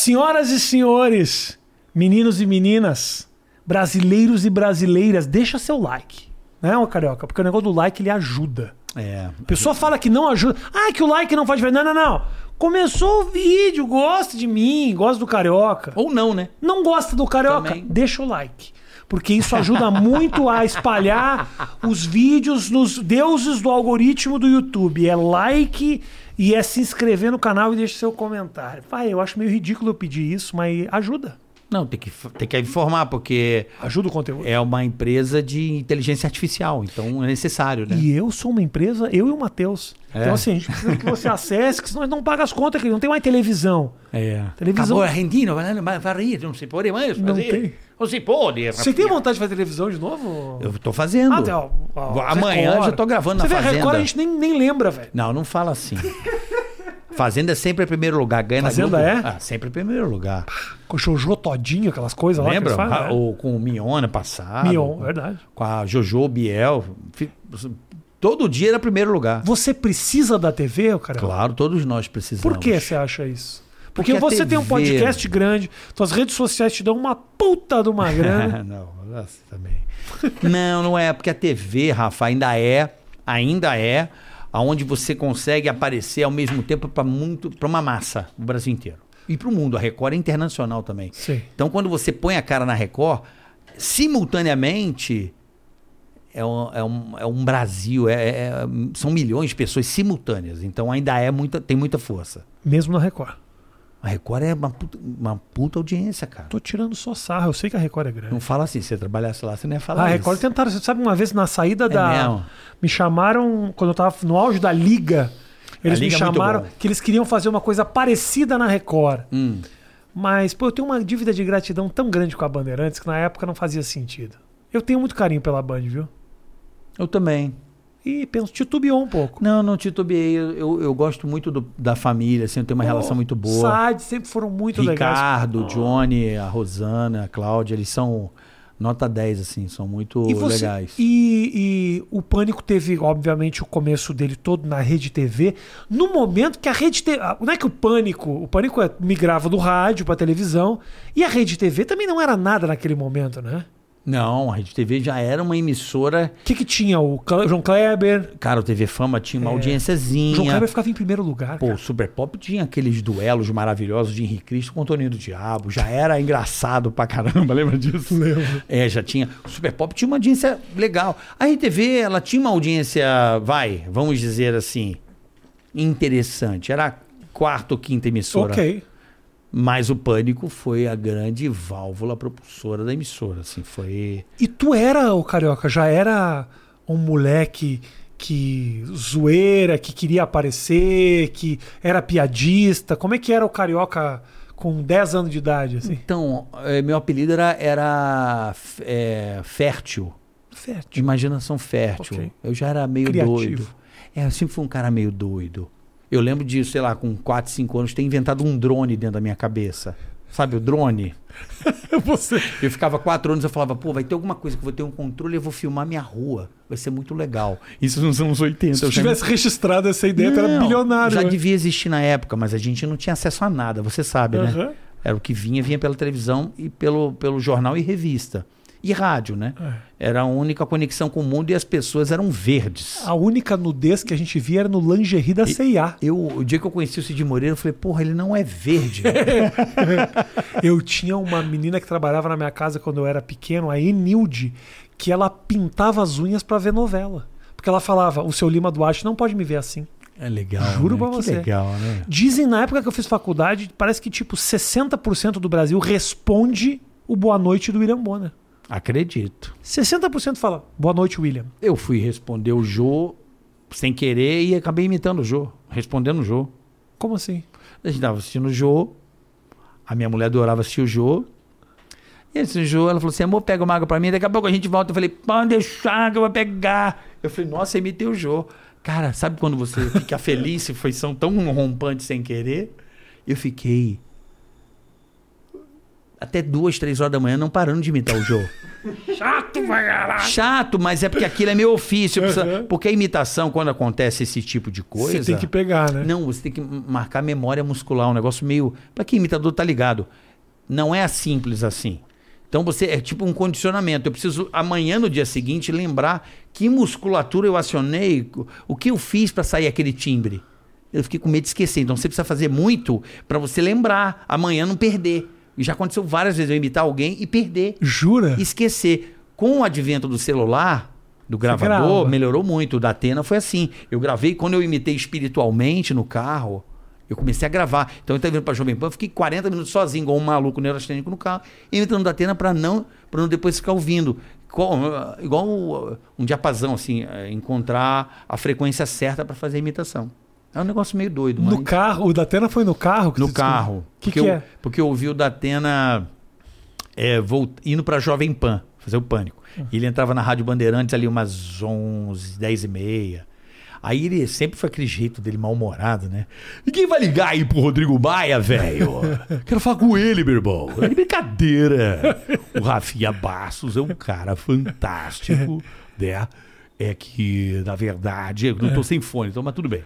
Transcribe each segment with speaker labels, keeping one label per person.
Speaker 1: Senhoras e senhores, meninos e meninas, brasileiros e brasileiras, deixa seu like. Né, ô Carioca? Porque o negócio do like ele ajuda.
Speaker 2: É.
Speaker 1: A pessoa fala que não ajuda. Ah, que o like não faz diferença. Não, não, não. Começou o vídeo, gosta de mim, gosta do Carioca.
Speaker 2: Ou não, né?
Speaker 1: Não gosta do Carioca?
Speaker 2: Também.
Speaker 1: Deixa o like. Porque isso ajuda muito a espalhar os vídeos nos deuses do algoritmo do YouTube. É like e é se inscrever no canal e deixa seu comentário. Pai, eu acho meio ridículo eu pedir isso, mas ajuda.
Speaker 2: Não, tem que, tem que informar, porque
Speaker 1: Ajuda o conteúdo.
Speaker 2: é uma empresa de inteligência artificial, então é necessário, né?
Speaker 1: E eu sou uma empresa, eu e o Matheus.
Speaker 2: É.
Speaker 1: Então, assim, a gente precisa que você acesse, que senão não paga as contas, que não tem mais televisão.
Speaker 2: É.
Speaker 1: Televisão-
Speaker 2: Acabou argentino, vai, vai, vai rir, não se pode mais
Speaker 1: Não
Speaker 2: fazer.
Speaker 1: tem.
Speaker 2: Pode.
Speaker 1: Você tem vontade de fazer televisão de novo?
Speaker 2: Eu tô fazendo.
Speaker 1: Ah, ó,
Speaker 2: Amanhã
Speaker 1: Record.
Speaker 2: já tô gravando
Speaker 1: Você
Speaker 2: na
Speaker 1: vê,
Speaker 2: Fazenda.
Speaker 1: Record a gente nem, nem lembra, velho.
Speaker 2: Não, não fala assim. Fazenda é sempre em primeiro lugar. Ganha
Speaker 1: Fazenda
Speaker 2: na
Speaker 1: é?
Speaker 2: Ah, sempre em primeiro lugar.
Speaker 1: Com o Jojo Todinho, aquelas coisas lá.
Speaker 2: Lembra?
Speaker 1: Né?
Speaker 2: Ou com o Mion passado.
Speaker 1: Mion,
Speaker 2: com,
Speaker 1: verdade.
Speaker 2: Com a Jojo Biel. Todo dia era primeiro lugar.
Speaker 1: Você precisa da TV, cara?
Speaker 2: Claro, todos nós precisamos.
Speaker 1: Por que você acha isso? Porque,
Speaker 2: Porque
Speaker 1: você tem um
Speaker 2: TV
Speaker 1: podcast grande, suas redes sociais te dão uma puta de uma grana.
Speaker 2: não, nossa, também. não, não é. Porque a TV, Rafa, ainda é, ainda é, aonde você consegue aparecer ao mesmo tempo para muito, para uma massa, o Brasil inteiro. E para o mundo. A Record é internacional também.
Speaker 1: Sim.
Speaker 2: Então, quando você põe a cara na Record, simultaneamente é um, é um, é um Brasil, é- é- são milhões de pessoas simultâneas. Então, ainda é muita, tem muita força.
Speaker 1: Mesmo na Record.
Speaker 2: A Record é uma puta, uma puta audiência, cara.
Speaker 1: Tô tirando só sarro, eu sei que a Record é grande.
Speaker 2: Não fala assim, se você trabalhasse lá, você não ia falar
Speaker 1: a
Speaker 2: isso.
Speaker 1: Record tentaram, você sabe, uma vez na saída da.
Speaker 2: mesmo?
Speaker 1: Me chamaram, quando eu tava no auge da Liga, eles
Speaker 2: A
Speaker 1: me
Speaker 2: Liga é muito
Speaker 1: chamaram
Speaker 2: bom.
Speaker 1: que eles queriam fazer uma coisa parecida na Record.
Speaker 2: Hum.
Speaker 1: Mas, pô, eu tenho uma dívida de gratidão tão grande com a Bandeirantes que na época não fazia sentido. Eu tenho muito carinho pela Band, viu?
Speaker 2: Eu também.
Speaker 1: E penso, titubeou um pouco.
Speaker 2: Não, não titubeei. Eu, eu, eu gosto muito do- da família, assim, eu tenho uma relação muito boa.
Speaker 1: Saad sempre foram muito legais.
Speaker 2: Ricardo, Johnny, a Rosana, a Cláudia, eles são nota 10, assim, são muito
Speaker 1: E, você,
Speaker 2: legais.
Speaker 1: e, e o Pânico teve, obviamente, o começo dele todo na Rede TV. No momento que a Rede TV. Não é que o Pânico. O Pânico é- migrava do rádio pra televisão. E a Rede TV também não era nada naquele momento, né?
Speaker 2: Não, a Rede TV já era uma emissora.
Speaker 1: O que, que tinha? O Cle- João Kleber.
Speaker 2: Cara, o TV Fama tinha uma
Speaker 1: É.
Speaker 2: audiênciazinha.
Speaker 1: O João Kleber ficava em primeiro lugar.
Speaker 2: Pô,
Speaker 1: cara.
Speaker 2: o Super Pop tinha aqueles duelos maravilhosos de Henrique Cristo com o Toninho do Diabo. Já era engraçado pra caramba, lembra disso?
Speaker 1: Lembro.
Speaker 2: É, já tinha. O Super Pop tinha uma audiência legal. A RTV, ela tinha uma audiência, vai, vamos dizer assim, interessante. Era a quarta ou quinta emissora.
Speaker 1: Ok.
Speaker 2: Mas o Pânico foi a grande válvula propulsora da emissora, assim, foi...
Speaker 1: E tu era, o Carioca, já era um moleque que zoeira, que queria aparecer, que era piadista. Como é que era o Carioca com 10 anos de idade, assim?
Speaker 2: Então, eh, meu apelido era, era eh, Fértil.
Speaker 1: Fértil.
Speaker 2: Imaginação fértil.
Speaker 1: Ok.
Speaker 2: Eu já era meio
Speaker 1: Criativo.
Speaker 2: doido. É, eu sempre fui um cara meio doido. Eu lembro de, sei lá, com 4, 5 anos, ter inventado um drone dentro da minha cabeça. Sabe o drone?
Speaker 1: Você.
Speaker 2: Eu ficava quatro anos, eu falava, pô, vai ter alguma coisa que eu vou ter um controle, eu vou filmar minha rua. Vai ser muito legal. Isso nos anos 80.
Speaker 1: Se
Speaker 2: eu
Speaker 1: tivesse registrado essa ideia, tu era
Speaker 2: Não,
Speaker 1: bilionário.
Speaker 2: Já
Speaker 1: né?
Speaker 2: devia existir na época, mas a gente não tinha acesso a nada, você sabe, né? Era o que vinha, vinha pela televisão e pelo, pelo jornal e revista. E rádio, né?
Speaker 1: É.
Speaker 2: Era a única conexão com o mundo e as pessoas eram verdes.
Speaker 1: A única nudez que a gente via era no lingerie da CIA.
Speaker 2: Eu, o dia que eu conheci o Cid Moreira, eu falei, porra, ele não é verde.
Speaker 1: Eu tinha uma menina que trabalhava na minha casa quando eu era pequeno, a Enilde, que ela pintava as unhas pra ver novela. Porque ela falava, o seu Lima Duarte não pode me ver assim.
Speaker 2: É legal.
Speaker 1: Juro
Speaker 2: né?
Speaker 1: pra
Speaker 2: Que
Speaker 1: você.
Speaker 2: legal, né?
Speaker 1: Dizem na época que eu fiz faculdade, parece que tipo 60% do Brasil responde o boa noite do William Bonner.
Speaker 2: Acredito.
Speaker 1: 60% fala boa noite, William.
Speaker 2: Eu fui responder o Jô sem querer e acabei imitando o Jô, respondendo o Jô.
Speaker 1: Como assim?
Speaker 2: A gente tava assistindo o Jô, a minha mulher adorava assistir o Jô. E esse Jô, ela falou assim: amor, pega uma água pra mim, daqui a pouco a gente volta. Eu falei: pode deixar que eu vou pegar. Eu falei: nossa, imitei o Jô. Cara, sabe quando você fica feliz se foi tão rompante sem querer? Eu fiquei até duas, três horas da manhã não parando de imitar o Jô.
Speaker 1: Chato vai caralho.
Speaker 2: Chato, mas é porque aquilo é meu ofício.
Speaker 1: Uhum.
Speaker 2: Porque a imitação, quando acontece esse tipo de coisa.
Speaker 1: Você tem que pegar, né?
Speaker 2: Não, você tem que marcar memória muscular, um negócio meio. Pra que imitador tá ligado? Não é simples assim. Então você é tipo um condicionamento. Eu preciso amanhã no dia seguinte lembrar que musculatura eu acionei, o que eu fiz para sair aquele timbre. Eu fiquei com medo de esquecer. Então você precisa fazer muito para você lembrar, amanhã não perder. E já aconteceu várias vezes eu imitar alguém e perder
Speaker 1: Jura?
Speaker 2: esquecer. Com o advento do celular, do gravador,
Speaker 1: grava.
Speaker 2: melhorou muito. O da Atena foi assim. Eu gravei, quando eu imitei espiritualmente no carro, eu comecei a gravar. Então eu estava vindo pra Jovem Pan, eu fiquei 40 minutos sozinho, igual um maluco neurastênico no carro, imitando da Atena para não, pra não depois ficar ouvindo. Igual, igual uh, um diapasão, assim, eh, encontrar a frequência certa para fazer a imitação. É um negócio meio doido, mas...
Speaker 1: No carro, o da Atena foi no carro? que
Speaker 2: No carro.
Speaker 1: O que,
Speaker 2: porque
Speaker 1: que
Speaker 2: eu,
Speaker 1: é?
Speaker 2: Porque eu ouvi o Datena é, volt- indo pra Jovem Pan, fazer o pânico.
Speaker 1: Hum.
Speaker 2: E ele entrava na Rádio Bandeirantes ali umas 11, 10 e meia. Aí ele sempre foi aquele jeito dele mal-humorado, né? E quem vai ligar aí pro Rodrigo Baia, velho? Quero falar com ele, meu irmão. É de brincadeira. O Rafinha Bastos é um cara fantástico, né? É que, na verdade, eu não tô sem fone, então, mas tudo bem.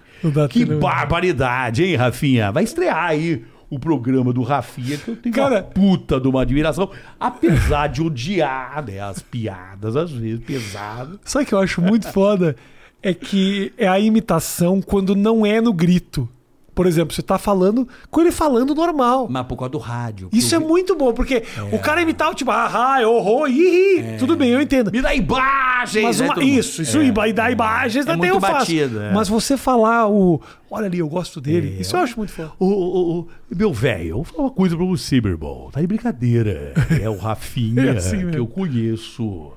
Speaker 2: Que barbaridade, hein, Rafinha? Vai estrear aí o programa do Rafinha, que eu tenho
Speaker 1: Cara-
Speaker 2: uma puta de uma admiração, apesar de odiar né, as piadas, às vezes, pesadas.
Speaker 1: Sabe o que eu acho muito foda? É que é a imitação quando não é no grito. Por exemplo, você tá falando com ele falando normal.
Speaker 2: Mas por causa do rádio.
Speaker 1: Isso é
Speaker 2: porque
Speaker 1: muito bom, porque o cara imitava, tipo, ah, horror, ih, tudo bem, eu entendo.
Speaker 2: Me dá imagens!
Speaker 1: Mas
Speaker 2: né,
Speaker 1: uma-
Speaker 2: mundo?
Speaker 1: isso, isso,
Speaker 2: É.
Speaker 1: e dá imagens,
Speaker 2: É
Speaker 1: até eu faço.
Speaker 2: batido, é.
Speaker 1: Mas você falar o. Olha ali, eu gosto dele.
Speaker 2: É.
Speaker 1: Isso eu acho muito foda.
Speaker 2: Ô, ô, ô, meu velho, eu vou falar uma coisa pra você, meu irmão. Tá de brincadeira. É o Rafinha
Speaker 1: É assim
Speaker 2: que
Speaker 1: mesmo.
Speaker 2: eu conheço.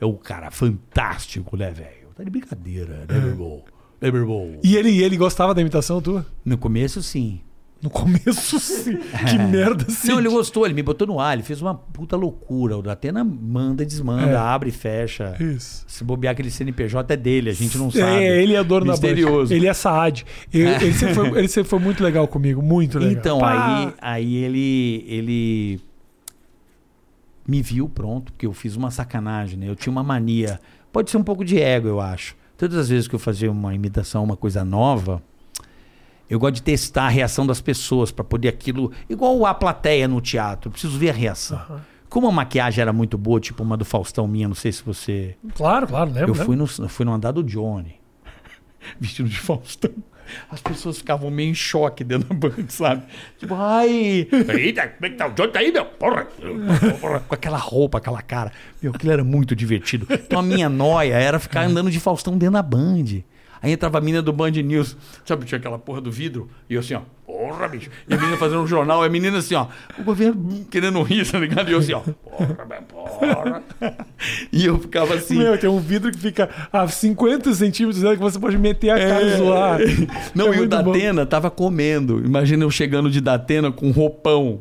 Speaker 2: É um cara fantástico, né, velho? Tá de brincadeira, né, meu irmão? Irmão?
Speaker 1: E ele, ele gostava da imitação tua?
Speaker 2: No começo, sim.
Speaker 1: No começo, sim. Que merda, sim.
Speaker 2: Não, ele gostou, ele me botou no ar, ele fez uma puta loucura. O Datena manda e desmanda,
Speaker 1: É.
Speaker 2: abre e fecha.
Speaker 1: Isso.
Speaker 2: Se bobear aquele CNPJ é dele, a gente não sabe.
Speaker 1: É, ele é dono da
Speaker 2: Misterioso.
Speaker 1: Ele é Saad. Eu- Ele, sempre foi, ele sempre foi muito legal comigo, muito legal.
Speaker 2: Então,
Speaker 1: Pá!
Speaker 2: aí, aí ele, ele me viu pronto, porque eu fiz uma sacanagem, né? Eu tinha uma mania. Pode ser um pouco de ego, eu acho. Todas as vezes que eu fazia uma imitação, uma coisa nova, eu gosto de testar a reação das pessoas para poder aquilo. Igual a plateia no teatro, eu preciso ver a reação. Como a maquiagem era muito boa, tipo uma do Faustão minha, não sei se você.
Speaker 1: Claro, claro, lembro.
Speaker 2: Eu
Speaker 1: lembro.
Speaker 2: fui no, eu fui no andar do Johnny, vestido de Faustão. As pessoas ficavam meio em choque dentro da banca, sabe? Tipo, ai. Eita, como é que tá o Johnny tá aí, meu? Porra, porra. Com aquela roupa, aquela cara. Meu, aquilo era muito divertido. Então a minha noia era ficar andando de Faustão dentro da Band. Aí entrava a menina do Band News, sabe, tinha aquela porra do vidro, e eu assim, ó, porra, bicho. E a menina fazendo um jornal, e a menina assim, ó, o governo querendo rir, tá ligado? E eu assim, ó, porra, porra. E eu ficava assim.
Speaker 1: Meu, tem um vidro que fica a 50 centímetros dela que você pode meter a cara e zoar.
Speaker 2: Não,
Speaker 1: É
Speaker 2: e o
Speaker 1: muito bom.
Speaker 2: Datena tava comendo. Imagina eu chegando de Datena com um roupão.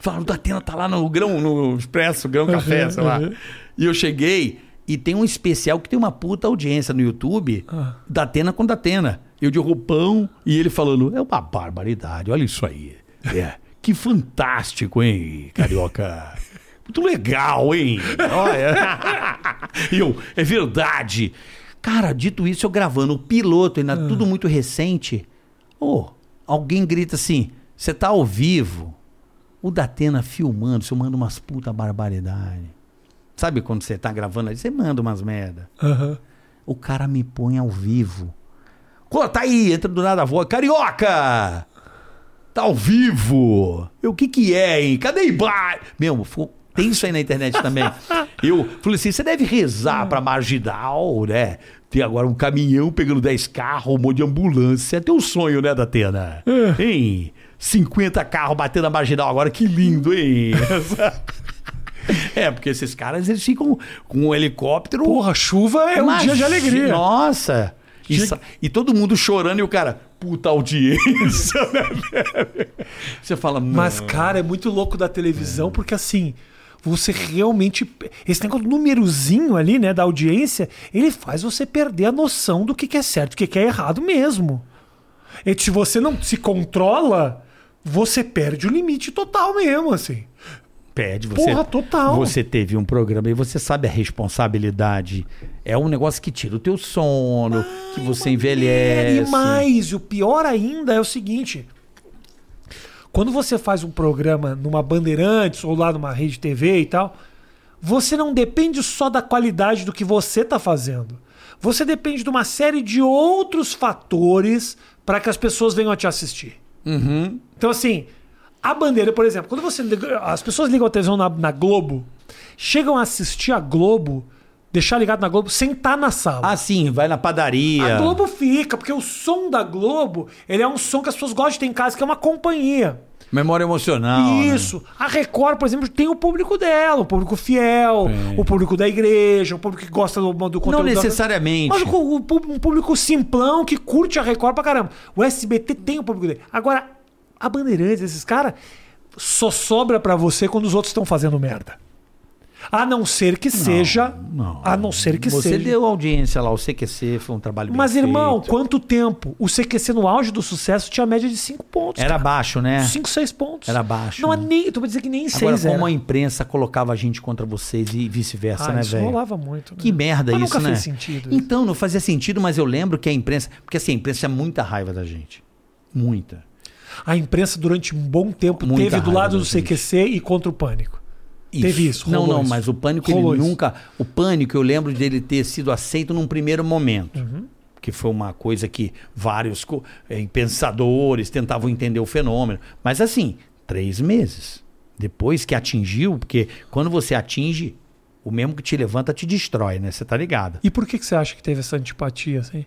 Speaker 2: Falaram, o Datena tá lá no grão, no expresso, grão café,
Speaker 1: Uhum,
Speaker 2: sei lá.
Speaker 1: uhum.
Speaker 2: E eu cheguei e tem um especial que tem uma puta audiência no YouTube,
Speaker 1: Ah.
Speaker 2: Datena com Datena. Eu de roupão e ele falando, é uma barbaridade, olha isso aí. É, que fantástico, hein, carioca. Muito legal, hein? Olha. E eu, é verdade. Cara, dito isso, eu gravando o piloto, ainda
Speaker 1: Ah.
Speaker 2: tudo muito recente. Ô, alguém grita assim: você tá ao vivo? O Datena filmando, você manda umas puta barbaridade. Sabe quando você tá gravando ali, você manda umas merda.
Speaker 1: Aham.
Speaker 2: O cara me põe ao vivo. Pô, tá aí, entra do nada a voz. Carioca! Tá ao vivo! Eu, o que que é, hein? Cadê Ibar? Meu, ficou- tem isso aí na internet também. Eu falei assim, você deve rezar pra marginal, né? Tem agora um caminhão pegando 10 carros, um monte de ambulância. É teu sonho, né, Datena? Hein? 50 carros batendo na marginal agora, que lindo, hein? É, porque esses caras, eles ficam com um helicóptero...
Speaker 1: Porra, chuva é um dia de alegria.
Speaker 2: Nossa! E, e todo mundo chorando e o cara, puta audiência, né? Você fala,
Speaker 1: Mas,
Speaker 2: "Não."
Speaker 1: cara, é muito louco da televisão, porque assim, você realmente. Esse negócio do númerozinho ali, né, da audiência, ele faz você perder a noção do que que é certo e o que que é errado mesmo. E se você não se controla, você perde o limite total mesmo, assim.
Speaker 2: Pede, você,
Speaker 1: Porra, total.
Speaker 2: Você teve um programa e você sabe a responsabilidade. É um negócio que tira o teu sono, que você envelhece.
Speaker 1: E mais, o pior ainda é o seguinte. Quando você faz um programa numa Bandeirantes ou lá numa rede TV e tal, você não depende só da qualidade do que você está fazendo. Você depende de uma série de outros fatores para que as pessoas venham a te assistir.
Speaker 2: Uhum.
Speaker 1: Então, assim, a bandeira, por exemplo, quando você. As pessoas ligam a televisão na, na Globo, chegam a assistir a Globo, deixar ligado na Globo, sem estar na sala.
Speaker 2: Ah, sim, vai na padaria.
Speaker 1: A Globo fica, porque o som da Globo, ele é um som que as pessoas gostam de ter em casa, que é uma companhia.
Speaker 2: Memória emocional. né?
Speaker 1: Isso. A Record, por exemplo, tem o público dela, o público fiel, o público da igreja, o público que gosta do, do conteúdo.
Speaker 2: Não
Speaker 1: da-
Speaker 2: necessariamente.
Speaker 1: Mas o, o um público simplão que curte a Record pra caramba. O SBT tem o público dele. Agora, a Bandeirantes, esses caras, só sobra pra você quando os outros estão fazendo merda. A não ser que seja.
Speaker 2: não.
Speaker 1: A não ser que
Speaker 2: Você
Speaker 1: seja.
Speaker 2: deu audiência lá, o CQC foi um trabalho bem
Speaker 1: Mas, irmão,
Speaker 2: feito.
Speaker 1: quanto tempo? O CQC no auge do sucesso tinha média de 5 pontos.
Speaker 2: Era baixo, né?
Speaker 1: 5, 6 pontos.
Speaker 2: Era baixo,
Speaker 1: Não é
Speaker 2: né?
Speaker 1: nem. Tu vai dizer que nem 6
Speaker 2: Agora,
Speaker 1: era.
Speaker 2: como a imprensa colocava a gente contra vocês e vice-versa,
Speaker 1: Ah,
Speaker 2: né,
Speaker 1: isso
Speaker 2: velho?
Speaker 1: rolava muito. Né?
Speaker 2: Que merda
Speaker 1: Mas
Speaker 2: isso,
Speaker 1: nunca
Speaker 2: né?
Speaker 1: fez sentido. isso.
Speaker 2: Então, não fazia sentido, mas eu lembro que a imprensa... Porque assim, a imprensa tinha muita raiva da gente. Muita.
Speaker 1: A imprensa, durante um bom tempo,
Speaker 2: Muita
Speaker 1: teve do lado do. CQC e contra o Pânico. Teve isso,
Speaker 2: Não, não,
Speaker 1: isso.
Speaker 2: mas o pânico
Speaker 1: Rolou
Speaker 2: ele
Speaker 1: isso.
Speaker 2: nunca. O pânico eu lembro dele ter sido aceito num primeiro momento.
Speaker 1: Uhum.
Speaker 2: Que foi uma coisa que vários eh, pensadores tentavam entender o fenômeno. Mas assim, três meses. Depois que atingiu, porque quando você atinge, o mesmo que te levanta te destrói, né? Você tá ligado?
Speaker 1: E por que, que você acha que teve essa antipatia, assim?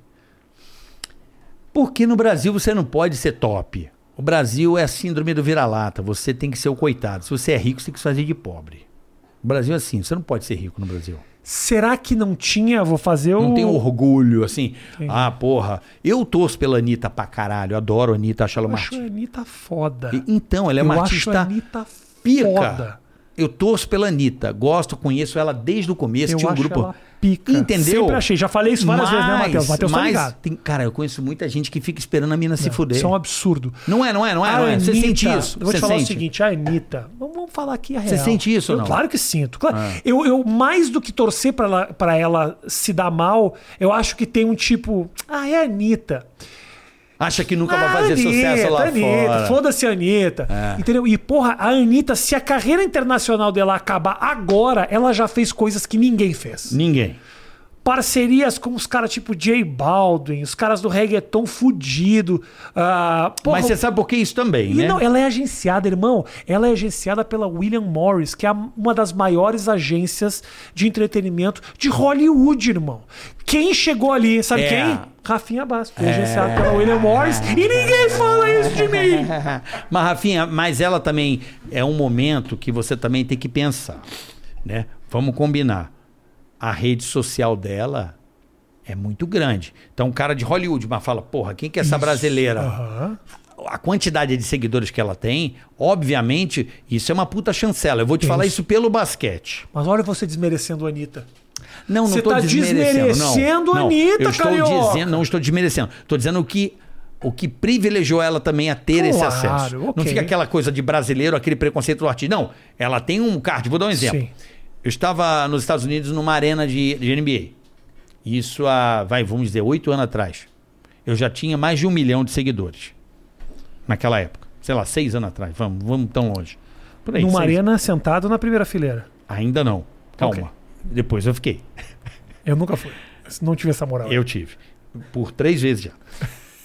Speaker 2: Porque no Brasil você não pode ser top. O Brasil é a síndrome do vira-lata. Você tem que ser o coitado. Se você é rico, você tem que se fazer de pobre. O Brasil é assim. Você não pode ser rico no Brasil.
Speaker 1: Será que não tinha? Vou fazer o.
Speaker 2: Não tem orgulho, assim. Ah, porra. Eu torço pela Anitta pra caralho. Adoro a Anitta, acho ela
Speaker 1: Eu
Speaker 2: uma
Speaker 1: acho a. Anitta foda.
Speaker 2: E- Então, ela é
Speaker 1: Eu
Speaker 2: uma
Speaker 1: acho a
Speaker 2: artista
Speaker 1: Anitta
Speaker 2: pica.
Speaker 1: foda.
Speaker 2: Eu torço pela Anitta. Gosto, conheço ela desde o começo.
Speaker 1: Eu
Speaker 2: Tinha um grupo.
Speaker 1: ela pica.
Speaker 2: Entendeu?
Speaker 1: Sempre achei. Já falei isso várias vezes, né, Matheus? Matheus tá
Speaker 2: mas
Speaker 1: ligado.
Speaker 2: tem, cara, eu conheço muita gente que fica esperando a mina se fuder.
Speaker 1: Isso é um absurdo.
Speaker 2: Não é, não é, não é, não é. Você
Speaker 1: Anitta-
Speaker 2: sente isso.
Speaker 1: Eu vou te
Speaker 2: Você
Speaker 1: falar o
Speaker 2: sente?
Speaker 1: seguinte, a Anitta. Vamos, falar aqui a real.
Speaker 2: Você sente isso ou
Speaker 1: Eu,
Speaker 2: não?
Speaker 1: Claro que sinto. Claro.
Speaker 2: Ah.
Speaker 1: Eu, eu, mais do que torcer pra ela, pra ela se dar mal, eu acho que tem um tipo. Ah, é a Anitta.
Speaker 2: Acha que nunca vai
Speaker 1: Ah,
Speaker 2: fazer sucesso lá
Speaker 1: Anitta,
Speaker 2: fora.
Speaker 1: Foda-se a Anitta.
Speaker 2: É.
Speaker 1: Entendeu? E, porra, a Anitta, se a carreira internacional dela acabar agora, ela já fez coisas que ninguém fez.
Speaker 2: Ninguém.
Speaker 1: Parcerias com os caras tipo J Baldwin, os caras do reggaeton fudido. ah, porra,
Speaker 2: Mas você sabe por que isso também,
Speaker 1: e
Speaker 2: né?
Speaker 1: não, ela é agenciada, irmão. Ela é agenciada pela William Morris, que é uma das maiores agências de entretenimento de Hollywood, irmão. Quem chegou ali, sabe
Speaker 2: É.
Speaker 1: quem? Rafinha Bastos. Foi agenciado pela William Morris e ninguém fala isso de mim.
Speaker 2: mas, Rafinha, mas ela também é um momento que você também tem que pensar, né? Vamos combinar. A rede social dela é muito grande. Então, um cara de Hollywood, mas fala, porra, quem que é essa brasileira?
Speaker 1: Aham.
Speaker 2: A quantidade de seguidores que ela tem, obviamente, isso é uma puta chancela. Eu vou te falar
Speaker 1: Isso.
Speaker 2: isso pelo basquete.
Speaker 1: Mas olha você desmerecendo a Anitta.
Speaker 2: Não, não estou
Speaker 1: tá
Speaker 2: desmerecendo.
Speaker 1: desmerecendo
Speaker 2: não,
Speaker 1: a
Speaker 2: não.
Speaker 1: Anitta,
Speaker 2: eu estou
Speaker 1: carioca.
Speaker 2: dizendo, não estou desmerecendo. Estou dizendo que o que privilegiou ela também a ter esse
Speaker 1: Claro,
Speaker 2: acesso. Não
Speaker 1: ok.
Speaker 2: fica aquela coisa de brasileiro, aquele preconceito do artista. Não, ela tem um card. Vou dar um exemplo.
Speaker 1: Sim.
Speaker 2: Eu estava nos Estados Unidos numa arena de, de NBA. Isso há, vai, vamos dizer, oito anos atrás. Eu já tinha mais de um milhão de seguidores. Naquela época. Sei lá, seis anos atrás. Vamos, vamos tão longe. Por aí,
Speaker 1: Numa
Speaker 2: seis.
Speaker 1: arena sentado na primeira fileira.
Speaker 2: Ainda não. Calma.
Speaker 1: Ok.
Speaker 2: Depois eu fiquei.
Speaker 1: Eu nunca fui. Não tive essa moral.
Speaker 2: Eu tive. Por três vezes já.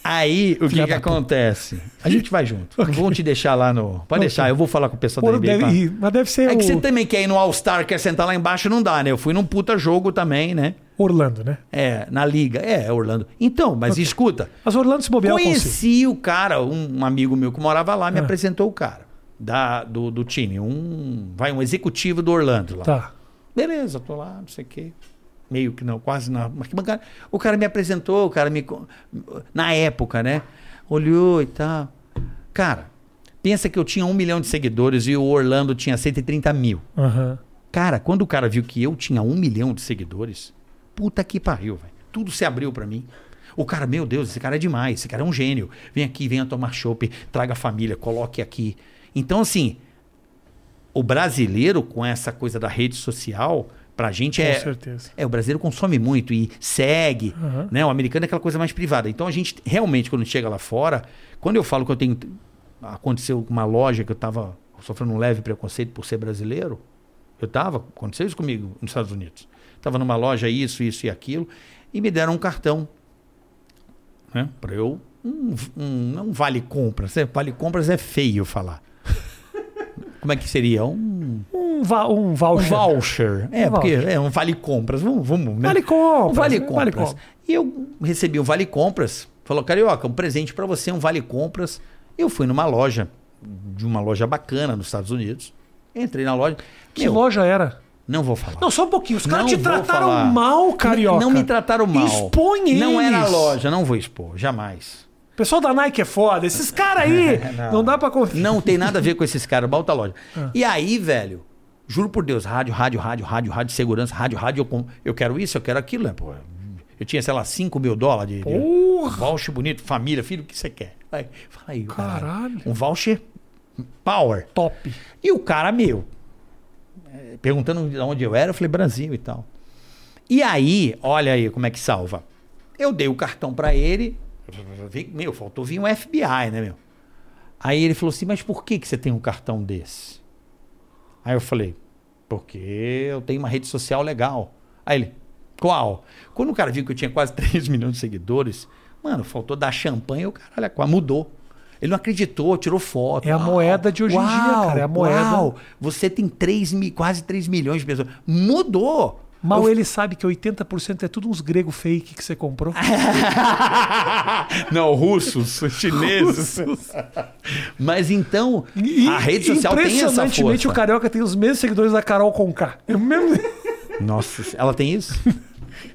Speaker 2: Aí, o que,
Speaker 1: Filha
Speaker 2: que acontece? A gente vai junto. Não vão te deixar lá no. Pode
Speaker 1: Ok.
Speaker 2: deixar, eu vou falar com o pessoal
Speaker 1: Pô,
Speaker 2: da NBA.
Speaker 1: deve
Speaker 2: pra-
Speaker 1: ir, mas deve ser
Speaker 2: É que
Speaker 1: o
Speaker 2: você também quer ir no All-Star, quer sentar lá embaixo, não dá, né? Eu fui num puta jogo também, né?
Speaker 1: Orlando, né?
Speaker 2: É, na liga. É, Orlando. Então, mas escuta.
Speaker 1: Mas Orlando se bobear.
Speaker 2: Conheci o cara, um, um amigo meu que morava lá, me
Speaker 1: Ah.
Speaker 2: apresentou o cara. Da, do, do time. Um. Vai, um executivo do Orlando lá.
Speaker 1: Tá.
Speaker 2: Beleza, tô lá, não sei o quê. Meio que não, quase na arquibancada. O cara me apresentou, o cara me. Na época, né? Olhou e tal. Cara, pensa que eu tinha um milhão de seguidores e o Orlando tinha 130 mil.
Speaker 1: Aham.
Speaker 2: Cara, quando o cara viu que eu tinha um milhão de seguidores, puta que pariu, velho. Tudo se abriu pra mim. O cara, meu Deus, esse cara é demais, esse cara é um gênio. Vem aqui, venha tomar chopp, traga a família, coloque aqui. Então, assim, o brasileiro com essa coisa da rede social, pra gente
Speaker 1: Com
Speaker 2: é.
Speaker 1: certeza.
Speaker 2: É, o brasileiro consome muito e segue,
Speaker 1: Aham.
Speaker 2: né? O americano é aquela coisa mais privada. Então a gente realmente, quando chega lá fora, quando eu falo que eu tenho. Aconteceu uma loja que eu tava sofrendo um leve preconceito por ser brasileiro. Eu tava, aconteceu isso comigo nos Estados Unidos. Tava numa loja, isso, isso e aquilo, e me deram um cartão. Né? Pra eu. Um, um, não vale compras. né? Vale compras é feio falar. Como é que seria? Um
Speaker 1: Um, va um
Speaker 2: um
Speaker 1: voucher.
Speaker 2: voucher. É,
Speaker 1: Um
Speaker 2: porque
Speaker 1: voucher.
Speaker 2: é um vale compras. Vamos, vamos, né?
Speaker 1: Vale compras.
Speaker 2: Um vale compras.
Speaker 1: compras.
Speaker 2: E eu recebi um vale compras. Falou, Carioca, um presente pra você, um vale compras. Eu fui numa loja, de uma loja bacana nos Estados Unidos. Entrei na loja.
Speaker 1: Que
Speaker 2: Meu,
Speaker 1: loja era?
Speaker 2: Não vou falar.
Speaker 1: Não, só um pouquinho. Os caras
Speaker 2: Não
Speaker 1: te trataram
Speaker 2: falar.
Speaker 1: mal, carioca.
Speaker 2: Não me trataram mal.
Speaker 1: Expõe eles.
Speaker 2: Não era loja, não vou expor, jamais.
Speaker 1: O pessoal da Nike é foda. Esses caras aí, não.
Speaker 2: Não.
Speaker 1: dá pra confiar.
Speaker 2: Não tem nada a ver com esses caras, balta loja.
Speaker 1: Ah.
Speaker 2: E aí, velho, juro por Deus, rádio, rádio, rádio, rádio, rádio, segurança, rádio, rádio, eu, eu quero isso, eu quero aquilo, né, pô? Eu tinha, sei lá, 5 mil dólares de, de
Speaker 1: Porra.
Speaker 2: voucher bonito, família, filho, o que você quer? Aí, fala aí,
Speaker 1: Caralho.
Speaker 2: Um voucher power.
Speaker 1: Top.
Speaker 2: E o cara, meu, eh, perguntando de onde eu era, eu falei, Brasil e tal. E aí, olha aí como é que salva. Eu dei o cartão pra ele, meu, faltou vir um FBI, né, meu? Aí ele falou assim, mas por que, que você tem um cartão desse? Aí eu falei, porque eu tenho uma rede social legal. Aí ele, qual? Quando o cara viu que eu tinha quase 3 milhões de seguidores, mano, faltou dar champanhe o caralho, quase mudou. Ele não acreditou, tirou foto.
Speaker 1: É a moeda de hoje em dia, cara, é a moeda.
Speaker 2: Uau, você tem 3 mi, quase 3 milhões de pessoas. Mudou.
Speaker 1: Mal
Speaker 2: Eu-
Speaker 1: ele sabe que 80% é tudo uns grego fake que você comprou.
Speaker 2: não, russos, chineses. Mas então,
Speaker 1: E-
Speaker 2: a rede social tem essa
Speaker 1: Impressionantemente,
Speaker 2: força.
Speaker 1: o Carioca tem os mesmos seguidores da Carol Conká. É mesmo...
Speaker 2: Nossa, ela tem isso?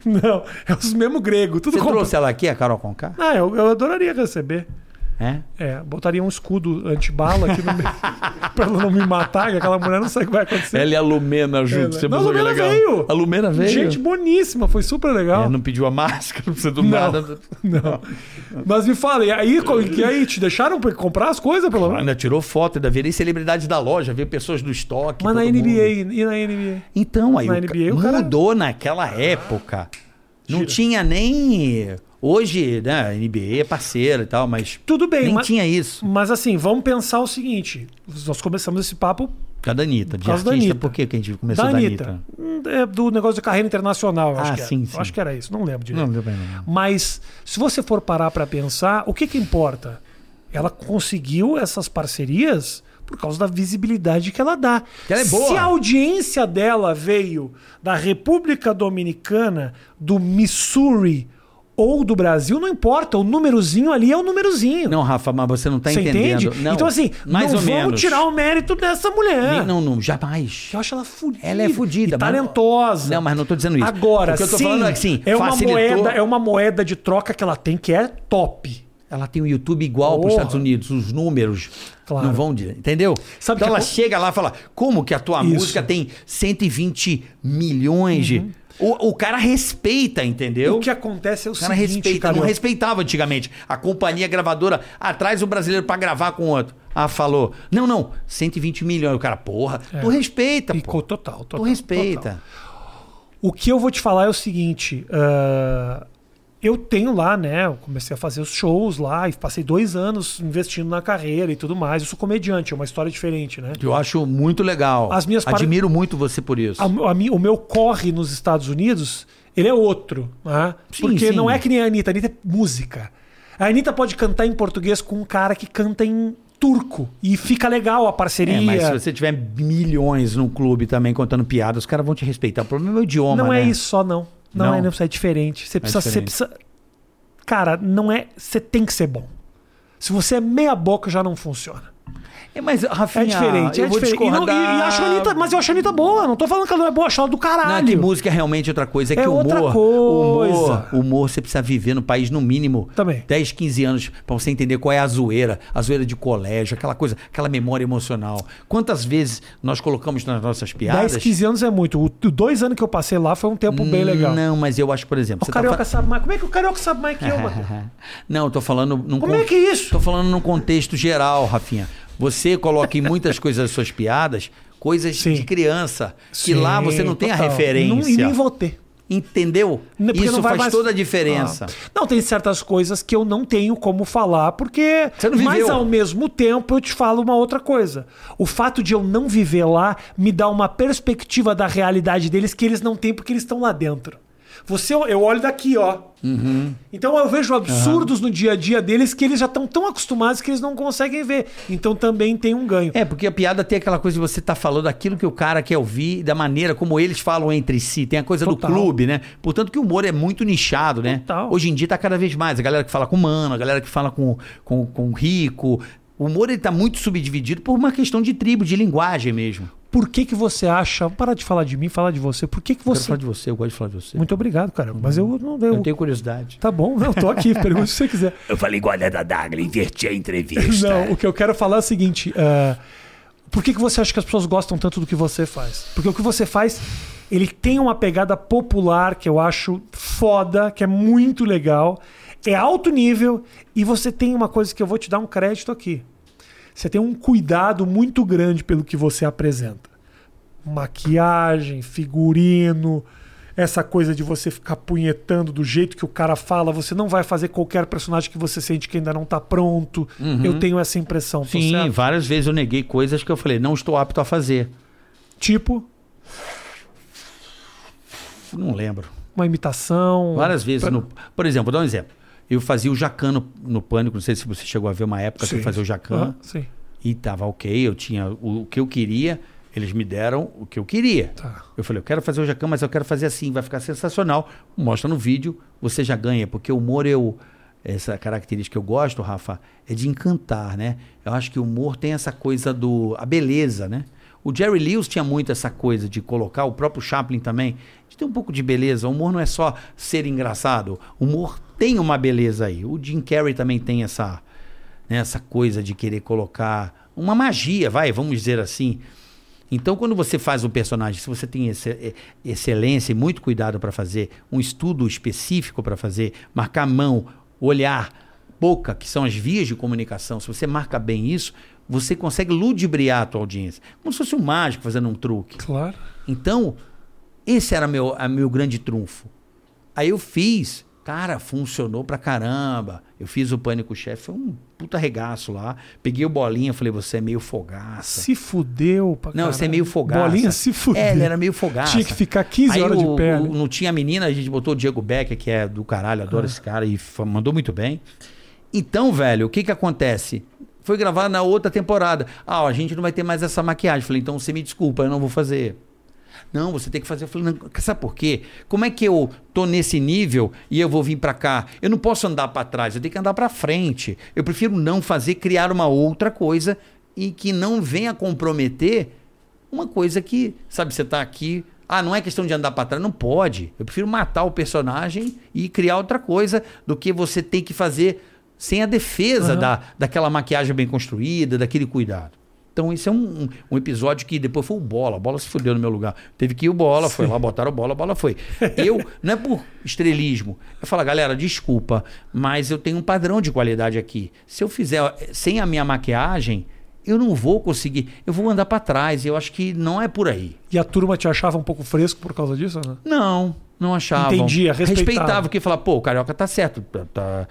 Speaker 1: Não, é os mesmos gregos. Tudo
Speaker 2: Você
Speaker 1: compra-
Speaker 2: trouxe ela aqui, a Carol Conká?
Speaker 1: Ah, eu, eu adoraria receber.
Speaker 2: É?
Speaker 1: É, botaria um escudo antibala aqui no meio pra ela não me matar, que aquela mulher não sabe o que vai acontecer.
Speaker 2: Ela e a Lumena juntos.
Speaker 1: Ela-
Speaker 2: Você
Speaker 1: Não, a Lumena
Speaker 2: legal?
Speaker 1: veio.
Speaker 2: A Lumena veio.
Speaker 1: Gente boníssima, foi super legal.
Speaker 2: É, não pediu a máscara, não precisa do
Speaker 1: Não.
Speaker 2: nada.
Speaker 1: Não. Mas me fala, e aí, e aí te deixaram pra comprar as coisas, pelo menos?
Speaker 2: Ainda tirou foto, ainda virei celebridade da loja, veio pessoas do estoque.
Speaker 1: Mas na NBA,
Speaker 2: mundo.
Speaker 1: e na NBA?
Speaker 2: Então, aí
Speaker 1: Na
Speaker 2: o ca-
Speaker 1: NBA, o cara-
Speaker 2: mudou naquela época. Não
Speaker 1: Tira.
Speaker 2: tinha nem. Hoje, né, a NBA é parceira e tal, mas
Speaker 1: Tudo bem,
Speaker 2: nem
Speaker 1: mas,
Speaker 2: tinha isso.
Speaker 1: mas assim, vamos pensar o seguinte: nós começamos esse papo
Speaker 2: Por causa da Anitta. De
Speaker 1: da
Speaker 2: artista,
Speaker 1: Anitta.
Speaker 2: por que que a gente começou
Speaker 1: da
Speaker 2: da
Speaker 1: Anitta.
Speaker 2: Anitta?
Speaker 1: Hum, É do negócio de carreira internacional, eu acho
Speaker 2: Ah,
Speaker 1: que era.
Speaker 2: sim, sim.
Speaker 1: acho que era isso, não lembro direito.
Speaker 2: Não, bem, não.
Speaker 1: Mas se você for parar pra pensar, o que que importa? Ela conseguiu essas parcerias por causa da visibilidade que ela dá.
Speaker 2: Que ela é boa.
Speaker 1: Se a audiência dela veio da República Dominicana, do Missouri ou do Brasil, não importa. O númerozinho ali é o númerozinho.
Speaker 2: Não, Rafa, mas você não tá
Speaker 1: Você
Speaker 2: entendendo.
Speaker 1: entende?
Speaker 2: Não,
Speaker 1: então, assim,
Speaker 2: mais
Speaker 1: não
Speaker 2: ou
Speaker 1: vamos
Speaker 2: menos.
Speaker 1: tirar o mérito dessa mulher.
Speaker 2: Não, não, jamais.
Speaker 1: Eu acho ela fudida.
Speaker 2: Ela é fudida,
Speaker 1: e talentosa.
Speaker 2: Não, mas não tô dizendo isso.
Speaker 1: Agora,
Speaker 2: O que eu tô
Speaker 1: sim,
Speaker 2: falando é que, sim,
Speaker 1: é uma
Speaker 2: facilitou-
Speaker 1: moeda, é uma moeda de troca que ela tem que é top.
Speaker 2: Ela tem o YouTube igual para os. Estados Unidos, os números
Speaker 1: Claro.
Speaker 2: não vão de, entendeu?
Speaker 1: Sabe
Speaker 2: então
Speaker 1: que
Speaker 2: ela
Speaker 1: a-
Speaker 2: chega lá e fala: "Como que a tua
Speaker 1: Isso.
Speaker 2: música tem 120 milhões de o, o cara respeita, entendeu?
Speaker 1: O que acontece é o
Speaker 2: O cara
Speaker 1: seguinte,
Speaker 2: respeita,
Speaker 1: Carioca.
Speaker 2: não respeitava antigamente. A companhia gravadora atrás o brasileiro pra gravar com outro. Ah, falou. Não, não, 120 milhões. O cara, porra, tu respeita, pô.
Speaker 1: co- total, total.
Speaker 2: Tu respeita.
Speaker 1: total. O que eu vou te falar é o seguinte: ah, eu tenho lá, né? Eu comecei a fazer os shows lá e passei dois anos investindo na carreira e tudo mais. Eu sou comediante, é uma história diferente, né?
Speaker 2: Eu acho muito legal.
Speaker 1: As minhas par-
Speaker 2: Admiro muito você por isso.
Speaker 1: A- a mi- o meu corre nos Estados Unidos, ele é outro. Né?
Speaker 2: Sim,
Speaker 1: Porque
Speaker 2: sim.
Speaker 1: não é que nem a Anitta. A Anitta é música. A Anitta pode cantar em português com um cara que canta em turco. E fica legal a parceria.
Speaker 2: É, mas se você tiver milhões no clube também contando piadas, os caras vão te respeitar. O problema é o idioma,
Speaker 1: não é
Speaker 2: né?
Speaker 1: isso só, não. Não,
Speaker 2: Não?
Speaker 1: é é diferente. Você precisa, você
Speaker 2: diferente.
Speaker 1: precisa. Cara, não é. Você tem que ser bom. Se você é meia boca, já não funciona.
Speaker 2: É, mas, Rafinha,
Speaker 1: É diferente,
Speaker 2: eu
Speaker 1: é
Speaker 2: vou
Speaker 1: diferente. E, não- e-
Speaker 2: discordar.
Speaker 1: e acho a Anitta, mas eu acho a Anitta boa. Não tô falando que ela não é boa, acho ela do
Speaker 2: Não, é
Speaker 1: caralho.
Speaker 2: que música é realmente outra coisa. É que
Speaker 1: É
Speaker 2: o humor,
Speaker 1: outra
Speaker 2: humor,
Speaker 1: coisa.
Speaker 2: humor, você precisa viver no país no mínimo
Speaker 1: Também.
Speaker 2: 10, 15 anos pra você entender qual é a zoeira, a zoeira de colégio, aquela coisa, aquela memória emocional. Quantas vezes nós colocamos nas nossas piadas?
Speaker 1: 10, 15 anos é muito. O dois anos que eu passei lá foi um tempo bem legal.
Speaker 2: Não, mas eu acho, por exemplo,
Speaker 1: O
Speaker 2: você
Speaker 1: carioca
Speaker 2: tá
Speaker 1: sabe mais. Como é que o carioca sabe mais que eu?
Speaker 2: Não, eu tô falando
Speaker 1: Como é que é isso?
Speaker 2: Tô falando num contexto geral, Rafinha. Você coloca em muitas coisas das suas piadas coisas
Speaker 1: Sim.
Speaker 2: de criança, que
Speaker 1: Sim,
Speaker 2: lá você não tem a referência.
Speaker 1: Não- e nem vou ter.
Speaker 2: Entendeu?
Speaker 1: Porque
Speaker 2: Isso faz
Speaker 1: mais-
Speaker 2: toda a diferença.
Speaker 1: Ah. Não, tem certas coisas que eu não tenho como falar, porque.
Speaker 2: Você não viveu.
Speaker 1: Mas ao mesmo tempo eu te falo uma outra coisa. O fato de eu não viver lá me dá uma perspectiva da realidade deles que eles não têm porque eles estão lá dentro. Você, eu olho daqui, ó.
Speaker 2: Uhum.
Speaker 1: Então eu vejo absurdos no dia a dia deles que eles já estão tão acostumados que eles não conseguem ver. Então também tem um ganho.
Speaker 2: É, porque a piada tem aquela coisa de você estar falando aquilo que o cara quer ouvir, da maneira como eles falam entre si. Tem a coisa
Speaker 1: Total.
Speaker 2: do clube, né? Portanto, que o humor é muito nichado, né?
Speaker 1: Total.
Speaker 2: Hoje em dia tá cada vez mais. A galera que fala com mano, a galera que fala com, com, com rico. O humor ele tá muito subdividido por uma questão de tribo, de linguagem mesmo.
Speaker 1: Por que que você acha. Vamos parar de falar de mim, falar de você. Por que que
Speaker 2: Eu quero
Speaker 1: você.
Speaker 2: falar de você, eu gosto de falar de você.
Speaker 1: Muito obrigado, cara. Mas eu não eu,
Speaker 2: Eu tenho curiosidade.
Speaker 1: Tá bom, não, tô aqui. Pergunta se você quiser.
Speaker 2: Eu falei igual a da Dagla, inverti a entrevista.
Speaker 1: Não, o que eu quero falar é o seguinte: é, por que, que você acha que as pessoas gostam tanto do que você faz? Porque o que você faz, ele tem uma pegada popular que eu acho foda, que é muito legal, é alto nível e você tem uma coisa que eu vou te dar um crédito aqui. Você tem um cuidado muito grande pelo que você apresenta. Maquiagem, figurino, essa coisa de você ficar punhetando do jeito que o cara fala, você não vai fazer qualquer personagem que você sente que ainda não tá pronto. Eu tenho essa impressão.
Speaker 2: Sim,
Speaker 1: certo?
Speaker 2: várias vezes eu neguei coisas que eu falei, não estou apto a fazer.
Speaker 1: Tipo,
Speaker 2: Não lembro.
Speaker 1: uma imitação.
Speaker 2: Várias vezes.
Speaker 1: Pra-
Speaker 2: No, por exemplo, vou dar um exemplo. Eu fazia o Jacan no, no Pânico, não sei se você chegou a ver uma época que eu
Speaker 1: Sim.
Speaker 2: fazia o Jacan.
Speaker 1: Aham, sim.
Speaker 2: E tava ok, eu tinha o, o que eu queria, eles me deram o que eu queria.
Speaker 1: Tá.
Speaker 2: Eu falei, eu quero fazer o Jacan, mas eu quero fazer assim, vai ficar sensacional. Mostra no vídeo, você já ganha, porque o humor eu. Essa característica que eu gosto, Rafa, é de encantar, né? Eu acho que o humor tem essa coisa do. a beleza, né? O Jerry Lewis tinha muito essa coisa de colocar, o próprio Chaplin também, de ter um pouco de beleza. O humor não é só ser engraçado, o humor tem uma beleza aí. O Jim Carrey também tem essa, né, essa coisa de querer colocar uma magia, vai, vamos dizer assim. Então, quando você faz um personagem, se você tem esse- eh, excelência e muito cuidado para fazer, um estudo específico para fazer, marcar mão, olhar, boca, que são as vias de comunicação, se você marca bem isso, você consegue ludibriar a tua audiência. Como se fosse um mágico fazendo um truque.
Speaker 1: Claro.
Speaker 2: Então, esse era meu, meu grande trunfo. Aí eu fiz, cara, funcionou pra caramba. Eu fiz o Pânico Chefe, foi um puta regaço lá. Peguei o Bolinha, falei, você é meio fogaça.
Speaker 1: Se fudeu pra
Speaker 2: Não, você é meio fogaça.
Speaker 1: Bolinha se fudeu.
Speaker 2: É, ele era meio fogaça.
Speaker 1: Tinha que ficar 15
Speaker 2: Aí
Speaker 1: horas
Speaker 2: o-
Speaker 1: de pé. né?
Speaker 2: não tinha menina, a gente botou o Diego Becker, que é do caralho, adoro esse cara, e mandou muito bem. Então, velho, o que que acontece? Foi gravado na outra temporada. Ah, ó, a gente não vai ter mais essa maquiagem. Falei, então você me desculpa, eu não vou fazer. Não, você tem que fazer. Eu falei, não, sabe por quê? Como é que eu tô nesse nível e eu vou vir pra cá? Eu não posso andar pra trás, eu tenho que andar pra frente. Eu prefiro não fazer, criar uma outra coisa e que não venha comprometer uma coisa que, sabe, você tá aqui. Ah, não é questão de andar pra trás, não pode. Eu prefiro matar o personagem e criar outra coisa do que você tem que fazer sem a defesa
Speaker 1: Aham.
Speaker 2: da, daquela maquiagem bem construída, daquele cuidado. Então, esse é um, um- um episódio que depois foi o Bola. A Bola se fudeu no meu lugar. Teve que ir o Bola, foi lá, botaram o Bola, a Bola foi. Eu, não é por estrelismo. Eu falo, galera, desculpa, mas eu tenho um padrão de qualidade aqui. Se eu fizer eh, sem a minha maquiagem, eu não vou conseguir. Eu vou andar pra trás. Eu acho que não é por aí.
Speaker 1: E a turma te achava um pouco fresco por causa disso, né?
Speaker 2: Não, não achavam.
Speaker 1: Entendia, respeitava.
Speaker 2: Respeitava, porque falava, pô, o Carioca tá certo. Tá, tá,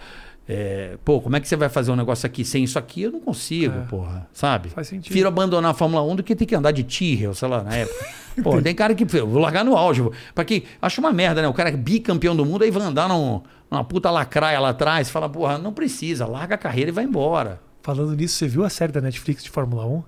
Speaker 2: é, pô, como é que você vai fazer um negócio aqui sem isso aqui? Eu não consigo,
Speaker 1: É.
Speaker 2: porra. Sabe?
Speaker 1: Faz sentido.
Speaker 2: Prefiro abandonar a Fórmula 1 do que ter que andar de Tyrrell, sei lá, na época. pô, tem cara que, vou largar no auge. Pra que, acho uma merda, né? O cara é bicampeão do mundo, aí vai andar num, numa puta lacraia lá atrás, fala, porra, não precisa, larga a carreira e vai embora.
Speaker 1: Falando nisso, você viu a série da Netflix de Fórmula 1?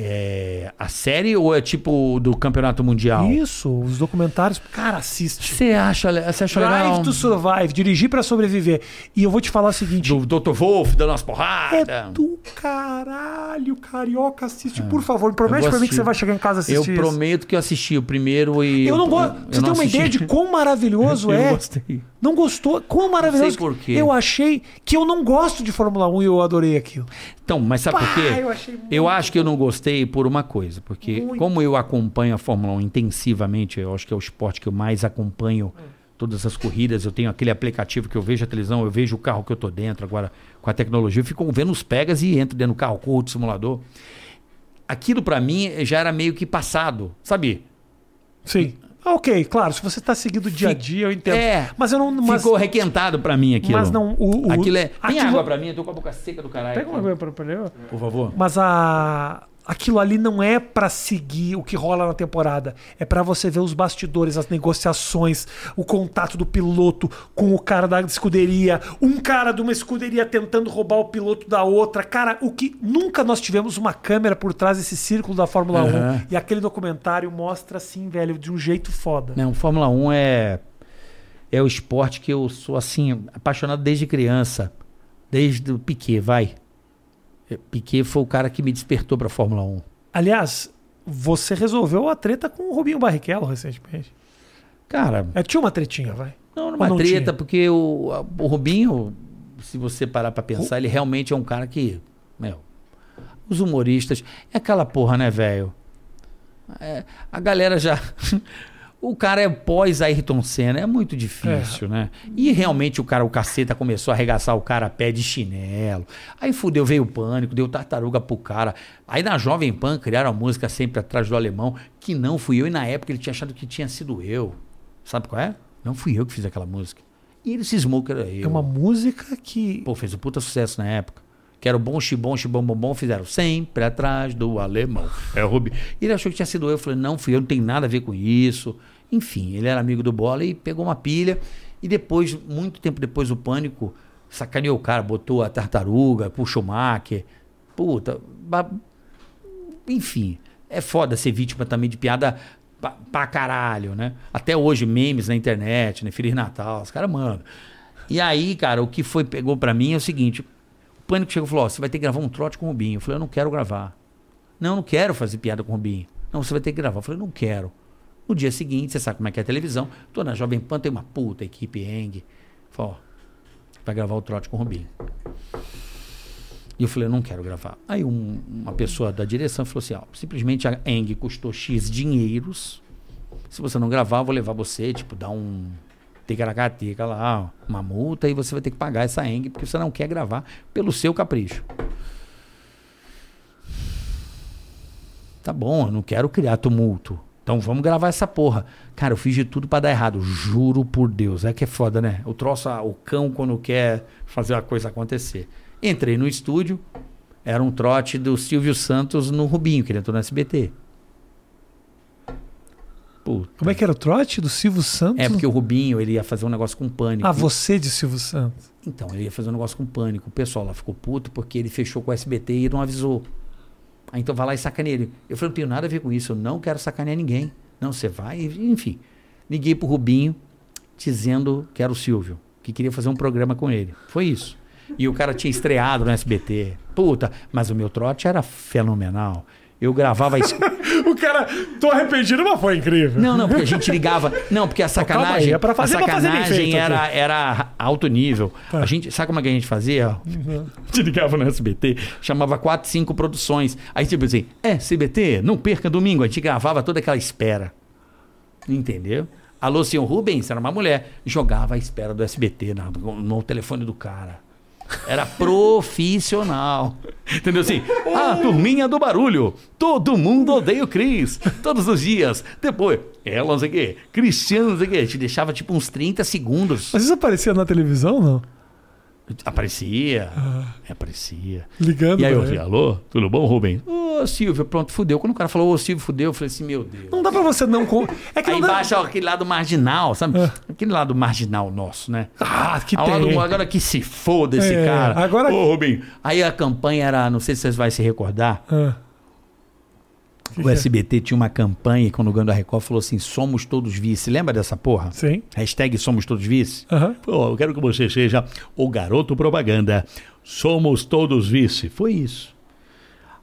Speaker 2: É, a série ou é tipo do Campeonato Mundial?
Speaker 1: Isso, os documentários. Cara, assiste.
Speaker 2: Você acha, você acha legal?
Speaker 1: Drive to Survive, dirigir pra sobreviver. E eu vou te falar o seguinte:
Speaker 2: Do Dr. Wolf, dando umas porradas.
Speaker 1: é do caralho, carioca, assiste, por favor. Promete pra mim que
Speaker 2: assistir.
Speaker 1: você vai chegar em casa e
Speaker 2: Eu
Speaker 1: assistir. isso.
Speaker 2: prometo que eu assisti o primeiro e.
Speaker 1: Eu não gosto.
Speaker 2: eu
Speaker 1: Você tem uma
Speaker 2: assisti.
Speaker 1: ideia de quão maravilhoso
Speaker 2: Eu
Speaker 1: é?
Speaker 2: gostei.
Speaker 1: Não gostou? Quão maravilhoso?
Speaker 2: por quê.
Speaker 1: Eu achei que eu não gosto de Fórmula 1 e eu adorei aquilo.
Speaker 2: Então, mas sabe por
Speaker 1: Pá,
Speaker 2: quê?
Speaker 1: eu achei muito
Speaker 2: Eu acho que eu não gostei por uma coisa, porque
Speaker 1: Muito.
Speaker 2: como eu acompanho a Fórmula 1 intensivamente, eu acho que é o esporte que eu mais acompanho todas as corridas, eu tenho aquele aplicativo que eu vejo a televisão, eu vejo o carro que eu tô dentro agora com a tecnologia, eu fico vendo os pegas e entro dentro do carro, corro de simulador. Aquilo pra mim já era meio que passado, sabe?
Speaker 1: Sim. Ah, ok, claro. Se você tá seguindo dia a dia, eu entendo.
Speaker 2: É.
Speaker 1: Mas eu não. Mas,
Speaker 2: Ficou requentado pra mim aquilo.
Speaker 1: mas não. O, o,
Speaker 2: Aquilo é. Tem
Speaker 1: aquilo-
Speaker 2: água pra mim? Eu tô com a boca seca do caralho.
Speaker 1: Pega uma água pra, pra eu.
Speaker 2: Por favor.
Speaker 1: Mas a. Aquilo ali não é pra seguir o que rola na temporada. É pra você ver os bastidores, as negociações, o contato do piloto com o cara da escuderia, um cara de uma escuderia tentando roubar o piloto da outra. Cara, o que nunca nós tivemos uma câmera por trás desse círculo da Fórmula
Speaker 2: Aham.
Speaker 1: 1. E aquele documentário mostra assim, velho, de um jeito foda.
Speaker 2: Não, Fórmula 1 é é o esporte que eu sou assim apaixonado desde criança, desde o Piquet, vai. É, Piquet foi o cara que me despertou para Fórmula 1.
Speaker 1: Aliás, você resolveu a treta com o Rubinho Barrichello recentemente.
Speaker 2: Cara,
Speaker 1: É, tinha uma tretinha, vai.
Speaker 2: não numa
Speaker 1: Ou não
Speaker 2: treta,
Speaker 1: tinha?
Speaker 2: porque o, a- o Rubinho, se você parar para pensar, ele realmente é um cara que, meu, os humoristas, é aquela porra, né, velho? É, a galera já O cara é pós Ayrton Senna, é muito difícil, né? E realmente o cara, o caceta, começou a arregaçar o cara a pé de chinelo. Aí fudeu, veio o pânico, deu tartaruga pro cara. Aí na Jovem Pan criaram a música sempre atrás do alemão, que não fui eu, e na época ele tinha achado que tinha sido eu. Sabe qual é? Não fui eu que fiz aquela música. E ele cismou que era eu.
Speaker 1: É uma música que.
Speaker 2: Pô, fez um puta sucesso na época. Que era o bom xibom, xibom, bombom, fizeram sempre atrás do alemão. É o Rubi. E ele achou que tinha sido eu. Eu falei, não, fui eu, não tem nada a ver com isso. Enfim, ele era amigo do Bola e pegou uma pilha. E depois, muito tempo depois, o Pânico sacaneou o cara, botou a tartaruga, puxou o Schumacher. Puta, ba- enfim, é foda ser vítima também de piada pra, pra caralho, né? Até hoje, memes na internet, né? Feliz Natal, os caras mandam. E aí, cara, o que foi, pegou pra mim é o seguinte: pânico chegou e falou: Ó, você vai ter que gravar um trote com o Rubinho. Eu falei: eu não quero gravar. Não, eu não quero fazer piada com o Rubinho. Não, você vai ter que gravar. Eu falei: não quero. No dia seguinte, você sabe como é que é a televisão. Tô na Jovem Pan, tem uma puta equipe Eng. Falei: ó, vai gravar o trote com o Rubinho. E eu falei, eu não quero gravar. Aí um- uma pessoa da direção falou assim, ó, simplesmente a Eng custou X dinheiros. Se você não gravar, eu vou levar você, tipo, dar um ticaracatica lá, uma multa, e você vai ter que pagar essa Eng, porque você não quer gravar pelo seu capricho. Tá bom, eu não quero criar tumulto. Então vamos gravar essa porra. Cara, eu fiz de tudo pra dar errado. Juro por Deus. É que é foda, né? O troço, ah, o cão quando quer fazer a coisa acontecer. Entrei no estúdio. Era um trote do Silvio Santos no Rubinho, que ele entrou no SBT. Puta.
Speaker 1: Como é que era o trote do Silvio Santos?
Speaker 2: É porque o Rubinho, ele ia fazer um negócio com pânico.
Speaker 1: Ah, você de Silvio Santos.
Speaker 2: Então, ele ia fazer um negócio com pânico. O pessoal lá ficou puto porque ele fechou com o SBT e não avisou. Aí então vai lá e sacaneia ele. Eu falei, não tenho nada a ver com isso, eu não quero sacanear ninguém. Não, você vai, enfim. Liguei pro Rubinho dizendo que era o Silvio, que queria fazer um programa com ele. Foi isso. E o cara tinha estreado no SBT. Puta, mas o meu trote era fenomenal. Eu gravava isso.
Speaker 1: o cara, tô arrependido, mas foi incrível.
Speaker 2: Não, não, porque a gente ligava. Não, porque a
Speaker 1: calma aí,
Speaker 2: sacanagem.
Speaker 1: é pra fazer-
Speaker 2: a
Speaker 1: pra fazer
Speaker 2: sacanagem
Speaker 1: feito
Speaker 2: era,
Speaker 1: aqui.
Speaker 2: era alto nível.
Speaker 1: Tá.
Speaker 2: A gente, sabe como é que a gente fazia? A gente ligava no SBT, chamava quatro, cinco produções. Aí tipo assim, é, SBT, não perca domingo. A gente gravava toda aquela espera. Entendeu? Alô, senhor Rubens, era uma mulher. Jogava a espera do SBT na- no telefone do cara. Era profissional. Entendeu assim? A turminha do barulho. Todo mundo odeia o Cris. Todos os dias. Depois, ela não sei o quê. Cristiano não sei o quê. Te deixava tipo uns 30 segundos.
Speaker 1: Mas isso aparecia na televisão, não?
Speaker 2: Aparecia. Aparecia.
Speaker 1: Ligando
Speaker 2: E aí eu falei, alô, tudo bom, Rubem? Ô, Silvio, pronto, fudeu. Quando o cara falou, ô, Silvio, fudeu, eu falei assim, meu Deus.
Speaker 1: Não dá pra você não... com- É que
Speaker 2: Aí
Speaker 1: dá...
Speaker 2: embaixo, ó, aquele lado marginal, sabe?
Speaker 1: É.
Speaker 2: Aquele lado marginal nosso, né?
Speaker 1: Ah, que
Speaker 2: Ao lado,
Speaker 1: tem.
Speaker 2: agora que se foda esse
Speaker 1: É,
Speaker 2: cara.
Speaker 1: agora-
Speaker 2: Ô, Rubem. Aí a campanha era, não sei se vocês vão se recordar,
Speaker 1: Ah,
Speaker 2: O SBT tinha uma campanha quando o Gando da Record falou assim: somos todos vice. Lembra dessa porra?
Speaker 1: Sim.
Speaker 2: Hashtag somos todos vice.
Speaker 1: Aham.
Speaker 2: Pô, eu quero que você seja o garoto propaganda. Somos todos vice. Foi isso.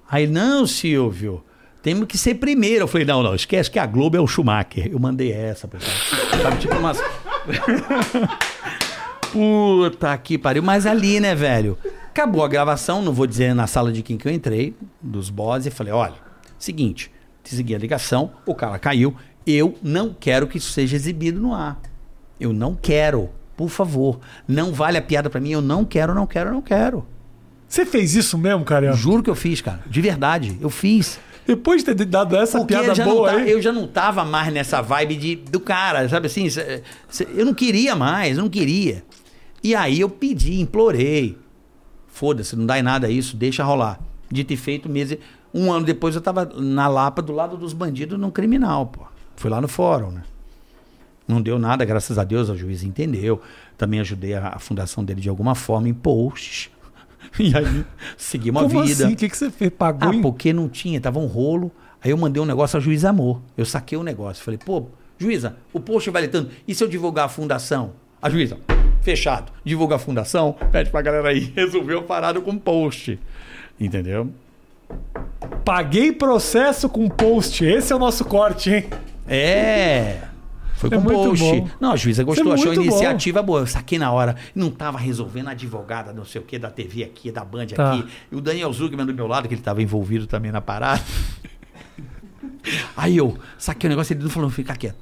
Speaker 2: Aí, não, Silvio, temos que ser primeiro. Eu falei, não, não, esquece que a Globo é o Schumacher. Eu mandei essa, pessoal. Sabe, tipo umas... Puta que pariu. Mas ali, né, velho? Acabou a gravação, não vou dizer na sala de quem que eu entrei, dos bosses, e falei, olha, seguinte, segui a ligação, o cara caiu, eu não quero que isso seja exibido no ar. Eu não quero, por favor. Não vale a piada pra mim, eu não quero, não quero, não quero.
Speaker 1: Você fez isso mesmo, cara?
Speaker 2: Juro que eu fiz, cara. De verdade, eu fiz.
Speaker 1: Depois de ter dado essa
Speaker 2: Porque
Speaker 1: piada
Speaker 2: eu já, não
Speaker 1: boa
Speaker 2: tá-
Speaker 1: aí.
Speaker 2: eu já não tava mais nessa vibe de, do cara, sabe assim? eu não queria mais, eu não queria. E aí eu pedi, implorei. Foda-se, não dá em nada isso, deixa rolar. Dito e feito, mês, um ano depois eu tava na Lapa do lado dos bandidos num criminal, pô. Fui lá no fórum, né? Não deu nada, graças a Deus, o juiz entendeu. Também ajudei a, a fundação dele de alguma forma em posts. E aí, segui uma
Speaker 1: Como
Speaker 2: vida.
Speaker 1: assim? O que, que você fez? Pagou
Speaker 2: Ah,
Speaker 1: em...
Speaker 2: porque não tinha, tava um rolo. Aí eu mandei um negócio ao juiz Amor. Eu saquei o negócio. Falei, pô, juíza, o post vale tanto. E se eu divulgar a fundação? A juíza, fechado. Divulga a fundação, pede pra galera aí. Resolveu a parada com post. Entendeu?
Speaker 1: Paguei processo com post. Esse é o nosso corte, hein?
Speaker 2: É. Foi
Speaker 1: É
Speaker 2: com
Speaker 1: muito
Speaker 2: post.
Speaker 1: bom.
Speaker 2: Não, a juíza gostou,
Speaker 1: Isso é
Speaker 2: achou a
Speaker 1: muito bom.
Speaker 2: iniciativa boa. Eu saquei na hora. Não tava resolvendo a advogada, não sei o que, da TV aqui, da Band
Speaker 1: Tá.
Speaker 2: aqui. E o Daniel Zuckerman do meu lado, que ele tava envolvido também na parada. Aí eu saquei o negócio e ele falou, fica quieto.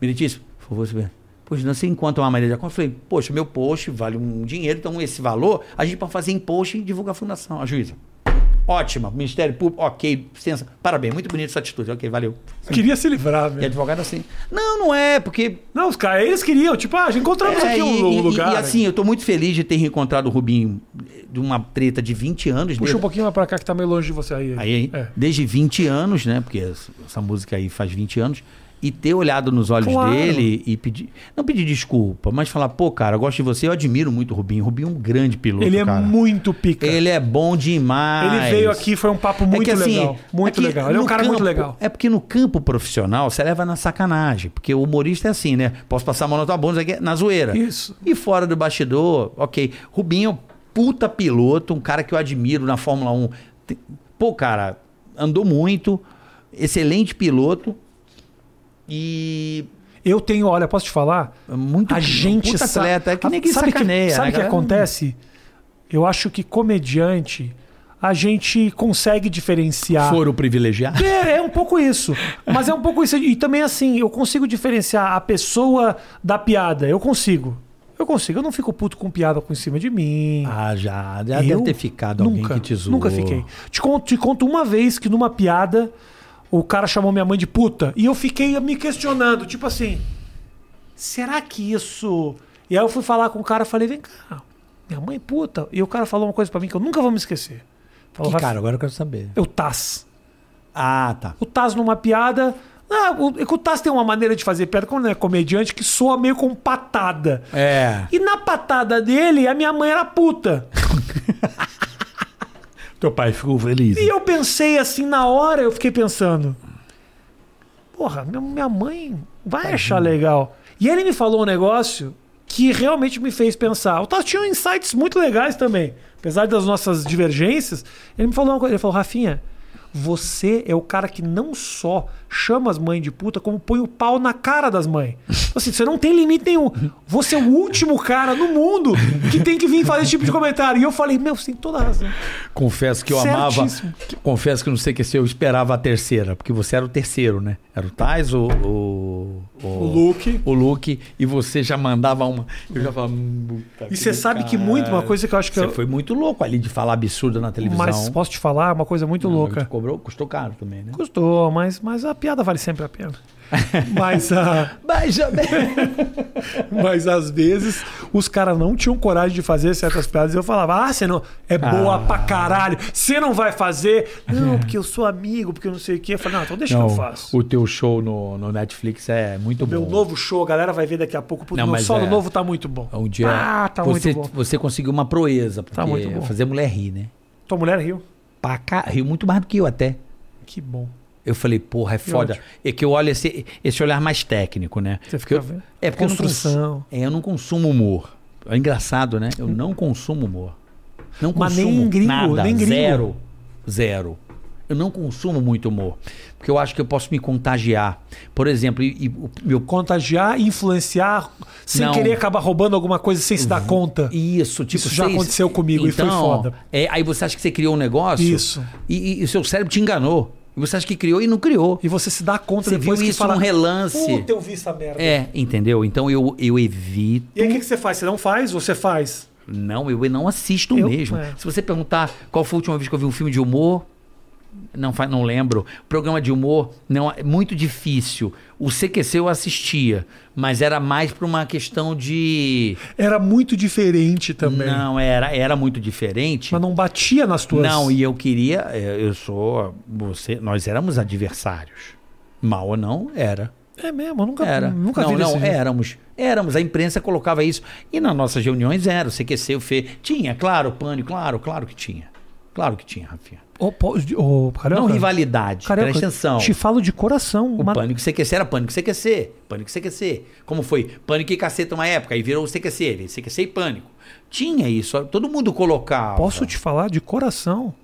Speaker 2: Meritíssimo, por favor, você. Poxa, não você encontra uma maneira de acordo. Eu falei, poxa, meu post vale um dinheiro, então esse valor a gente pode fazer em post e divulgar a fundação. A juíza. Ótima, Ministério Público, ok, licença. Parabéns, muito bonita essa atitude. Ok, valeu.
Speaker 1: Queria se livrar,
Speaker 2: E
Speaker 1: velho.
Speaker 2: advogado assim. Não, não é, porque.
Speaker 1: Não, os caras, eles queriam. Tipo, ah, já encontramos
Speaker 2: É,
Speaker 1: aqui
Speaker 2: e,
Speaker 1: um,
Speaker 2: e-
Speaker 1: lugar.
Speaker 2: e assim, eu tô muito feliz de ter reencontrado o Rubinho de uma treta de 20 anos.
Speaker 1: Puxa
Speaker 2: desde-
Speaker 1: um pouquinho mais pra cá que tá meio longe de você aí.
Speaker 2: Aí,
Speaker 1: É.
Speaker 2: desde 20 anos, né? Porque essa música aí faz 20 anos. E ter olhado nos olhos
Speaker 1: Claro.
Speaker 2: dele e pedir. Não pedir desculpa, mas falar, pô, cara, eu gosto de você, eu admiro muito o Rubinho. O Rubinho é um grande piloto.
Speaker 1: Ele é
Speaker 2: cara.
Speaker 1: muito pica.
Speaker 2: Ele é bom demais.
Speaker 1: Ele veio aqui, foi um papo muito
Speaker 2: que, assim,
Speaker 1: legal. Muito
Speaker 2: é que
Speaker 1: legal. Ele é um cara muito
Speaker 2: campo-
Speaker 1: legal.
Speaker 2: É porque no campo profissional você leva na sacanagem. Porque o humorista é assim, né? Posso passar a mão na tua bunda aqui, na zoeira.
Speaker 1: Isso.
Speaker 2: E fora do bastidor, ok. Rubinho, é puta piloto, um cara que eu admiro na Fórmula 1. Tem- Pô, cara, andou muito, excelente piloto. E
Speaker 1: Eu tenho, olha, posso te falar?
Speaker 2: muito
Speaker 1: a gente
Speaker 2: puta
Speaker 1: sa-
Speaker 2: atleta, é que nem que
Speaker 1: sabe
Speaker 2: sacaneia.
Speaker 1: sabe
Speaker 2: né,
Speaker 1: o que
Speaker 2: cara?
Speaker 1: acontece? Eu acho que comediante a gente consegue diferenciar.
Speaker 2: Foro privilegiado.
Speaker 1: É, é um pouco isso. Mas é um pouco isso. E também, assim, eu consigo diferenciar a pessoa da piada. Eu consigo. Eu consigo. Eu não fico puto com piada com em cima de mim.
Speaker 2: Ah, já. Já
Speaker 1: Eu
Speaker 2: deve ter ficado alguém
Speaker 1: nunca,
Speaker 2: que te zoou.
Speaker 1: Nunca fiquei. Te conto, te conto uma vez que numa piada o cara chamou minha mãe de puta e eu fiquei me questionando, tipo assim, será que isso... E aí eu fui falar com o cara, falei, vem cá, minha mãe é puta. E o cara falou uma coisa pra mim que eu nunca vou me esquecer. Falou,
Speaker 2: Que
Speaker 1: "Rafa,
Speaker 2: cara, agora eu quero saber.
Speaker 1: Eu Taz.
Speaker 2: Ah, tá.
Speaker 1: O Taz numa piada... Ah, o, é o Taz tem uma maneira de fazer piada, quando é comediante, que soa meio com patada.
Speaker 2: É.
Speaker 1: E na patada dele, a minha mãe era puta.
Speaker 2: Teu pai ficou feliz.
Speaker 1: E eu pensei assim, na hora eu fiquei pensando. Porra, minha- minha mãe vai achar legal. E ele me falou um negócio que realmente me fez pensar. O Tato tinha insights muito legais também. Apesar das nossas divergências, ele me falou uma coisa. Ele falou, Rafinha, você é o cara que não só chama as mães de puta, como põe o pau na cara das mães. Assim, você não tem limite nenhum. Você é o último cara no mundo que tem que vir fazer esse tipo de comentário. E eu falei, meu, você tem toda a razão.
Speaker 2: Confesso que eu amava.
Speaker 1: Certíssimo.
Speaker 2: Confesso que não sei que se eu esperava a terceira, porque você era o terceiro, né? Era o Tais, o. O,
Speaker 1: O Luke.
Speaker 2: O Luke, e você já mandava uma. Eu já falava. "Hum, puta
Speaker 1: E você sabe que muito, uma coisa que eu acho que
Speaker 2: Você
Speaker 1: eu-
Speaker 2: foi muito louco ali de falar absurdo na televisão.
Speaker 1: Mas posso te falar uma coisa muito
Speaker 2: Não,
Speaker 1: louca.
Speaker 2: Cobrou, custou caro também, né?
Speaker 1: Custou, mas, mas a piada vale sempre a pena. mas, ah,
Speaker 2: Mas
Speaker 1: às vezes os caras não tinham coragem de fazer certas piadas. E eu falava, ah, você não. É boa
Speaker 2: Ah.
Speaker 1: pra caralho. Você não vai fazer. Não, porque eu sou amigo, porque eu não sei o quê. Eu falei, não, então deixa
Speaker 2: Não,
Speaker 1: que eu faço.
Speaker 2: o teu show no, no Netflix é muito
Speaker 1: Meu
Speaker 2: bom.
Speaker 1: novo show, a galera vai ver daqui a pouco.
Speaker 2: Não,
Speaker 1: meu solo
Speaker 2: é-
Speaker 1: novo tá muito bom.
Speaker 2: Um dia
Speaker 1: Ah, tá
Speaker 2: você,
Speaker 1: muito bom.
Speaker 2: você conseguiu uma proeza, porque
Speaker 1: Tá muito bom.
Speaker 2: fazer mulher rir, né?
Speaker 1: Tua mulher riu.
Speaker 2: Pra cá, riu muito mais do que eu até.
Speaker 1: Que bom.
Speaker 2: Eu falei, porra, é foda.
Speaker 1: ótimo.
Speaker 2: É que eu olho esse, esse olhar mais técnico, né?
Speaker 1: Você
Speaker 2: Porque
Speaker 1: fica
Speaker 2: eu-
Speaker 1: vendo.
Speaker 2: é porque eu não,
Speaker 1: Construção.
Speaker 2: consumo, é, eu não consumo humor. É engraçado, né? Eu não consumo humor. Não
Speaker 1: Mas
Speaker 2: consumo
Speaker 1: nem gringo,
Speaker 2: nada,
Speaker 1: nem gringo.
Speaker 2: zero, zero. Eu não consumo muito humor, porque eu acho que eu posso me contagiar. Por exemplo, e, e meu
Speaker 1: Contagiar, influenciar, sem
Speaker 2: Não.
Speaker 1: querer acabar roubando alguma coisa sem se dar conta.
Speaker 2: Isso, tipo,
Speaker 1: Isso já aconteceu comigo e foi
Speaker 2: Então,
Speaker 1: foda.
Speaker 2: É, aí você acha que você criou um negócio
Speaker 1: Isso.
Speaker 2: E, e- e o seu cérebro te enganou. E você acha que criou e não criou.
Speaker 1: E você se dá conta
Speaker 2: Você
Speaker 1: depois
Speaker 2: viu
Speaker 1: que
Speaker 2: isso
Speaker 1: fala,
Speaker 2: num relance.
Speaker 1: Puta, eu vi essa merda.
Speaker 2: É, entendeu? Então eu, eu evito.
Speaker 1: E aí o que, que você faz? Você não faz? Você faz?
Speaker 2: Não, eu não assisto
Speaker 1: Eu-
Speaker 2: mesmo.
Speaker 1: é.
Speaker 2: Se você perguntar qual foi a última vez que eu vi um filme de humor, não, não lembro. Programa de humor, não é muito difícil. O CQC eu assistia, mas era mais por uma questão de.
Speaker 1: Era muito diferente também.
Speaker 2: Não, era, era muito diferente.
Speaker 1: Mas não batia nas tuas...
Speaker 2: Não, e eu queria. é, Eu sou. Você, nós éramos adversários. Mal ou não, era.
Speaker 1: É mesmo, eu nunca,
Speaker 2: Era.
Speaker 1: nunca
Speaker 2: não,
Speaker 1: vi
Speaker 2: não, éramos. Éramos. A imprensa colocava isso. E nas nossas reuniões era. O CQC, o FE. Tinha, claro, pânico, claro, claro que tinha. Claro que tinha, Rafinha. Não rivalidade.
Speaker 1: Carioca,
Speaker 2: presta atenção.
Speaker 1: Te falo de coração.
Speaker 2: O
Speaker 1: uma-
Speaker 2: pânico CQC era pânico CQC. Pânico CQC. Como foi? Pânico e caceta uma época. Aí virou CQC. CQC e pânico. Tinha isso. Todo mundo colocava.
Speaker 1: Posso te falar de coração?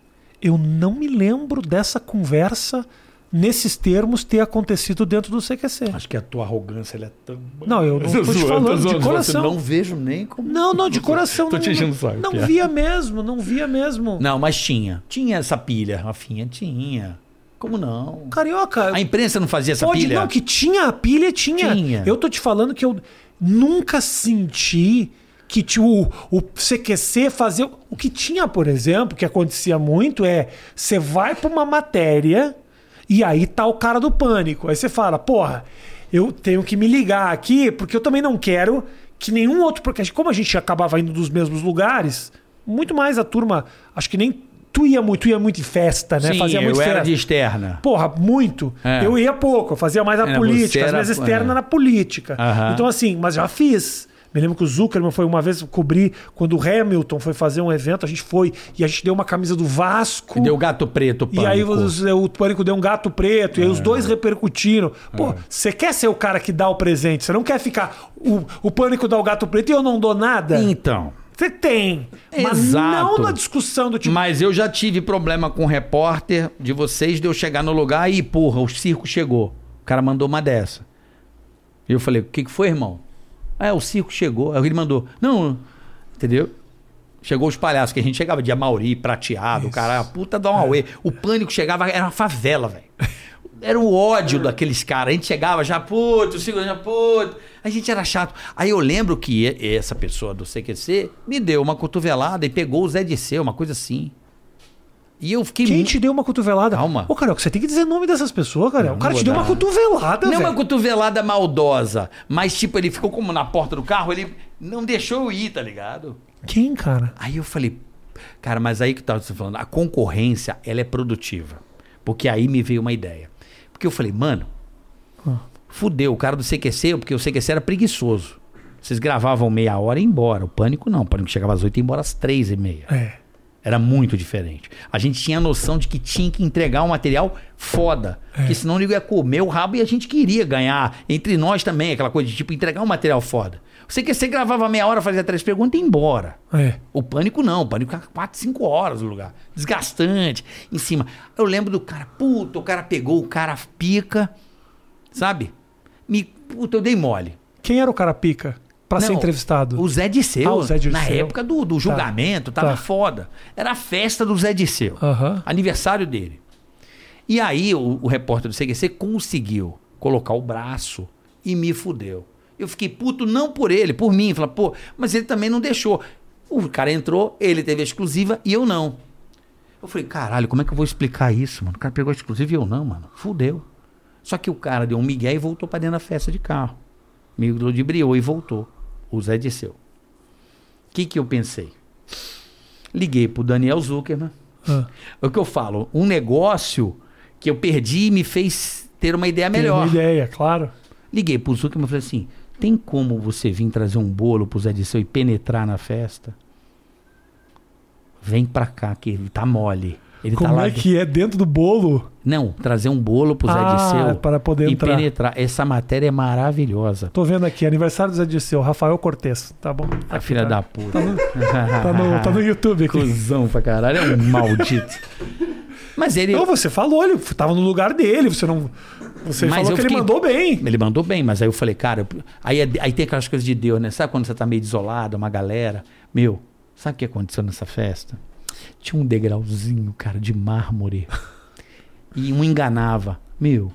Speaker 1: Eu não me lembro dessa conversa nesses termos ter acontecido dentro do CQC.
Speaker 2: Acho que a tua arrogância é tão.
Speaker 1: Não, eu não tô te
Speaker 2: zoando,
Speaker 1: falando
Speaker 2: tô
Speaker 1: de
Speaker 2: zoando.
Speaker 1: coração.
Speaker 2: Não vejo nem como.
Speaker 1: Não, não, de coração.
Speaker 2: Tô
Speaker 1: não,
Speaker 2: te enchendo o saco,
Speaker 1: Não
Speaker 2: Pierre.
Speaker 1: via mesmo, não via mesmo.
Speaker 2: Não, mas tinha. Tinha essa pilha, Rafinha. Tinha. Como não?
Speaker 1: Carioca,
Speaker 2: A imprensa não fazia essa
Speaker 1: pode
Speaker 2: pilha?
Speaker 1: não, que tinha a pilha, tinha.
Speaker 2: Tinha.
Speaker 1: Eu tô te falando que eu nunca senti que o, o CQC fazer. O que tinha, por exemplo, que acontecia muito é: você vai pra uma matéria e aí tá o cara do pânico. Aí você fala, porra, eu tenho que me ligar aqui, porque eu também não quero que nenhum outro. Porque como a gente acabava indo dos mesmos lugares, muito mais a turma. Acho que nem. Tu ia muito, tu ia muito em festa, né?
Speaker 2: Sim,
Speaker 1: Fazia muito
Speaker 2: eu era
Speaker 1: festa.
Speaker 2: de externa.
Speaker 1: Porra, muito.
Speaker 2: É.
Speaker 1: Eu ia pouco, eu fazia mais a
Speaker 2: É,
Speaker 1: política, às
Speaker 2: era-
Speaker 1: vezes externa
Speaker 2: é.
Speaker 1: na política. Então, assim, mas já fiz. Me lembro que o Zuckerman foi uma vez cobrir, quando o Hamilton foi fazer um evento, a gente foi e a gente deu uma camisa do Vasco.
Speaker 2: E deu gato preto,
Speaker 1: E aí
Speaker 2: pânico.
Speaker 1: os- o Pânico deu um gato preto, e aí os dois repercutindo. Pô, você quer ser o cara que dá o presente, você não quer ficar. O, o Pânico dá o gato preto e eu não dou nada?
Speaker 2: Então.
Speaker 1: Você tem. Mas
Speaker 2: Exato.
Speaker 1: não na discussão do tipo.
Speaker 2: Mas eu já tive problema com o repórter de vocês, de eu chegar no lugar e, porra, o circo chegou. O cara mandou uma dessa. E eu falei, o que, que foi, irmão? Ah, o circo chegou. Aí ele mandou, não, entendeu? Chegou os palhaços, que a gente chegava de Amauri, prateado, o cara, a puta da uma
Speaker 1: É.
Speaker 2: O pânico chegava, era uma favela, velho. Era o ódio daqueles caras. A gente chegava já, puto, segurança, já, puto. A gente era chato. Aí eu lembro que essa pessoa do CQC me deu uma cotovelada e pegou o Zé Disseu, uma coisa assim. E eu fiquei
Speaker 1: Quem
Speaker 2: muito-
Speaker 1: te deu uma cotovelada?
Speaker 2: Calma.
Speaker 1: Ô, Carioca, você tem que dizer o nome dessas pessoas, cara.
Speaker 2: Não,
Speaker 1: o cara te deu uma cotovelada,
Speaker 2: Não é uma cotovelada maldosa, mas tipo, ele ficou como na porta do carro, ele não deixou eu ir, tá ligado?
Speaker 1: Quem, cara?
Speaker 2: Aí eu falei, cara, mas aí que tava você falando, a concorrência, ela é produtiva. Porque aí me veio uma ideia. Porque eu falei, mano,
Speaker 1: Ah.
Speaker 2: fudeu, o cara do CQC, porque o CQC era preguiçoso. Vocês gravavam meia hora e ia embora. O pânico não, o pânico chegava às oito e ia embora às três e meia.
Speaker 1: É.
Speaker 2: Era muito diferente. A gente tinha a noção de que tinha que entregar um material foda. Porque senão ele ia comer o rabo e a gente queria ganhar. Entre nós também, aquela coisa de tipo entregar um material foda. Você que você gravava meia hora, fazia três perguntas e ia embora.
Speaker 1: É.
Speaker 2: O pânico não, o pânico ficava quatro, cinco horas no lugar. Desgastante, em cima. Eu lembro do cara, puta, o cara pegou o cara pica, sabe? Me, puta, eu dei mole.
Speaker 1: Quem era o cara pica pra ser entrevistado?
Speaker 2: O Zé Disseu.
Speaker 1: Ah, o Zé Disseu.
Speaker 2: Na época do, do julgamento, tava
Speaker 1: tá.
Speaker 2: foda. Era a festa do Zé Disseu.
Speaker 1: Aham.
Speaker 2: Aniversário dele. E aí o, o repórter do CQC conseguiu colocar o braço e me fudeu. Eu fiquei puto não por ele, por mim. Falei, pô, mas ele também não deixou. O cara entrou, ele teve a exclusiva e eu não. Eu falei, caralho, como é que eu vou explicar isso, mano? O cara pegou a exclusiva e eu não, mano. Fudeu. Só que o cara deu um migué e voltou pra dentro da festa de carro. Me ludibriou e voltou. O Zé disseu. O que que eu pensei? Liguei pro Daniel Zuckerman.
Speaker 1: Ah.
Speaker 2: É o que eu falo, um negócio que eu perdi me fez ter uma ideia
Speaker 1: Tem
Speaker 2: melhor.
Speaker 1: uma ideia, claro.
Speaker 2: Liguei pro Zuckerman e falei assim: tem como você vir trazer um bolo pro Zé Disseu e penetrar na festa? Vem pra cá, que ele tá mole. Ele
Speaker 1: Como
Speaker 2: tá lá
Speaker 1: é que é? Dentro do bolo?
Speaker 2: Não, trazer um bolo pro Zé
Speaker 1: Ah,
Speaker 2: Disseu
Speaker 1: para poder
Speaker 2: e
Speaker 1: entrar.
Speaker 2: penetrar. Essa matéria é maravilhosa.
Speaker 1: Tô vendo aqui, aniversário do Zé Disseu, Rafael Cortez. Tá bom.
Speaker 2: A
Speaker 1: Aqui,
Speaker 2: filha
Speaker 1: tá.
Speaker 2: da puta.
Speaker 1: Tá no, tá no, tá no YouTube aqui.
Speaker 2: Cusão pra caralho, é um maldito. Mas ele.
Speaker 1: Não, você falou, ele tava no lugar dele, você não. Você
Speaker 2: Mas
Speaker 1: falou que
Speaker 2: fiquei-
Speaker 1: ele mandou bem.
Speaker 2: Ele mandou bem, mas aí eu falei, cara, eu- aí, é- aí tem aquelas coisas de Deus, né? Sabe quando você tá meio desolado, uma galera? Meu, sabe o que aconteceu nessa festa? Tinha um degrauzinho, cara, de mármore. e um enganava. Meu,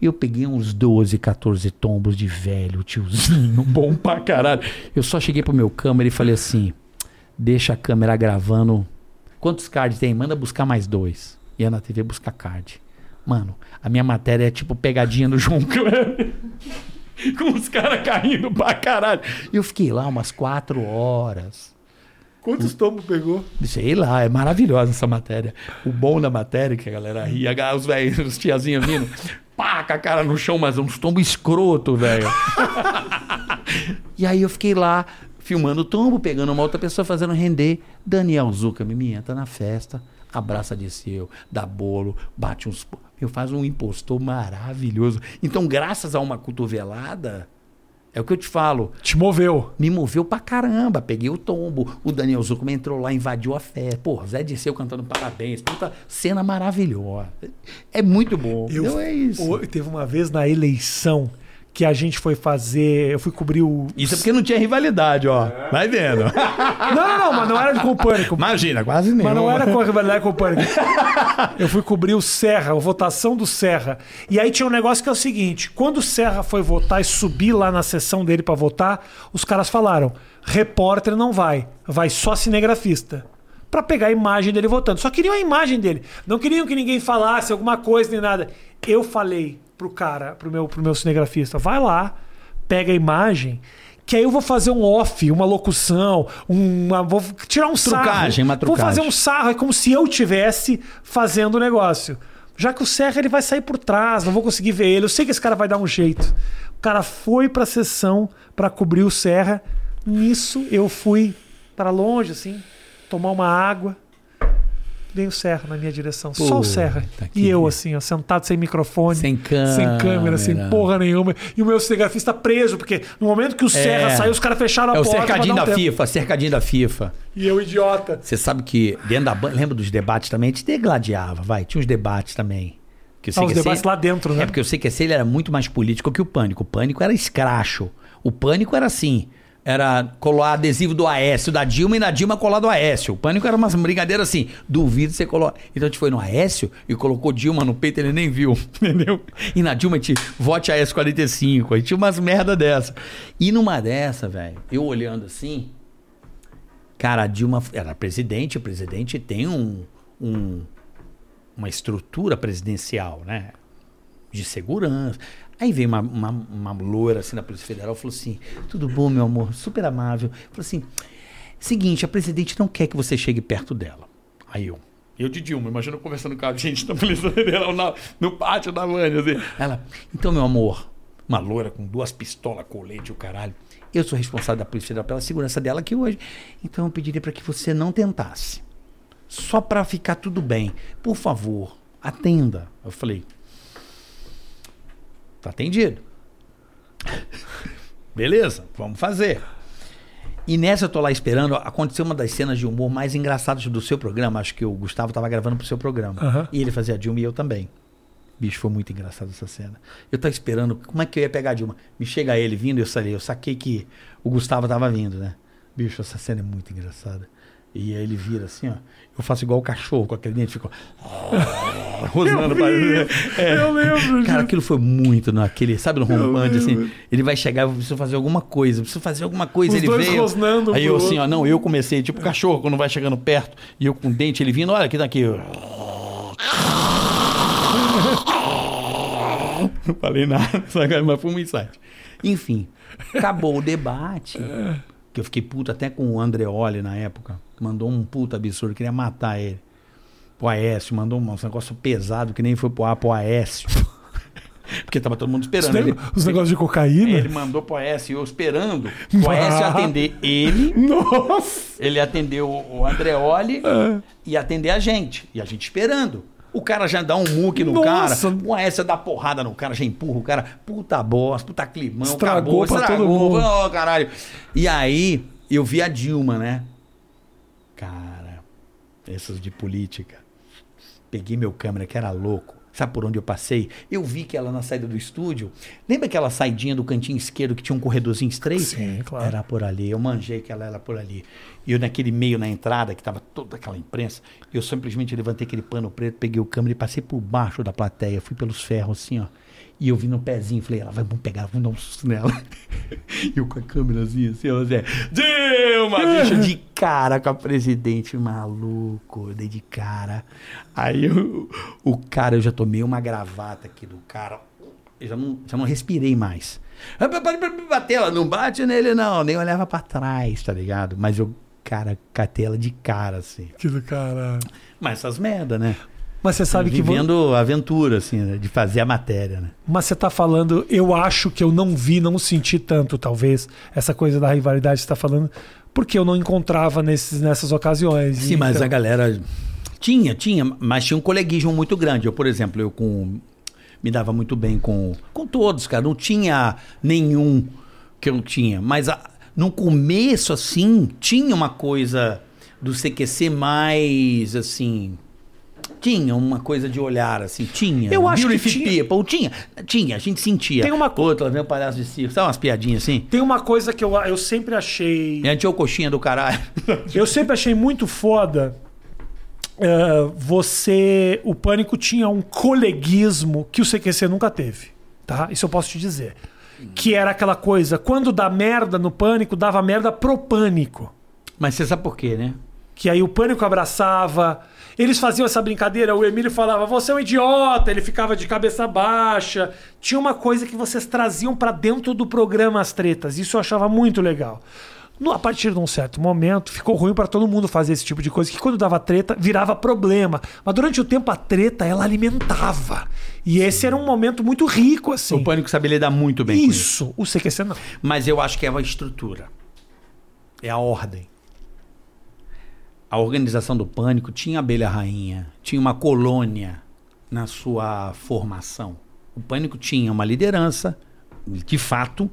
Speaker 2: eu peguei uns 12, 14 tombos de velho, tiozinho, bom pra caralho. Eu só cheguei pro meu câmera e falei assim: deixa a câmera gravando. Quantos cards tem? Manda buscar mais dois. Ia na TV buscar card. Mano, a minha matéria é tipo pegadinha do João Kleber. Com os caras caindo pra caralho. E eu fiquei lá umas quatro horas.
Speaker 1: Quantos tombos pegou?
Speaker 2: Sei lá, é maravilhosa essa matéria. O bom da matéria é que a galera ria, os velhos, os tiazinhos vindo, pá, com a cara no chão, mas uns tombos escroto, velho. e aí eu fiquei lá, filmando o tombo, pegando uma outra pessoa, fazendo render. Daniel Zucca me entra na festa, abraça de seu, dá bolo, bate uns. Eu faz um impostor maravilhoso. Então, graças a uma cotovelada, é o que eu te falo
Speaker 1: Te moveu.
Speaker 2: me moveu pra caramba. Peguei o tombo. O Daniel Zucco entrou lá, invadiu a festa. Pô, Zé Disseu cantando parabéns. Puta cena maravilhosa. É muito bom.
Speaker 1: Eu,
Speaker 2: então é isso.
Speaker 1: o- teve uma vez na eleição que a gente foi fazer. Eu fui cobrir o.
Speaker 2: Isso é porque não tinha rivalidade, ó. Vai vendo.
Speaker 1: Não, não, não, mas não era com o pânico.
Speaker 2: Imagina, quase nenhum.
Speaker 1: Mas não era com a rivalidade com o Pânico. Eu fui cobrir o Serra, a votação do Serra. E aí tinha um negócio que é o seguinte: quando o Serra foi votar e subir lá na sessão dele pra votar, os caras falaram: repórter não vai, vai só cinegrafista. Pra pegar a imagem dele votando. Só queriam a imagem dele. Não queriam que ninguém falasse alguma coisa nem nada. Eu falei pro cara, pro meu, pro meu cinegrafista: vai lá, pega a imagem. Que aí eu vou fazer um off, uma locução, uma, vou tirar um sarro.
Speaker 2: Trucagem, uma
Speaker 1: Vou fazer um sarro, é como se eu tivesse fazendo o negócio. Já que o Serra ele vai sair por trás, não vou conseguir ver ele. Eu sei que esse cara vai dar um jeito. O cara foi pra sessão pra cobrir o Serra. Nisso eu fui pra longe assim, tomar uma água. Vem o Serra na minha direção, só o Serra.
Speaker 2: que
Speaker 1: E eu assim, ó, sentado sem microfone,
Speaker 2: Sem câmera.
Speaker 1: sem câmera, sem porra nenhuma. E o meu cinegrafista preso, porque no momento que o Serra saiu, os caras fecharam a
Speaker 2: É o
Speaker 1: porta. pra
Speaker 2: cercadinho
Speaker 1: dar um
Speaker 2: da
Speaker 1: tempo.
Speaker 2: FIFA, cercadinho da FIFA.
Speaker 1: E eu, idiota.
Speaker 2: Você sabe que dentro da banda, lembra dos debates também? A gente degladiava, vai. Tinha uns debates também. Que eu
Speaker 1: Ah, os
Speaker 2: que esse-
Speaker 1: debates lá dentro, né?
Speaker 2: É porque eu sei que esse ele era muito mais político que o pânico. O pânico era escracho. O pânico era assim. Era colar adesivo do Aécio, da Dilma e na Dilma colar do Aécio. O pânico era umas brincadeiras assim. Duvido você colar. Então a gente foi no Aécio e colocou Dilma no peito, ele nem viu. Entendeu? E na Dilma a gente vote Aécio 45. Aí tinha umas merda dessa. E numa dessa, velho, eu olhando assim. Cara, a Dilma era presidente, o presidente tem um, um- uma estrutura presidencial, né? De segurança. Aí veio uma, uma, uma loira assim da Polícia Federal falou assim: tudo bom, meu amor? Super amável. Falou assim: seguinte, a presidente não quer que você chegue perto dela. Aí eu. Eu de Dilma, imagina conversando com a gente da Polícia Federal na- no pátio da Vânia. Assim. Ela, então, meu amor, uma loira com duas pistolas, colete, o caralho. Eu sou responsável da Polícia Federal pela segurança dela aqui hoje. Então eu pediria para que você não tentasse. Só para ficar tudo bem. Por favor, atenda. Eu falei, tá atendido. Beleza, vamos fazer. E nessa eu tô lá esperando, aconteceu uma das cenas de humor mais engraçadas do seu programa. Acho que o Gustavo tava gravando pro seu programa.
Speaker 1: Aham.
Speaker 2: E ele fazia a Dilma e eu também. Bicho, foi muito engraçado essa cena. Eu tava esperando, como é que eu ia pegar a Dilma? Me chega ele vindo, eu saí, eu saquei que o Gustavo tava vindo, né? Bicho, essa cena é muito engraçada. E aí ele vira assim, ó. Eu faço igual o cachorro com aquele dente, fico rosnando pra é.
Speaker 1: Eu lembro
Speaker 2: Cara, aquilo foi muito naquele, sabe, no rompante, assim. Ele vai chegar, eu preciso fazer alguma coisa, eu preciso fazer alguma coisa.
Speaker 1: Os
Speaker 2: ele
Speaker 1: dois
Speaker 2: veio.
Speaker 1: rosnando
Speaker 2: Aí eu assim, ó, não, eu comecei, tipo cachorro, quando vai chegando perto, e eu com o dente, ele vindo, olha aqui, tá aqui. Não falei nada, sabe? mas foi um insight. Enfim, acabou o debate. Que eu fiquei puto até com o Andreoli na época. Mandou um puto absurdo, queria matar ele. Pro Aécio, mandou um negócio pesado que nem foi pro A, pro Aécio. Porque tava todo mundo esperando. Ele,
Speaker 1: os negócios de cocaína.
Speaker 2: ele mandou pro Oeste, eu esperando o Oeste
Speaker 1: Ah.
Speaker 2: atender ele,
Speaker 1: Nossa!
Speaker 2: ele atendeu o Andreoli
Speaker 1: É.
Speaker 2: e atender a gente. E a gente esperando. O cara já dá um muque no
Speaker 1: Nossa.
Speaker 2: cara, o Aécio dá porrada no cara, já empurra o cara. Puta bosta, puta climão,
Speaker 1: Estragou
Speaker 2: acabou,
Speaker 1: pra
Speaker 2: estragou.
Speaker 1: todo mundo.
Speaker 2: Ô, caralho. E aí, eu vi a Dilma, né? Cara, essas de política. Peguei meu câmera, que era louco. Sabe por onde eu passei? Eu vi que ela na saída do estúdio. Lembra aquela saidinha do cantinho esquerdo que tinha um corredorzinho estreito?
Speaker 1: Sim, claro.
Speaker 2: Era por ali. Eu manjei que ela era por ali. E eu, naquele meio na entrada, que tava toda aquela imprensa, eu simplesmente levantei aquele pano preto, peguei o câmera e passei por baixo da plateia. Fui pelos ferros assim, ó. E eu vi no pezinho, falei, ela vai, pegar, vamos dar um susto nela. e eu com a câmerazinha assim, ó, Zé. Dilma, bicho, de cara com a presidente, maluco, eu dei de cara. Aí eu- o cara, eu já tomei uma gravata aqui do cara. Eu já não, já não respirei mais. Bater ela, não bate nele não, nem olhava pra trás, tá ligado? Mas eu, cara, catei ela de cara, assim.
Speaker 1: Que do caralho.
Speaker 2: Mas essas merda, né?
Speaker 1: Mas você sabe que. vo-
Speaker 2: Vivendo aventura, assim, né? de fazer a matéria, né?
Speaker 1: Mas você tá falando, eu acho que eu não vi, não senti tanto, talvez, essa coisa da rivalidade que você tá falando, porque eu não encontrava nesses, nessas ocasiões.
Speaker 2: Sim, mas
Speaker 1: Então-
Speaker 2: a galera. Tinha, tinha, mas tinha um coleguismo muito grande. Eu, por exemplo, eu com. Me dava muito bem com, com todos, cara. Não tinha nenhum que eu tinha. Mas a- no começo, assim, tinha uma coisa do CQC mais, assim. Tinha uma coisa de olhar, assim, tinha.
Speaker 1: Eu acho que tinha.
Speaker 2: People, tinha. Tinha, a gente sentia.
Speaker 1: Tem uma co-
Speaker 2: Outra, vem o palhaço de circo. Sabe umas piadinhas assim?
Speaker 1: Tem uma coisa que eu, eu sempre achei.
Speaker 2: É o coxinha do caralho.
Speaker 1: Eu sempre achei muito foda. eh, você. O Pânico tinha um coleguismo que o CQC nunca teve. Tá? Isso eu posso te dizer. Que era aquela coisa, quando dá merda no pânico, dava merda pro pânico.
Speaker 2: Mas você sabe por quê, né?
Speaker 1: Que aí o pânico abraçava. Eles faziam essa brincadeira, o Emílio falava, você é um idiota, ele ficava de cabeça baixa. Tinha uma coisa que vocês traziam pra dentro do programa as tretas. Isso eu achava muito legal. No- a partir de um certo momento, ficou ruim pra todo mundo fazer esse tipo de coisa, que quando dava treta, virava problema. Mas durante o tempo, a treta, ela alimentava. E esse era um momento muito rico, assim.
Speaker 2: O pânico sabe lidar muito bem com isso.
Speaker 1: Isso, o CQC não.
Speaker 2: Mas eu acho que é a estrutura. É a ordem. A organização do pânico tinha abelha rainha, tinha uma colônia na sua formação. O pânico tinha uma liderança, de fato,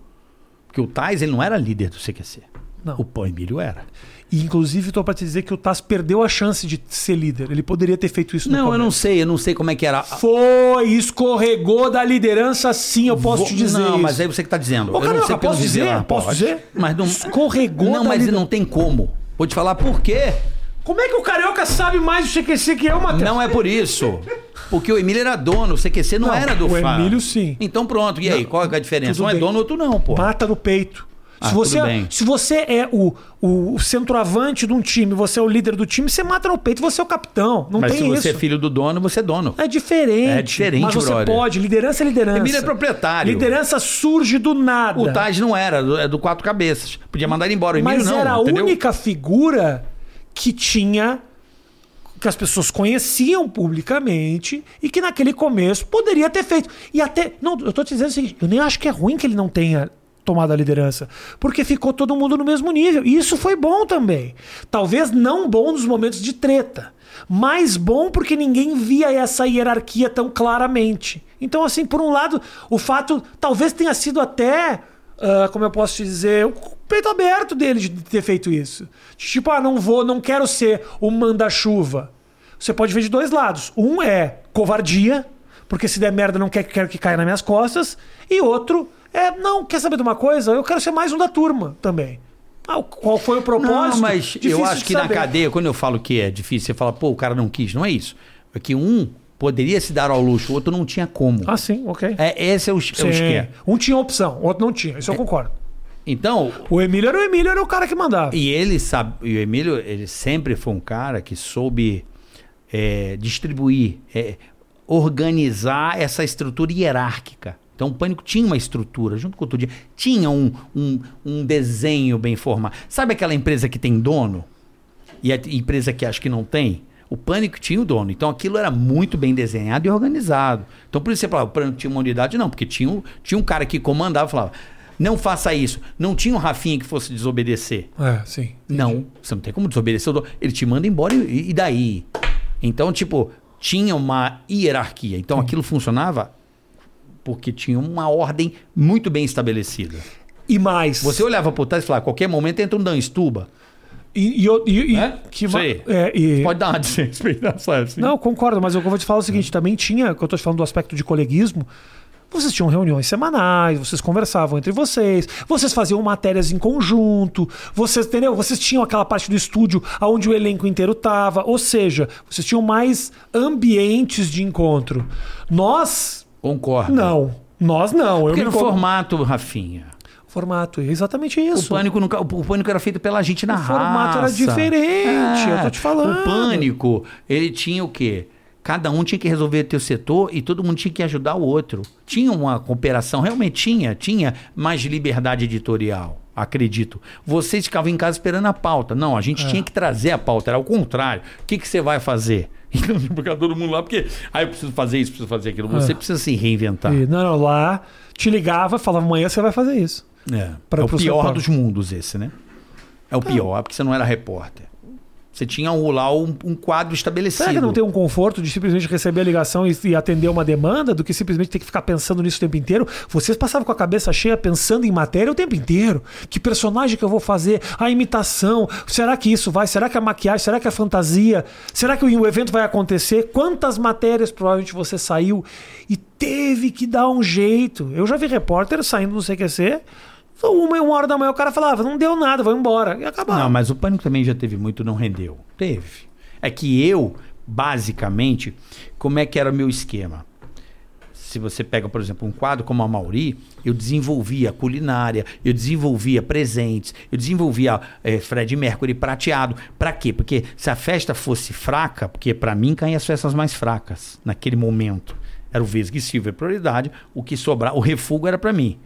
Speaker 2: porque o Tais ele não era líder do CQC.
Speaker 1: Não.
Speaker 2: O Pão Emílio era.
Speaker 1: E, inclusive, estou para te dizer que o Tass perdeu a chance de ser líder. Ele poderia ter feito isso no
Speaker 2: Não, eu não sei, eu não sei como é que era.
Speaker 1: Foi, escorregou da liderança sim, eu posso
Speaker 2: Vou-
Speaker 1: te dizer
Speaker 2: Não,
Speaker 1: isso.
Speaker 2: mas aí você que tá dizendo.
Speaker 1: Ô,
Speaker 2: eu
Speaker 1: Carioca,
Speaker 2: não sei eu
Speaker 1: posso dizer?
Speaker 2: lá.
Speaker 1: Posso
Speaker 2: Pode.
Speaker 1: dizer?
Speaker 2: Mas não.
Speaker 1: Escorregou
Speaker 2: Não, mas
Speaker 1: lider-
Speaker 2: não tem como. Vou te falar por quê.
Speaker 1: Como é que o Carioca sabe mais do CQC que eu, Matheus?
Speaker 2: Não é por isso. Porque o Emílio era dono, o CQC não,
Speaker 1: Não,
Speaker 2: era do
Speaker 1: o
Speaker 2: Fá.
Speaker 1: Emílio, sim.
Speaker 2: Então pronto, e aí, qual é a diferença? Um é
Speaker 1: bem.
Speaker 2: dono, outro não, pô.
Speaker 1: Mata no peito.
Speaker 2: Ah,
Speaker 1: se, você,
Speaker 2: bem.
Speaker 1: se você é o, o centroavante de um time, você é o líder do time, você mata no peito, você é o capitão. Não
Speaker 2: Mas
Speaker 1: tem
Speaker 2: se você
Speaker 1: isso.
Speaker 2: é filho do dono, você é dono.
Speaker 1: É diferente.
Speaker 2: É diferente,
Speaker 1: Mas você
Speaker 2: brother.
Speaker 1: pode. Liderança é liderança.
Speaker 2: Emílio é proprietário.
Speaker 1: Liderança surge do nada.
Speaker 2: O Taj não era, é do quatro cabeças. Podia mandar ele embora. O Emílio
Speaker 1: Mas
Speaker 2: não,
Speaker 1: era a
Speaker 2: entendeu?
Speaker 1: única figura que tinha que as pessoas conheciam publicamente e que naquele começo poderia ter feito. E até, não, eu tô te dizendo o seguinte, eu nem acho que é ruim que ele não tenha tomado a liderança, porque ficou todo mundo no mesmo nível. E isso foi bom também. Talvez não bom nos momentos de treta, mas bom porque ninguém via essa hierarquia tão claramente. Então, assim, por um lado, o fato talvez tenha sido até ah, como eu posso te dizer, o peito aberto dele de ter feito isso. Tipo, ah, não vou, não quero ser o manda-chuva. Você pode ver de dois lados. Um é covardia, porque se der merda não quer, quero que caia nas minhas costas. E outro é, não, quer saber de uma coisa? Eu quero ser mais um da turma também. Ah, qual foi o propósito?
Speaker 2: Não, mas
Speaker 1: Difícil
Speaker 2: eu acho que na
Speaker 1: saber.
Speaker 2: cadeia, quando eu falo que é difícil, você fala, pô, o cara não quis. Não é isso. É que um poderia se dar ao luxo, o outro não tinha como.
Speaker 1: Ah, sim, ok.
Speaker 2: É, esse é o, é o esquema.
Speaker 1: Um tinha opção, o outro não tinha. Isso eu concordo.
Speaker 2: Então,
Speaker 1: O Emílio era o Emílio, era o cara que mandava.
Speaker 2: E ele sabe, e o Emílio, ele sempre foi um cara que soube é, distribuir, é, organizar essa estrutura hierárquica. Então o Pânico tinha uma estrutura, junto com o Tudinho, tinha um, um, um desenho bem formado. Sabe aquela empresa que tem dono? E a empresa que acha que não tem? O Pânico tinha o dono. Então aquilo era muito bem desenhado e organizado. Então por isso você falava, o Pânico tinha uma unidade? Não, porque tinha, um- tinha um cara que comandava e falava, não faça isso. Não tinha um Rafinha que fosse desobedecer.
Speaker 1: É, sim.
Speaker 2: Não, você não tem como desobedecer o dono. Ele te manda embora e, e daí? Então, tipo, tinha uma hierarquia. Então aquilo funcionava porque tinha uma ordem muito bem estabelecida.
Speaker 1: E mais.
Speaker 2: Você olhava por trás e falava, a qualquer momento entra um Dan Stuba.
Speaker 1: E, e, e, e-
Speaker 2: É?
Speaker 1: que
Speaker 2: aí.
Speaker 1: é, e-
Speaker 2: Pode dar uma desrespeitação assim.
Speaker 1: Não, concordo, mas eu vou te falar o seguinte: também tinha, que eu tô te falando do aspecto de coleguismo. Vocês tinham reuniões semanais, vocês conversavam entre vocês, vocês faziam matérias em conjunto, vocês, entendeu? Vocês tinham aquela parte do estúdio onde o elenco inteiro tava, ou seja, vocês tinham mais ambientes de encontro. Nós,
Speaker 2: Concordo.
Speaker 1: não. Nós não. Eu
Speaker 2: Porque
Speaker 1: me
Speaker 2: no
Speaker 1: con-
Speaker 2: formato, Rafinha.
Speaker 1: Formato, é exatamente
Speaker 2: O
Speaker 1: isso.
Speaker 2: pânico, nunca, o pânico era feito pela gente na
Speaker 1: O formato era diferente, eu tô te falando.
Speaker 2: O pânico, ele tinha o quê? Cada um tinha que resolver teu setor e todo mundo tinha que ajudar o outro. Tinha uma cooperação, realmente tinha, tinha mais liberdade editorial, acredito. Vocês ficavam em casa esperando a pauta. Não, a gente tinha que trazer a pauta, era o contrário. O que, que você vai fazer? Então, ficar todo mundo lá, porque ah, eu preciso fazer isso, preciso fazer aquilo. Você
Speaker 1: É.
Speaker 2: precisa se reinventar.
Speaker 1: E, não, não, lá te ligava, falava amanhã você vai fazer isso.
Speaker 2: É,
Speaker 1: Pra-
Speaker 2: é o pior dos mundos esse, né? É o pior, porque você não era repórter. Você tinha um, lá um, um quadro estabelecido.
Speaker 1: Será que não tem um conforto de simplesmente receber a ligação e, e atender uma demanda do que simplesmente ter que ficar pensando nisso o tempo inteiro? Vocês passavam com a cabeça cheia pensando em matéria o tempo inteiro. Que personagem que eu vou fazer? A imitação? Será que isso vai? Será que a maquiagem? Será que a fantasia? Será que o, o evento vai acontecer? Quantas matérias provavelmente você saiu e teve que dar um jeito? Eu já vi repórter saindo do CQC. Uma, uma hora da manhã o cara falava, não deu nada, vou embora. E acabava.
Speaker 2: Não, mas o pânico também já teve muito, não rendeu. Teve. É que eu, basicamente, como é que era o meu esquema? Se você pega, por exemplo, um quadro como a Mauri, eu desenvolvia culinária, eu desenvolvia presentes, eu desenvolvia eh, Fred Mercury prateado. Pra quê? Porque se a festa fosse fraca, porque pra mim caem as festas mais fracas naquele momento. Era o Vesga e Silva prioridade, o que sobrar, o refugo era pra mim.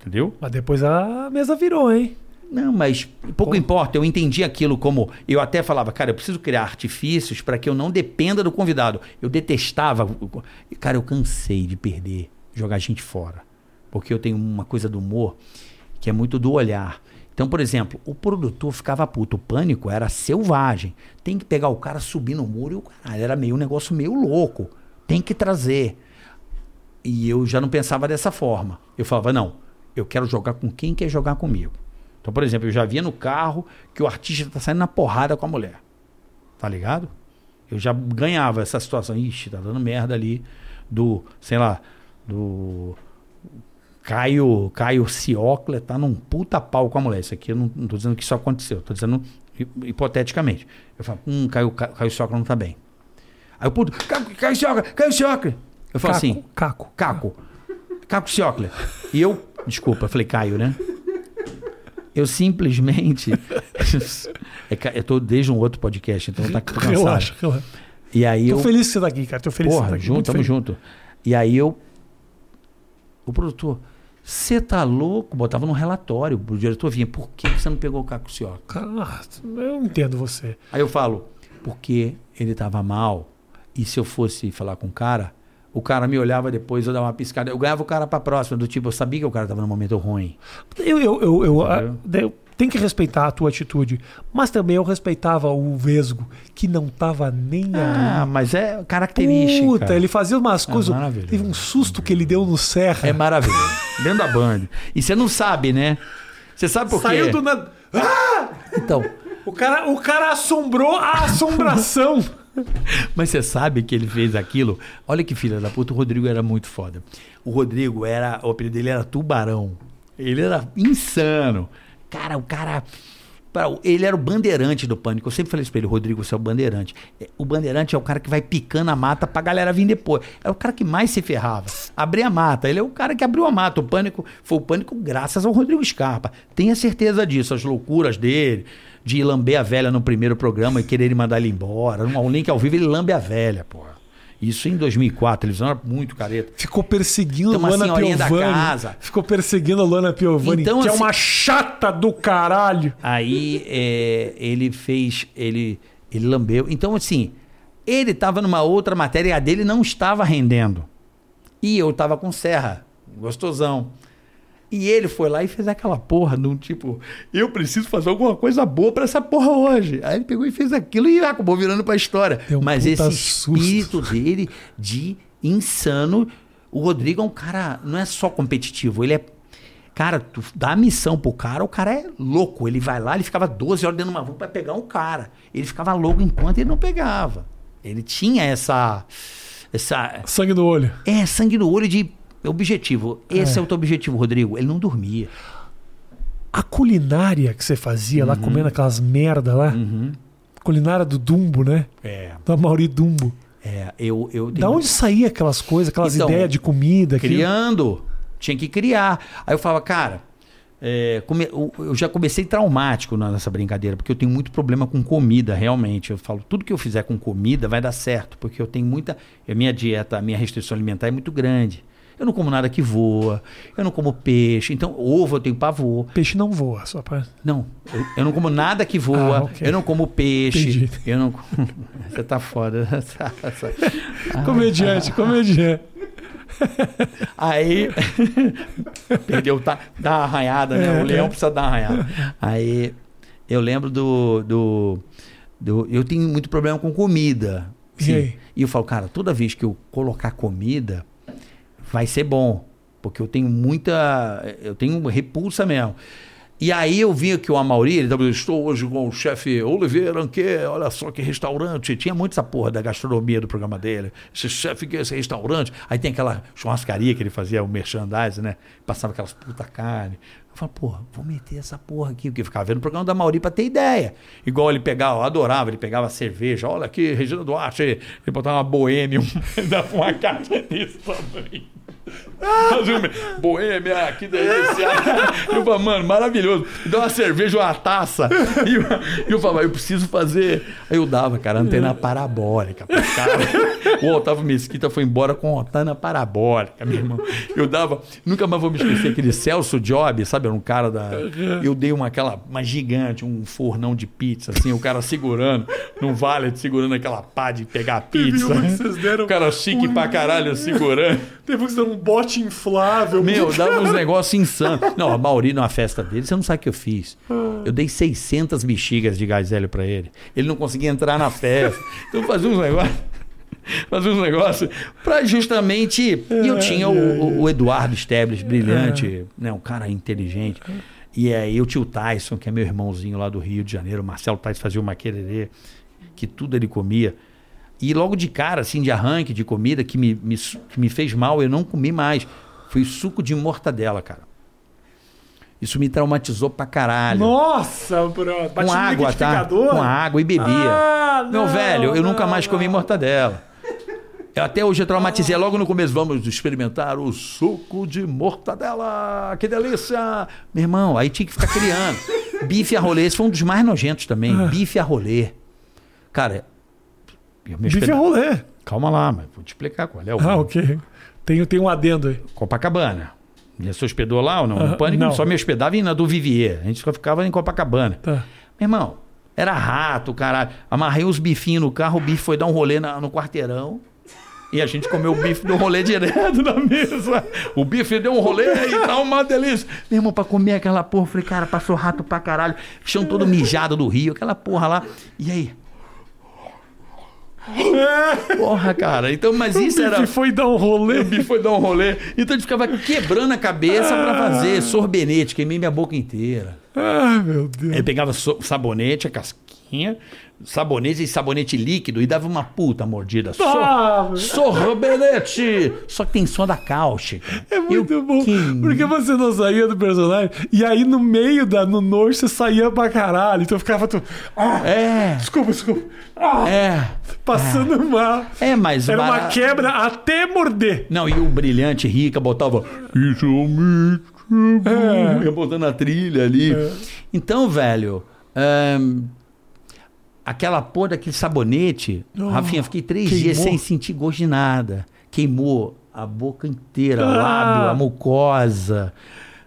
Speaker 2: Entendeu?
Speaker 1: Mas depois a mesa virou, hein?
Speaker 2: Não, mas pouco importa. Eu entendi aquilo como. Eu até falava, cara, eu preciso criar artifícios para que eu não dependa do convidado. Eu detestava. Cara, eu cansei de perder, jogar gente fora. Porque eu tenho uma coisa do humor que é muito do olhar. Então, por exemplo, o produtor ficava puto. O pânico era selvagem. Tem que pegar o cara subir no muro e o caralho. Era meio um negócio meio louco. Tem que trazer. E eu já não pensava dessa forma. Eu falava, não, eu quero jogar com quem quer jogar comigo. Então, por exemplo, eu já via no carro que o artista tá saindo na porrada com a mulher. Tá ligado? Eu já ganhava essa situação. Ixi, tá dando merda ali do, sei lá, do Caio, Caio Ciocler tá num puta pau com a mulher. Isso aqui eu não, não tô dizendo que isso aconteceu, tô dizendo hi- hipoteticamente. Eu falo, hum, Caio, Ca- Caio Ciocler não tá bem. Aí o puto, Caio, Caio Ciocler, Caio Ciocler. Eu falo
Speaker 1: Caco,
Speaker 2: assim,
Speaker 1: Caco.
Speaker 2: Caco. Caco Ciocler. E eu, desculpa, eu falei Caio, né? Eu simplesmente. É eu tô desde um outro podcast, então tá cansado.
Speaker 1: Relaxa, relaxa.
Speaker 2: E aí
Speaker 1: Tô
Speaker 2: eu.
Speaker 1: feliz que você tá aqui, cara. Tô feliz que você
Speaker 2: Porra,
Speaker 1: tá aqui.
Speaker 2: junto, tamo
Speaker 1: feliz.
Speaker 2: junto. E aí eu. O produtor, você tá louco? Botava no relatório. O diretor vinha, por que você não pegou o Caco Ciocler?
Speaker 1: Ah, eu entendo você.
Speaker 2: Aí eu falo, porque ele tava mal. E se eu fosse falar com o cara, o cara me olhava depois, eu dava uma piscada. Eu ganhava o cara pra próxima, do tipo, eu sabia que o cara tava num momento ruim.
Speaker 1: Eu, eu, eu, eu, ah, eu tenho que respeitar a tua atitude, mas também eu respeitava o Vesgo, que não tava nem
Speaker 2: Ah,
Speaker 1: aí.
Speaker 2: mas é característica.
Speaker 1: Puta, ele fazia umas coisas.
Speaker 2: maravilhoso.
Speaker 1: teve um susto que ele deu no Serra.
Speaker 2: É maravilhoso. Dentro da Band. E você não sabe, né? Você sabe por quê?
Speaker 1: Saiu do nada. Ah!
Speaker 2: Então,
Speaker 1: O cara, o cara assombrou a assombração.
Speaker 2: mas você sabe que ele fez aquilo? Olha que filha da puta, o Rodrigo era muito foda. O Rodrigo era, o apelido dele era Tubarão. Ele era insano. Cara, o cara Ele era o bandeirante do pânico. Eu sempre falei isso pra ele, Rodrigo, você é o bandeirante. É, O bandeirante é o cara que vai picando a mata pra galera vir depois. É o cara que mais se ferrava. Abrir a mata. Ele é o cara que abriu a mata. O pânico foi o pânico graças ao Rodrigo Scarpa. Tenha certeza disso. As loucuras dele, de lamber a velha no primeiro programa e querer mandar ele embora. Um link ao vivo, ele lambe a velha, porra. Isso em 2004. A televisão era muito careta.
Speaker 1: Ficou perseguindo a Luana
Speaker 2: senhorinha da
Speaker 1: Piovani.
Speaker 2: casa.
Speaker 1: Ficou perseguindo a Luana Piovani,
Speaker 2: Então,
Speaker 1: que é
Speaker 2: assim-
Speaker 1: uma chata do caralho.
Speaker 2: Aí é, ele fez. Ele, ele lambeu. Então, assim, Ele tava numa outra matéria e a dele não estava rendendo. E eu tava com serra, gostosão. E ele foi lá e fez aquela porra num tipo, eu preciso fazer alguma coisa boa pra essa porra hoje. Aí ele pegou e fez aquilo e acabou virando pra história.
Speaker 1: Um
Speaker 2: Mas esse
Speaker 1: susto.
Speaker 2: espírito dele de insano, o Rodrigo é um cara, não é só competitivo, ele é Cara, tu dá a missão pro cara, o cara é louco. Ele vai lá, ele ficava 12 horas dentro de uma van pra pegar um cara. Ele ficava louco enquanto ele não pegava. Ele tinha essa. essa
Speaker 1: Sangue no olho.
Speaker 2: é, sangue no olho de objetivo. Esse é, o teu objetivo, Rodrigo. Ele não dormia.
Speaker 1: A culinária que você fazia lá, comendo aquelas merda lá. Culinária do Dumbo, né?
Speaker 2: É.
Speaker 1: Da Mauri Dumbo.
Speaker 2: É, eu, eu
Speaker 1: Da onde saía aquelas coisas, aquelas
Speaker 2: Então,
Speaker 1: ideias de comida? aquilo?
Speaker 2: criando. Tinha que criar. Aí eu falava, cara, é, come- eu- já comecei traumático nessa brincadeira, porque eu tenho muito problema com comida, realmente. Eu falo, tudo que eu fizer com comida vai dar certo, porque eu tenho muita. A minha dieta, a minha restrição alimentar é muito grande. Eu não como nada que voa, eu não como peixe, então ovo eu tenho pavor.
Speaker 1: Peixe não voa, só pra.
Speaker 2: Não, eu, eu não como nada que voa,
Speaker 1: Ah, ok.
Speaker 2: eu não como peixe,
Speaker 1: Entendi.
Speaker 2: eu não. Você tá foda.
Speaker 1: Comediante, comediante.
Speaker 2: Aí perdeu, tá, dá uma arranhada, né?
Speaker 1: É,
Speaker 2: o leão
Speaker 1: é.
Speaker 2: precisa dar uma arranhada. Aí eu lembro do, do, do- Eu tenho muito problema com comida.
Speaker 1: E
Speaker 2: sim.
Speaker 1: aí?
Speaker 2: E eu falo, cara, toda vez que eu colocar comida, vai ser bom. Porque eu tenho muita. Eu tenho repulsa mesmo. E aí eu vi que o Amauri, ele tava, estou hoje com o chefe Oliveira Anquet, olha só que restaurante. Tinha muito essa porra da gastronomia do programa dele. Esse chefe que é esse restaurante. Aí tem aquela churrascaria que ele fazia, o merchandising, né? Passava aquelas puta carne. Falei, porra, vou meter essa porra aqui. Porque ficava vendo o programa da Mauri pra ter ideia. Igual ele pegava, eu adorava, ele pegava cerveja. Olha aqui, Regina Duarte, ele botava uma boêmia, dava uma caixa disso também. Boêmia, que delícia. Eu falava, mano, maravilhoso. Dá uma cerveja, uma taça. E eu, eu falava, eu preciso fazer. Aí eu dava, cara, antena parabólica. O Otávio Mesquita foi embora com antena parabólica, meu irmão. Eu dava, nunca mais vou me esquecer aquele Celso Job, sabe? Era um cara da. Eu dei uma aquela, uma gigante, um fornão de pizza, assim, o cara segurando, num vale, segurando aquela pá de pegar pizza.
Speaker 1: que vocês deram
Speaker 2: O cara chique pra caralho segurando.
Speaker 1: Teve que um bote inflável.
Speaker 2: Meu, dava uns negócios insanos. Não, a Mauri, numa festa dele, você não sabe o que eu fiz. Eu dei 600 bexigas de gás hélio pra ele. Ele não conseguia entrar na festa. Então fazia uns negócios. Fazia uns negócios pra justamente. E eu tinha o, o- o Eduardo Stebles, brilhante, né, um cara inteligente. E aí o tio Tyson, que é meu irmãozinho lá do Rio de Janeiro, o Marcelo Tyson fazia uma quererê, que tudo ele comia. E logo de cara, assim, de arranque de comida que me, me, que me fez mal, eu não comi mais. Foi suco de mortadela, cara. Isso me traumatizou pra caralho.
Speaker 1: Nossa, bro.
Speaker 2: Com
Speaker 1: Bati no
Speaker 2: água, tá? Com água e bebia.
Speaker 1: Ah,
Speaker 2: Meu
Speaker 1: não,
Speaker 2: velho, eu
Speaker 1: não,
Speaker 2: nunca mais comi
Speaker 1: não.
Speaker 2: mortadela. Eu até hoje eu traumatizei logo no começo. Vamos experimentar o suco de mortadela. Que delícia! Meu irmão, aí tinha que ficar criando. Bife a rolê, esse foi um dos mais nojentos também. Bife a rolê. Cara,
Speaker 1: Bife é rolê.
Speaker 2: Calma lá, mas vou te explicar qual é o
Speaker 1: Ah, ok. Tem, tem um adendo aí.
Speaker 2: Copacabana. Já se hospedou lá ou não?
Speaker 1: Ah,
Speaker 2: No Pânico
Speaker 1: não.
Speaker 2: só me hospedava em na do Vivier. A gente só ficava em Copacabana.
Speaker 1: Tá.
Speaker 2: Meu irmão, era rato, caralho. Amarrei os bifinhos no carro, o bife foi dar um rolê na- no quarteirão. E a gente comeu o bife do rolê direto na mesa. O bife deu um rolê e tá uma delícia. Meu irmão, pra comer aquela porra, eu falei, cara, passou rato pra caralho. Chão todo mijado do rio, aquela porra lá. E aí? Porra, cara. Então, mas isso
Speaker 1: o
Speaker 2: era.
Speaker 1: bife foi dar um rolê.
Speaker 2: O foi dar um rolê. Então a gente ficava quebrando a cabeça pra fazer sorbenete. Queimei minha boca inteira.
Speaker 1: Ai, meu Deus.
Speaker 2: Ele pegava sabonete, a casquinha, sabonete e sabonete líquido e dava uma puta mordida.
Speaker 1: Ah, meu.
Speaker 2: Sorbenete! Só que tem som da cáustica.
Speaker 1: É muito
Speaker 2: Eu
Speaker 1: bom.
Speaker 2: queimei.
Speaker 1: Porque você não saía do personagem. E aí no meio da, no nojo você saía pra caralho. Então ficava tu. Ah,
Speaker 2: É,
Speaker 1: desculpa, desculpa. Ah,
Speaker 2: é.
Speaker 1: passando mal.
Speaker 2: É, mas.
Speaker 1: Era uma
Speaker 2: bara-
Speaker 1: quebra até morder.
Speaker 2: Não, e o brilhante rica botava. Isso é mito.
Speaker 1: É.
Speaker 2: Ia botando a trilha ali. Então, velho. ahn, aquela porra daquele sabonete.
Speaker 1: Oh,
Speaker 2: Rafinha, fiquei três
Speaker 1: queimou.
Speaker 2: dias sem sentir gosto de nada. Queimou a boca inteira, o
Speaker 1: Ah.
Speaker 2: lábio, a mucosa.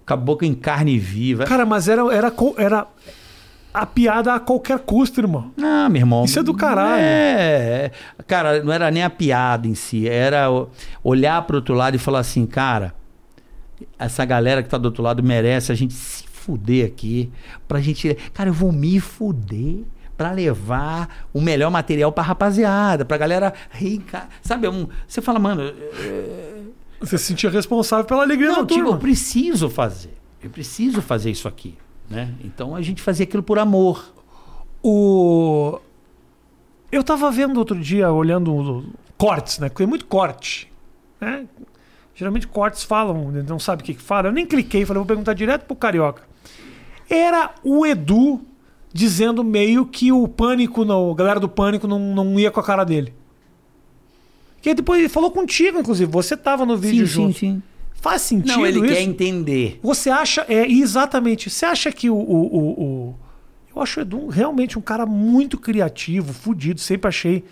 Speaker 2: Com a boca em carne viva.
Speaker 1: Cara, mas era, era, era, a piada a qualquer custo, irmão.
Speaker 2: Não, meu irmão.
Speaker 1: Isso é do caralho.
Speaker 2: É. Cara, não era nem a piada em si. Era o- olhar pro outro lado e falar assim, cara, essa galera que tá do outro lado merece a gente se fuder aqui. Pra gente. Cara, eu vou me fuder. Pra levar o melhor material pra rapaziada, pra galera rir. Sabe, um, você fala, mano,
Speaker 1: Você se sentia responsável pela alegria
Speaker 2: não,
Speaker 1: da
Speaker 2: tipo,
Speaker 1: turma.
Speaker 2: eu preciso fazer. Eu preciso fazer isso aqui. Né? Então a gente fazia aquilo por amor.
Speaker 1: O... Eu tava vendo outro dia, olhando cortes, né? Porque é muito corte. Né? Geralmente cortes falam, não sabe o que, que fala. Eu nem cliquei, falei, vou perguntar direto pro Carioca. Era o Edu dizendo meio que o pânico, não, a galera do pânico não, não ia com a cara dele. Que aí depois ele falou contigo, inclusive. Você tava no vídeo junto.
Speaker 2: sim.
Speaker 1: Faz sentido
Speaker 2: Não, ele
Speaker 1: isso?
Speaker 2: quer entender.
Speaker 1: Você acha, é exatamente, você acha que o, o, o- o- eu acho o Edu realmente um cara muito criativo, fudido, sempre achei.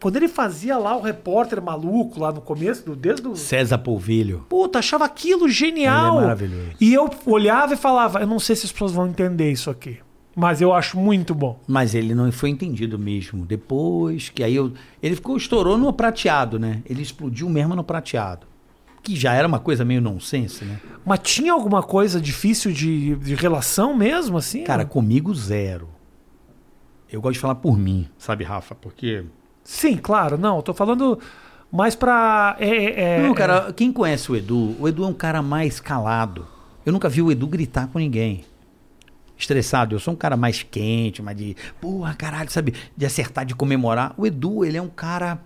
Speaker 1: Quando ele fazia lá o repórter maluco lá no começo, do, desde o
Speaker 2: César Polvilho.
Speaker 1: Puta, achava aquilo genial.
Speaker 2: Ele é maravilhoso.
Speaker 1: E eu olhava e falava, eu não sei se as pessoas vão entender isso aqui, mas eu acho muito bom.
Speaker 2: Mas ele não foi entendido mesmo. Depois que aí eu. Ele ficou, estourou no prateado, né? Ele explodiu mesmo no prateado. Que já era uma coisa meio nonsense, né?
Speaker 1: Mas tinha alguma coisa difícil de, de relação mesmo, assim?
Speaker 2: Cara, comigo zero. Eu gosto de falar por mim, sabe, Rafa? Porque.
Speaker 1: Sim, claro, não, eu tô falando mais pra. é, é, é,
Speaker 2: Não, cara, quem conhece o Edu, o Edu é um cara mais calado. Eu nunca vi o Edu gritar com ninguém. Estressado, eu sou um cara mais quente, mais de, porra, caralho, sabe, de acertar, de comemorar. O Edu, ele é um cara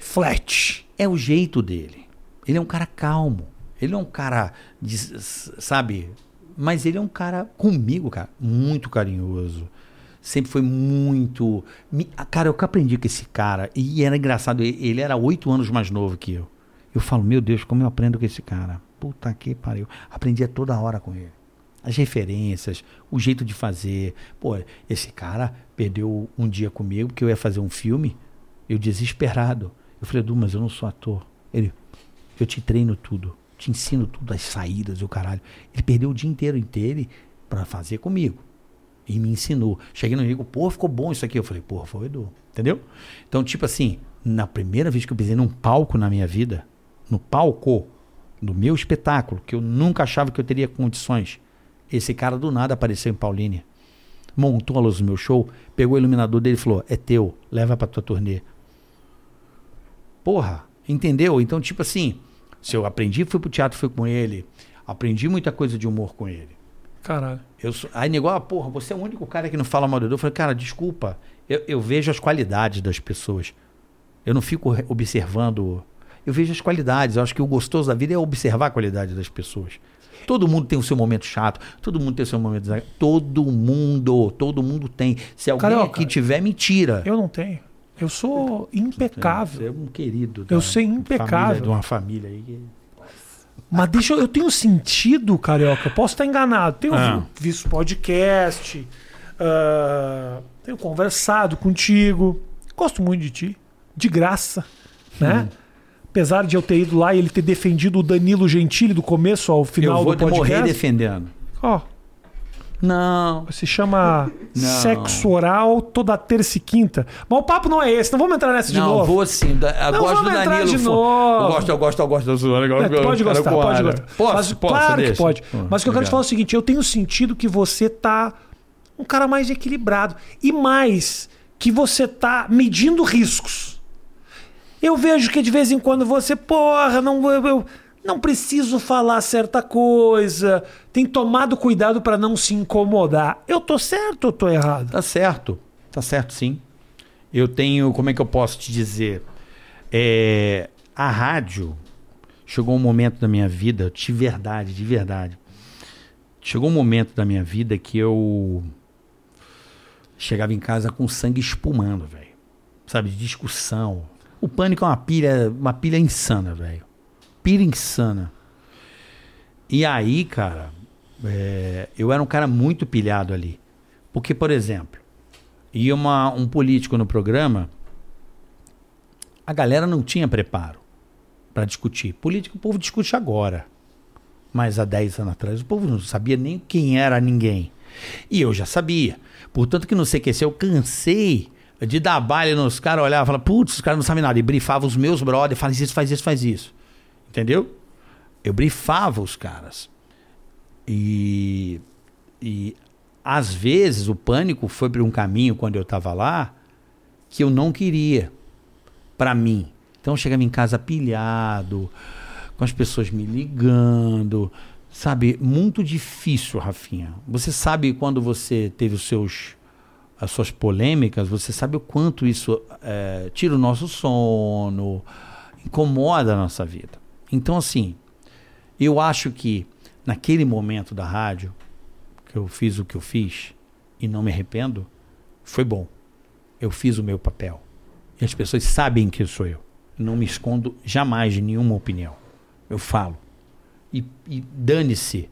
Speaker 1: flat.
Speaker 2: é o jeito dele. Ele é um cara calmo. Ele é um cara, de, sabe? Mas ele é um cara, comigo, cara, muito carinhoso. Sempre foi muito. Cara, eu que aprendi com esse cara. E era engraçado, ele era oito anos mais novo que eu. Eu falo, meu Deus, como eu aprendo com esse cara. Puta que pariu. Aprendia toda hora com ele. As referências, o jeito de fazer. Pô, esse cara perdeu um dia comigo, porque eu ia fazer um filme. Eu desesperado. Eu falei, Edu, mas eu não sou ator. Ele, eu te treino tudo. Te ensino tudo, as saídas o caralho. Ele perdeu o dia inteiro inteiro pra fazer comigo. E me ensinou. Cheguei no Rico, pô, ficou bom isso aqui. Eu falei, porra, foi o Edu. Entendeu? Então, tipo assim, na primeira vez que eu pisei num palco na minha vida, no palco do meu espetáculo, que eu nunca achava que eu teria condições, esse cara do nada apareceu em Paulínia. Montou a luz do meu show, pegou o iluminador dele e falou: É teu, leva pra tua turnê. Porra, entendeu? Então, tipo assim, se eu aprendi, fui pro teatro, fui com ele. Aprendi muita coisa de humor com ele.
Speaker 1: Caralho.
Speaker 2: Eu sou, aí negou, ah, porra, você é o único cara que não fala mal do. Eu falei, cara, desculpa. Eu, eu vejo as qualidades das pessoas. Eu não fico observando. Eu vejo as qualidades. Eu acho que o gostoso da vida é observar a qualidade das pessoas. Todo mundo tem o seu momento chato, todo mundo tem o seu momento. desagra- Todo mundo, todo mundo tem. Se alguém
Speaker 1: Carioca,
Speaker 2: aqui tiver, mentira.
Speaker 1: Eu não tenho. Eu sou
Speaker 2: Você
Speaker 1: impecável.
Speaker 2: é um querido.
Speaker 1: Eu sei impecável.
Speaker 2: família- de uma família aí. que-
Speaker 1: Mas deixa eu. Eu tenho sentido, carioca. Eu posso estar enganado. Tenho
Speaker 2: Ah.
Speaker 1: visto podcast. ah, tenho conversado contigo. Gosto muito de ti. De graça. Né? Apesar de eu ter ido lá e ele ter defendido o Danilo Gentili do começo ao final
Speaker 2: Eu vou
Speaker 1: do podcast.
Speaker 2: morrer defendendo.
Speaker 1: Ó,
Speaker 2: Não.
Speaker 1: se chama
Speaker 2: Não.
Speaker 1: Sexo Oral toda terça e quinta. Mas o papo não é esse. Não vamos entrar nessa de
Speaker 2: não,
Speaker 1: novo.
Speaker 2: vou sim. Da- Eu
Speaker 1: Não,
Speaker 2: gosto do Danilo.
Speaker 1: de novo.
Speaker 2: Eu gosto, eu gosto, eu gosto da eu
Speaker 1: É,
Speaker 2: gosto-
Speaker 1: pode
Speaker 2: eu quero
Speaker 1: gostar, pode gostar.
Speaker 2: Posso?
Speaker 1: Mas,
Speaker 2: posso?
Speaker 1: claro que
Speaker 2: Deixa?
Speaker 1: pode.
Speaker 2: Hum,
Speaker 1: Mas o que eu quero te falar é o seguinte: eu tenho sentido que você tá um cara mais equilibrado. E mais, que você tá medindo riscos. Eu vejo que de vez em quando você, porra, não, eu, eu não preciso falar certa coisa. Tem tomado cuidado para não se incomodar. Eu tô certo ou tô errado?
Speaker 2: Tá certo. Tá certo, sim. Eu tenho, como é que eu posso te dizer? É, a rádio chegou um momento da minha vida, de verdade, de verdade. Chegou um momento da minha vida que eu chegava em casa com sangue espumando, velho. Sabe, discussão. O pânico é uma pilha, uma pilha insana, velho. Pilha insana. E aí, cara, é, eu era um cara muito pilhado ali. Porque, por exemplo, ia uma, um político no programa, a galera não tinha preparo para discutir. Político o povo discute agora. Mas há 10 anos atrás o povo não sabia nem quem era ninguém. E eu já sabia. Portanto, que no CQC eu cansei de dar baile nos caras, olhar e falar, putz, os caras não sabem nada. E brifava os meus brothers, faz isso, faz isso, faz isso. Entendeu? Eu brifava os caras. E, e às vezes o pânico foi por um caminho quando eu estava lá que eu não queria para mim. Então eu chegava em casa pilhado, com as pessoas me ligando, sabe? Muito difícil, Rafinha. Você sabe quando você teve os seus as suas polêmicas, você sabe o quanto isso é, tira o nosso sono, incomoda a nossa vida. Então, assim, eu acho que naquele momento da rádio, que eu fiz o que eu fiz e não me arrependo, foi bom. Eu fiz o meu papel. E as pessoas sabem que sou eu. Não me escondo jamais de nenhuma opinião. Eu falo. E, e dane-se.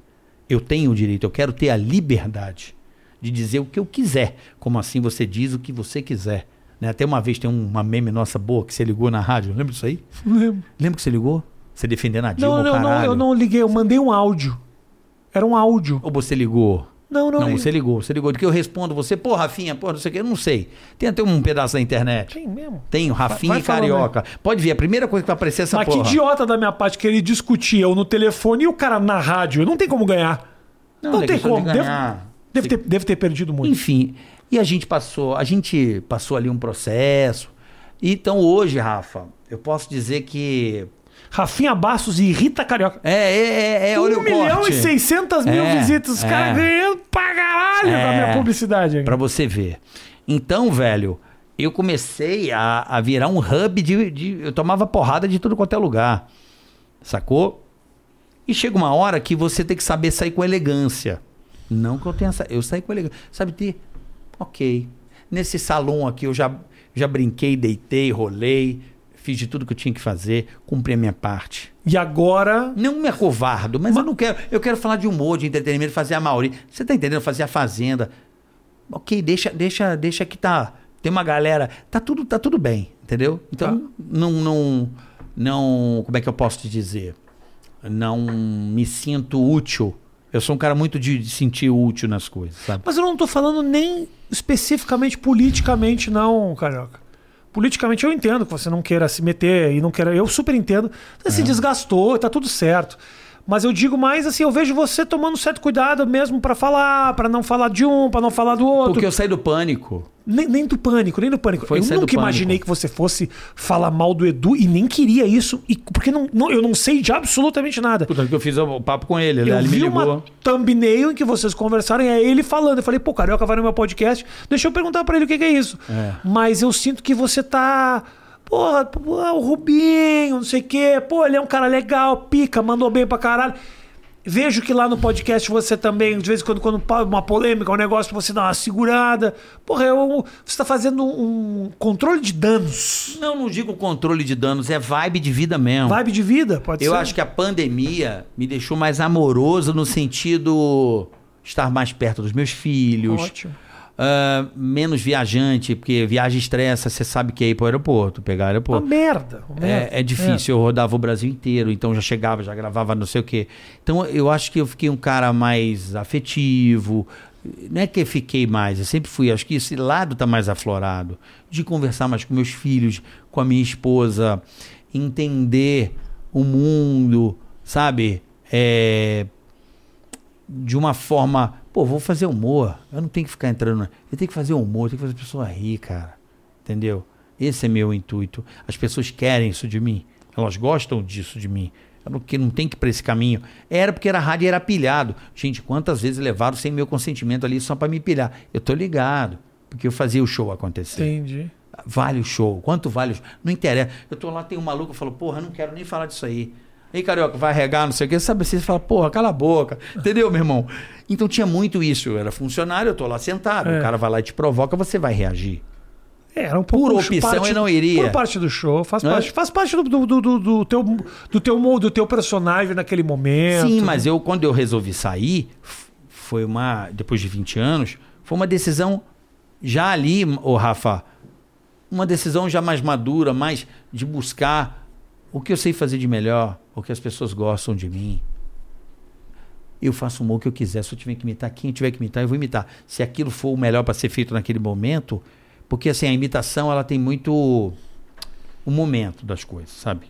Speaker 2: Eu tenho o direito, eu quero ter a liberdade de dizer o que eu quiser. Como assim você diz o que você quiser. Né? Até uma vez tem uma meme nossa boa que você ligou na rádio. Lembra disso aí?
Speaker 1: Lembro.
Speaker 2: Lembra que você ligou? Você defendendo a Dilma,
Speaker 1: Não, não, não,
Speaker 2: caralho.
Speaker 1: eu não liguei, eu mandei um áudio. Era um áudio.
Speaker 2: Ou você ligou?
Speaker 1: Não, não.
Speaker 2: Não,
Speaker 1: eu-
Speaker 2: você ligou. Você ligou. Do que eu respondo você, pô, Rafinha, pô, não sei o que, eu não sei. Tem até um pedaço da internet.
Speaker 1: Tem mesmo.
Speaker 2: Tenho, Rafinha
Speaker 1: vai
Speaker 2: e
Speaker 1: falando
Speaker 2: Carioca. Pode ver, a primeira coisa que vai aparecer é essa
Speaker 1: Mas
Speaker 2: porra.
Speaker 1: que idiota da minha parte querer discutir eu no telefone e o cara na rádio. Não tem como ganhar. Não,
Speaker 2: não é
Speaker 1: tem
Speaker 2: de
Speaker 1: como. Deve,
Speaker 2: ganhar.
Speaker 1: Deve ter, deve ter perdido muito.
Speaker 2: Enfim, e a gente passou, a gente passou ali um processo. Então hoje, Rafa, eu posso dizer que
Speaker 1: Rafinha Bastos e Rita Carioca.
Speaker 2: é, é, é, é olha
Speaker 1: um
Speaker 2: o
Speaker 1: milhão
Speaker 2: corte.
Speaker 1: e 600 mil
Speaker 2: É,
Speaker 1: visitas. Os
Speaker 2: é.
Speaker 1: caras ganhando pra caralho
Speaker 2: É.
Speaker 1: minha publicidade.
Speaker 2: Pra você ver. Então, velho, eu comecei a, a virar um hub de, de. Eu tomava porrada de tudo quanto é lugar. Sacou? E chega uma hora que você tem que saber sair com elegância. Não que eu tenha. sa- Eu saí com elegância. Sabe ter. Ok. Nesse salão aqui eu já, já brinquei, deitei, rolei, fiz de tudo que eu tinha que fazer, cumpri a minha parte.
Speaker 1: E agora.
Speaker 2: Não me acovardo, mas eu não quero. Eu quero falar de humor, de entretenimento, fazer a Mauri. Você tá entendendo? Fazer a Fazenda. Ok, deixa, deixa, deixa que tá. Tem uma galera. Tá tudo, tá tudo bem, entendeu? Então,
Speaker 1: Tá.
Speaker 2: não, não. Não. Como é que eu posso te dizer? Não me sinto útil. Eu sou um cara muito de, de sentir útil nas coisas, sabe?
Speaker 1: Mas eu não tô falando nem especificamente politicamente, não, Carioca. Politicamente eu entendo que você não queira se meter e não queira. Eu super entendo. Você
Speaker 2: É.
Speaker 1: se desgastou, tá tudo certo. Mas eu digo mais assim, eu vejo você tomando certo cuidado mesmo pra falar, pra não falar de um, pra não falar do outro.
Speaker 2: Porque eu saí do pânico.
Speaker 1: Nem, nem do pânico, nem do pânico.
Speaker 2: Foi
Speaker 1: eu nunca imaginei que você fosse falar mal do Edu e nem queria isso. E, porque não, não- eu não sei de absolutamente nada.
Speaker 2: Puta, que eu fiz o papo com ele.
Speaker 1: Eu
Speaker 2: ele me
Speaker 1: vi
Speaker 2: ligou.
Speaker 1: uma thumbnail em que vocês conversaram e é ele falando. Eu falei, pô, Carioca vai no meu podcast, deixa eu perguntar pra ele o que, que é isso.
Speaker 2: É.
Speaker 1: Mas eu sinto que você tá. Porra, pô, o Rubinho, não sei o quê. Pô, ele é um cara legal, pica, mandou bem pra caralho. Vejo que lá no podcast você também, de vez em quando, quando uma polêmica, um negócio, você dá uma segurada. Porra, eu, você tá fazendo um controle de danos.
Speaker 2: Não, não digo controle de danos, é vibe de vida mesmo.
Speaker 1: Vibe de vida, pode
Speaker 2: Eu
Speaker 1: ser.
Speaker 2: acho que a pandemia me deixou mais amoroso no sentido estar mais perto dos meus filhos.
Speaker 1: Ótimo.
Speaker 2: Ah, menos viajante, porque viagem estressa, você sabe que é ir pro aeroporto, pegar o
Speaker 1: Uma
Speaker 2: aeroporto.
Speaker 1: merda. uma merda.
Speaker 2: É, é difícil, eu rodava o Brasil inteiro, então já chegava, já gravava não sei o quê. Então eu acho que eu fiquei um cara mais afetivo. Não é que eu fiquei mais, eu sempre fui. Acho que esse lado tá mais aflorado. De conversar mais com meus filhos, com a minha esposa, entender o mundo, sabe? É, de uma forma. Pô, vou fazer humor. Eu não tenho que ficar entrando. na- Eu tenho que fazer humor, eu tenho que fazer a pessoa rir, cara. Entendeu? Esse é meu intuito. As pessoas querem isso de mim. Elas gostam disso de mim. Porque não tem que ir pra esse caminho. Era porque era rádio e era pilhado. Gente, quantas vezes levaram sem meu consentimento ali só pra me pilhar? Eu tô ligado. Porque eu fazia o show acontecer.
Speaker 1: Entendi.
Speaker 2: Vale o show. Quanto vale o show? Não interessa. Eu tô lá, tem um maluco que falou, porra, eu não quero nem falar disso aí. Aí, carioca, vai regar, não sei o quê. Sabe, você fala, porra, cala a boca. Entendeu, meu irmão? Então tinha muito isso. Eu era funcionário, eu tô lá sentado.
Speaker 1: É.
Speaker 2: O cara vai lá e te provoca, você vai reagir.
Speaker 1: É, era um pouco
Speaker 2: Por opção, eu não iria.
Speaker 1: Por parte do show, faz
Speaker 2: Hã?
Speaker 1: parte, faz parte do, do, do, do- teu do teu do teu personagem naquele momento.
Speaker 2: Sim, mas eu, quando eu resolvi sair, foi uma. Depois de 20 anos, foi uma decisão já ali, ô Rafa, uma decisão já mais madura, mais de buscar o que eu sei fazer de melhor, o que as pessoas gostam de mim. eu faço o humor que eu quiser. Se eu tiver que imitar quem eu tiver que imitar, eu vou imitar. Se aquilo for o melhor para ser feito naquele momento, porque assim, a imitação ela tem muito o momento das coisas, sabe?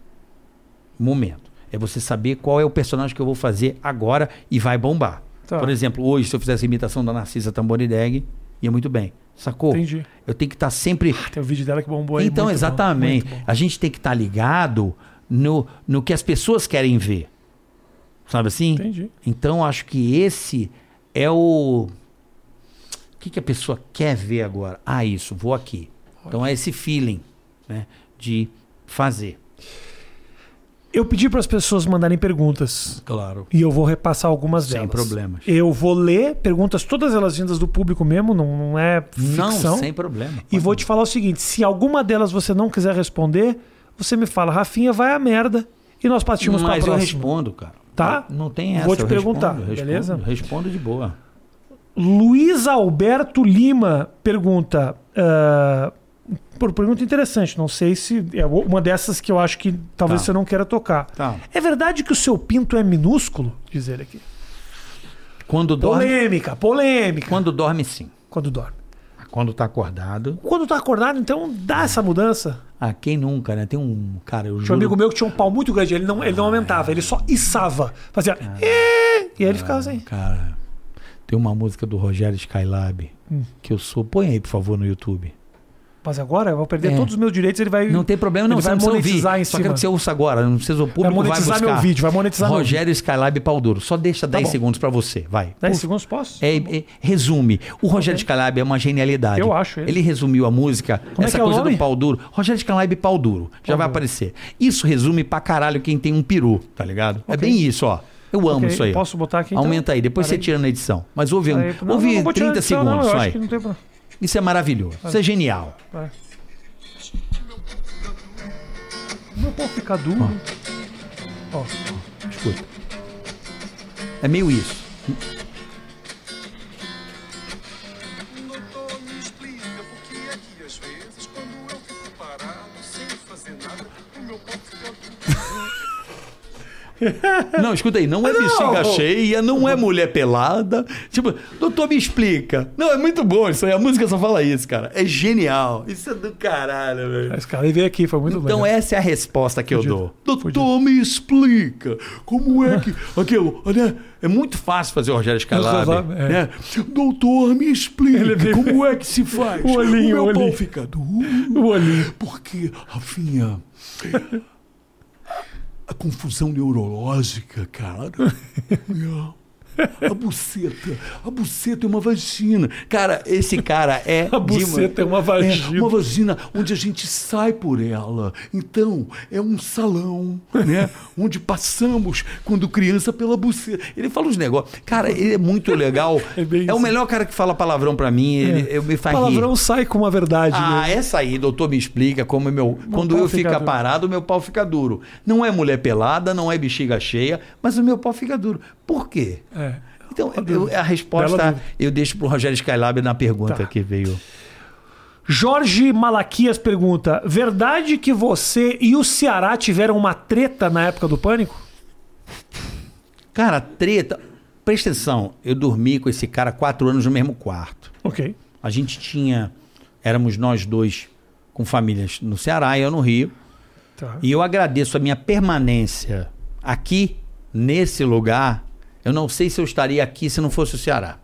Speaker 2: O momento. É você saber qual é o personagem que eu vou fazer agora e vai bombar.
Speaker 1: Tá.
Speaker 2: Por exemplo, hoje, se eu fizesse a imitação da Narcisa Tamborideg, ia muito bem. Sacou?
Speaker 1: Entendi.
Speaker 2: Eu tenho que estar sempre.
Speaker 1: Tem o vídeo dela que bombou aí.
Speaker 2: Então,
Speaker 1: bom,
Speaker 2: exatamente.
Speaker 1: muito bom.
Speaker 2: a gente tem que estar ligado no, no que as pessoas querem ver. Sabe assim?
Speaker 1: Entendi.
Speaker 2: Então, acho que esse é o. O que, que a pessoa quer ver agora? Ah, isso, vou aqui. Então, é esse feeling né, de fazer.
Speaker 1: Eu pedi para as pessoas mandarem perguntas
Speaker 2: Claro.
Speaker 1: e eu vou repassar algumas
Speaker 2: Sem
Speaker 1: delas.
Speaker 2: problemas.
Speaker 1: Eu vou ler perguntas, todas elas vindas do público mesmo, não, não é ficção.
Speaker 2: Não, sem problema.
Speaker 1: E vou te falar o seguinte: se alguma delas você não quiser responder, você me fala, Rafinha, vai a merda. E nós partimos para a
Speaker 2: Mas eu
Speaker 1: próxima.
Speaker 2: respondo, cara.
Speaker 1: Tá?
Speaker 2: Não tem essa.
Speaker 1: Vou te
Speaker 2: eu
Speaker 1: perguntar,
Speaker 2: respondo,
Speaker 1: beleza?
Speaker 2: Respondo de boa.
Speaker 1: Luiz Alberto Lima pergunta. por pergunta interessante, não sei se é uma dessas que eu acho que talvez
Speaker 2: Tá.
Speaker 1: você não queira tocar.
Speaker 2: Tá.
Speaker 1: É verdade que o seu pinto é minúsculo? Diz ele aqui.
Speaker 2: Quando dorme,
Speaker 1: Polêmica, polêmica.
Speaker 2: quando dorme, sim.
Speaker 1: Quando dorme.
Speaker 2: Quando tá acordado.
Speaker 1: Quando tá acordado, então dá essa mudança.
Speaker 2: Ah, quem nunca, né? Tem um. Cara, eu
Speaker 1: Tinha um
Speaker 2: juro.
Speaker 1: amigo meu que tinha um pau muito grande, ele não, ele não aumentava, ele só içava. Fazia. "É", E aí ele ficava assim.
Speaker 2: Cara, tem uma música do Rogério Skylab
Speaker 1: Hum.
Speaker 2: que eu sou. Põe aí, por favor, no YouTube.
Speaker 1: Mas agora eu vou perder
Speaker 2: É.
Speaker 1: todos os meus direitos, ele vai.
Speaker 2: Não tem problema, não.
Speaker 1: Ele vai
Speaker 2: não
Speaker 1: monetizar em
Speaker 2: Só
Speaker 1: cima.
Speaker 2: quero que você ouça agora. Não precisa o público
Speaker 1: Vai
Speaker 2: vai,
Speaker 1: monetizar
Speaker 2: buscar.
Speaker 1: meu vídeo, vai monetizar
Speaker 2: Rogério Skylab Pau Duro. Só deixa 10
Speaker 1: bom.
Speaker 2: segundos pra você. Vai.
Speaker 1: 10
Speaker 2: Por-
Speaker 1: segundos posso?
Speaker 2: É, é, resume. O Rogério Skylab é uma genialidade.
Speaker 1: Eu acho ele.
Speaker 2: Ele resumiu a música,
Speaker 1: Como é
Speaker 2: essa
Speaker 1: é
Speaker 2: coisa do pau duro. Rogério Skylab pau duro. Já vai aparecer. Isso resume pra caralho quem tem um peru, tá ligado? É
Speaker 1: Ok.
Speaker 2: bem isso, ó. Eu amo
Speaker 1: Ok,
Speaker 2: isso aí.
Speaker 1: Posso botar aqui então?
Speaker 2: Aumenta aí, depois
Speaker 1: Peraí.
Speaker 2: você tira na edição. Mas ouve, um-
Speaker 1: não,
Speaker 2: ouve
Speaker 1: não tirar
Speaker 2: 30
Speaker 1: edição,
Speaker 2: segundos,
Speaker 1: não, eu
Speaker 2: vai.
Speaker 1: acho que não tem.
Speaker 2: Isso é maravilhoso. Isso é genial.
Speaker 1: Vai. O meu pau fica duro. Ó.
Speaker 2: Escuta. É meio isso. Não, escuta aí, não é bexiga cheia, não é mulher pelada. Tipo, doutor, me explica. Não, é muito bom isso aí. A música só fala isso, cara. É genial. Isso é do caralho, velho.
Speaker 1: Esse cara veio aqui, foi muito
Speaker 2: Então
Speaker 1: legal.
Speaker 2: essa é a resposta que eu
Speaker 1: Fudido.
Speaker 2: dou. Doutor, me explica. Como é que... Aquilo, né? É muito fácil fazer o Rogério Skylab,
Speaker 1: É.
Speaker 2: né? Doutor, me explica. Como é que se faz?
Speaker 1: O olhinho,
Speaker 2: meu
Speaker 1: o
Speaker 2: pau
Speaker 1: olhinho.
Speaker 2: fica duro.
Speaker 1: O olhinho.
Speaker 2: Porque, Rafinha, a confusão neurológica, cara. A buceta. A buceta é uma vagina. Cara, esse cara é.
Speaker 1: A buceta é uma vagina.
Speaker 2: É uma vagina onde a gente sai por ela. Então, é um salão, né? onde passamos quando criança pela buceta. Ele fala uns negócios. Cara, ele é muito legal.
Speaker 1: É bem
Speaker 2: o.
Speaker 1: É.
Speaker 2: melhor cara que fala palavrão pra mim. Ele, eu me faz rir.
Speaker 1: Palavrão sai com uma verdade.
Speaker 2: Ah,
Speaker 1: né?
Speaker 2: essa aí, doutor, me explica como é meu. quando
Speaker 1: pau
Speaker 2: eu
Speaker 1: fica duro.
Speaker 2: parado, o meu pau fica duro. Não é mulher pelada, não é bexiga cheia, mas o meu pau fica duro. Por quê?
Speaker 1: É.
Speaker 2: Então, eu- a resposta eu deixo pro Rogério Skylab na pergunta
Speaker 1: Tá.
Speaker 2: que veio.
Speaker 1: Jorge Malaquias pergunta: Verdade que você e o Ceará tiveram uma treta na época do pânico?
Speaker 2: Cara, treta. Presta atenção, eu dormi com esse cara quatro anos no mesmo quarto.
Speaker 1: Ok.
Speaker 2: A gente tinha. Éramos nós dois com famílias no Ceará e eu no Rio.
Speaker 1: Tá.
Speaker 2: E eu agradeço a minha permanência aqui, nesse lugar. Eu não sei se eu estaria aqui se não fosse o Ceará.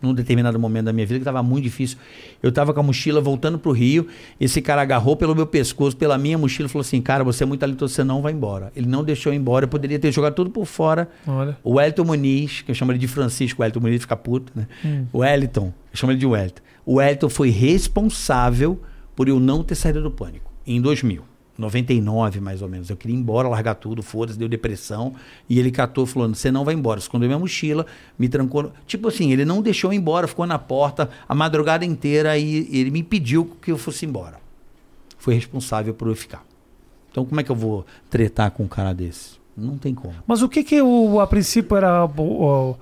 Speaker 2: Num determinado momento da minha vida que estava muito difícil. Eu estava com a mochila voltando para o Rio. Esse cara agarrou pelo meu pescoço, pela minha mochila e falou assim: Cara, você é muito talentoso, você não vai embora. Ele não deixou eu ir embora. Eu poderia ter jogado tudo por fora.
Speaker 1: Olha.
Speaker 2: O Wellington Muniz, que eu chamo ele de Francisco, o Wellington Muniz fica puto, né? O Wellington, eu chamo ele de Wellington. O Wellington foi responsável por eu não ter saído do pânico em 2000. 99, mais ou menos. Eu queria ir embora, largar tudo, foda-se, deu depressão. E ele catou falando: você não vai embora. Escondeu minha mochila, me trancou. Tipo assim, ele não deixou eu ir embora, ficou na porta a madrugada inteira e ele me impediu que eu fosse embora. Foi responsável por eu ficar. Então, como é que eu vou tretar com um cara desse? Não tem como.
Speaker 1: Mas o que que o, a princípio era. o- o-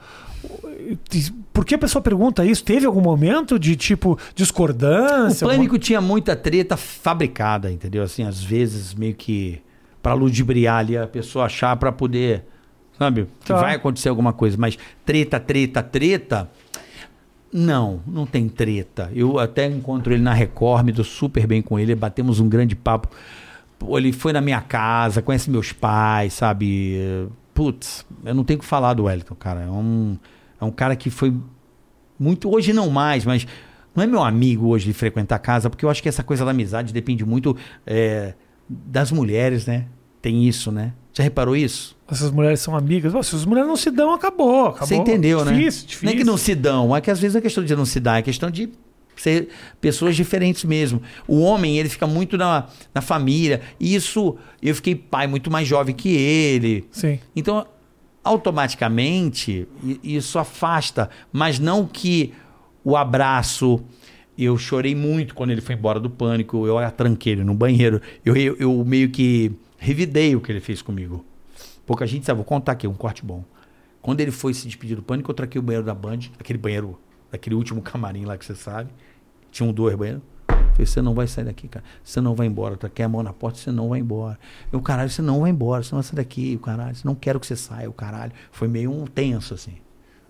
Speaker 1: por que a pessoa pergunta isso? Teve algum momento de tipo
Speaker 2: O
Speaker 1: discordância?
Speaker 2: pânico tinha muita treta fabricada, entendeu? Assim, às vezes meio que pra ludibriar ali a pessoa achar pra poder, sabe? Que
Speaker 1: Tá.
Speaker 2: vai acontecer alguma coisa, mas treta, treta, treta. Não, não tem treta. Eu até encontro ele na Record, me dou super bem com ele, batemos um grande papo. Ele foi na minha casa, conhece meus pais, sabe? Putz, eu não tenho o que falar do Wellington, cara. É um, é um cara que foi muito. Hoje não mais, mas não é meu amigo hoje de frequentar a casa, porque eu acho que essa coisa da amizade depende muito é, das mulheres, né? Tem isso, né? Já reparou isso?
Speaker 1: Essas mulheres são amigas. Se as mulheres não se dão, acabou. acabou.
Speaker 2: Você entendeu, né?
Speaker 1: difícil, Difícil,
Speaker 2: Não é que não se dão, é que às vezes é questão de não se dar, é questão de ser pessoas diferentes mesmo. O homem, ele fica muito na, na família. E isso, eu fiquei pai muito mais jovem que ele.
Speaker 1: Sim.
Speaker 2: Então, automaticamente, isso afasta, mas não que o abraço. Eu chorei muito quando ele foi embora do pânico. Eu tranquei ele no banheiro. Eu, eu, eu meio que revidei o que ele fez comigo. Pouca gente sabe. Vou contar aqui um corte bom. Quando ele foi se despedir do pânico, eu traquei o banheiro da Band, aquele banheiro, daquele último camarim lá que você sabe. Tinham dois banheiros. Falei, você não vai sair daqui, cara. Você não vai embora. Eu taquei a mão na porta, você não vai embora. Eu, caralho, você não vai embora. Você não vai sair daqui, o caralho. Você não quero que você saia, o caralho. Foi meio um tenso, assim.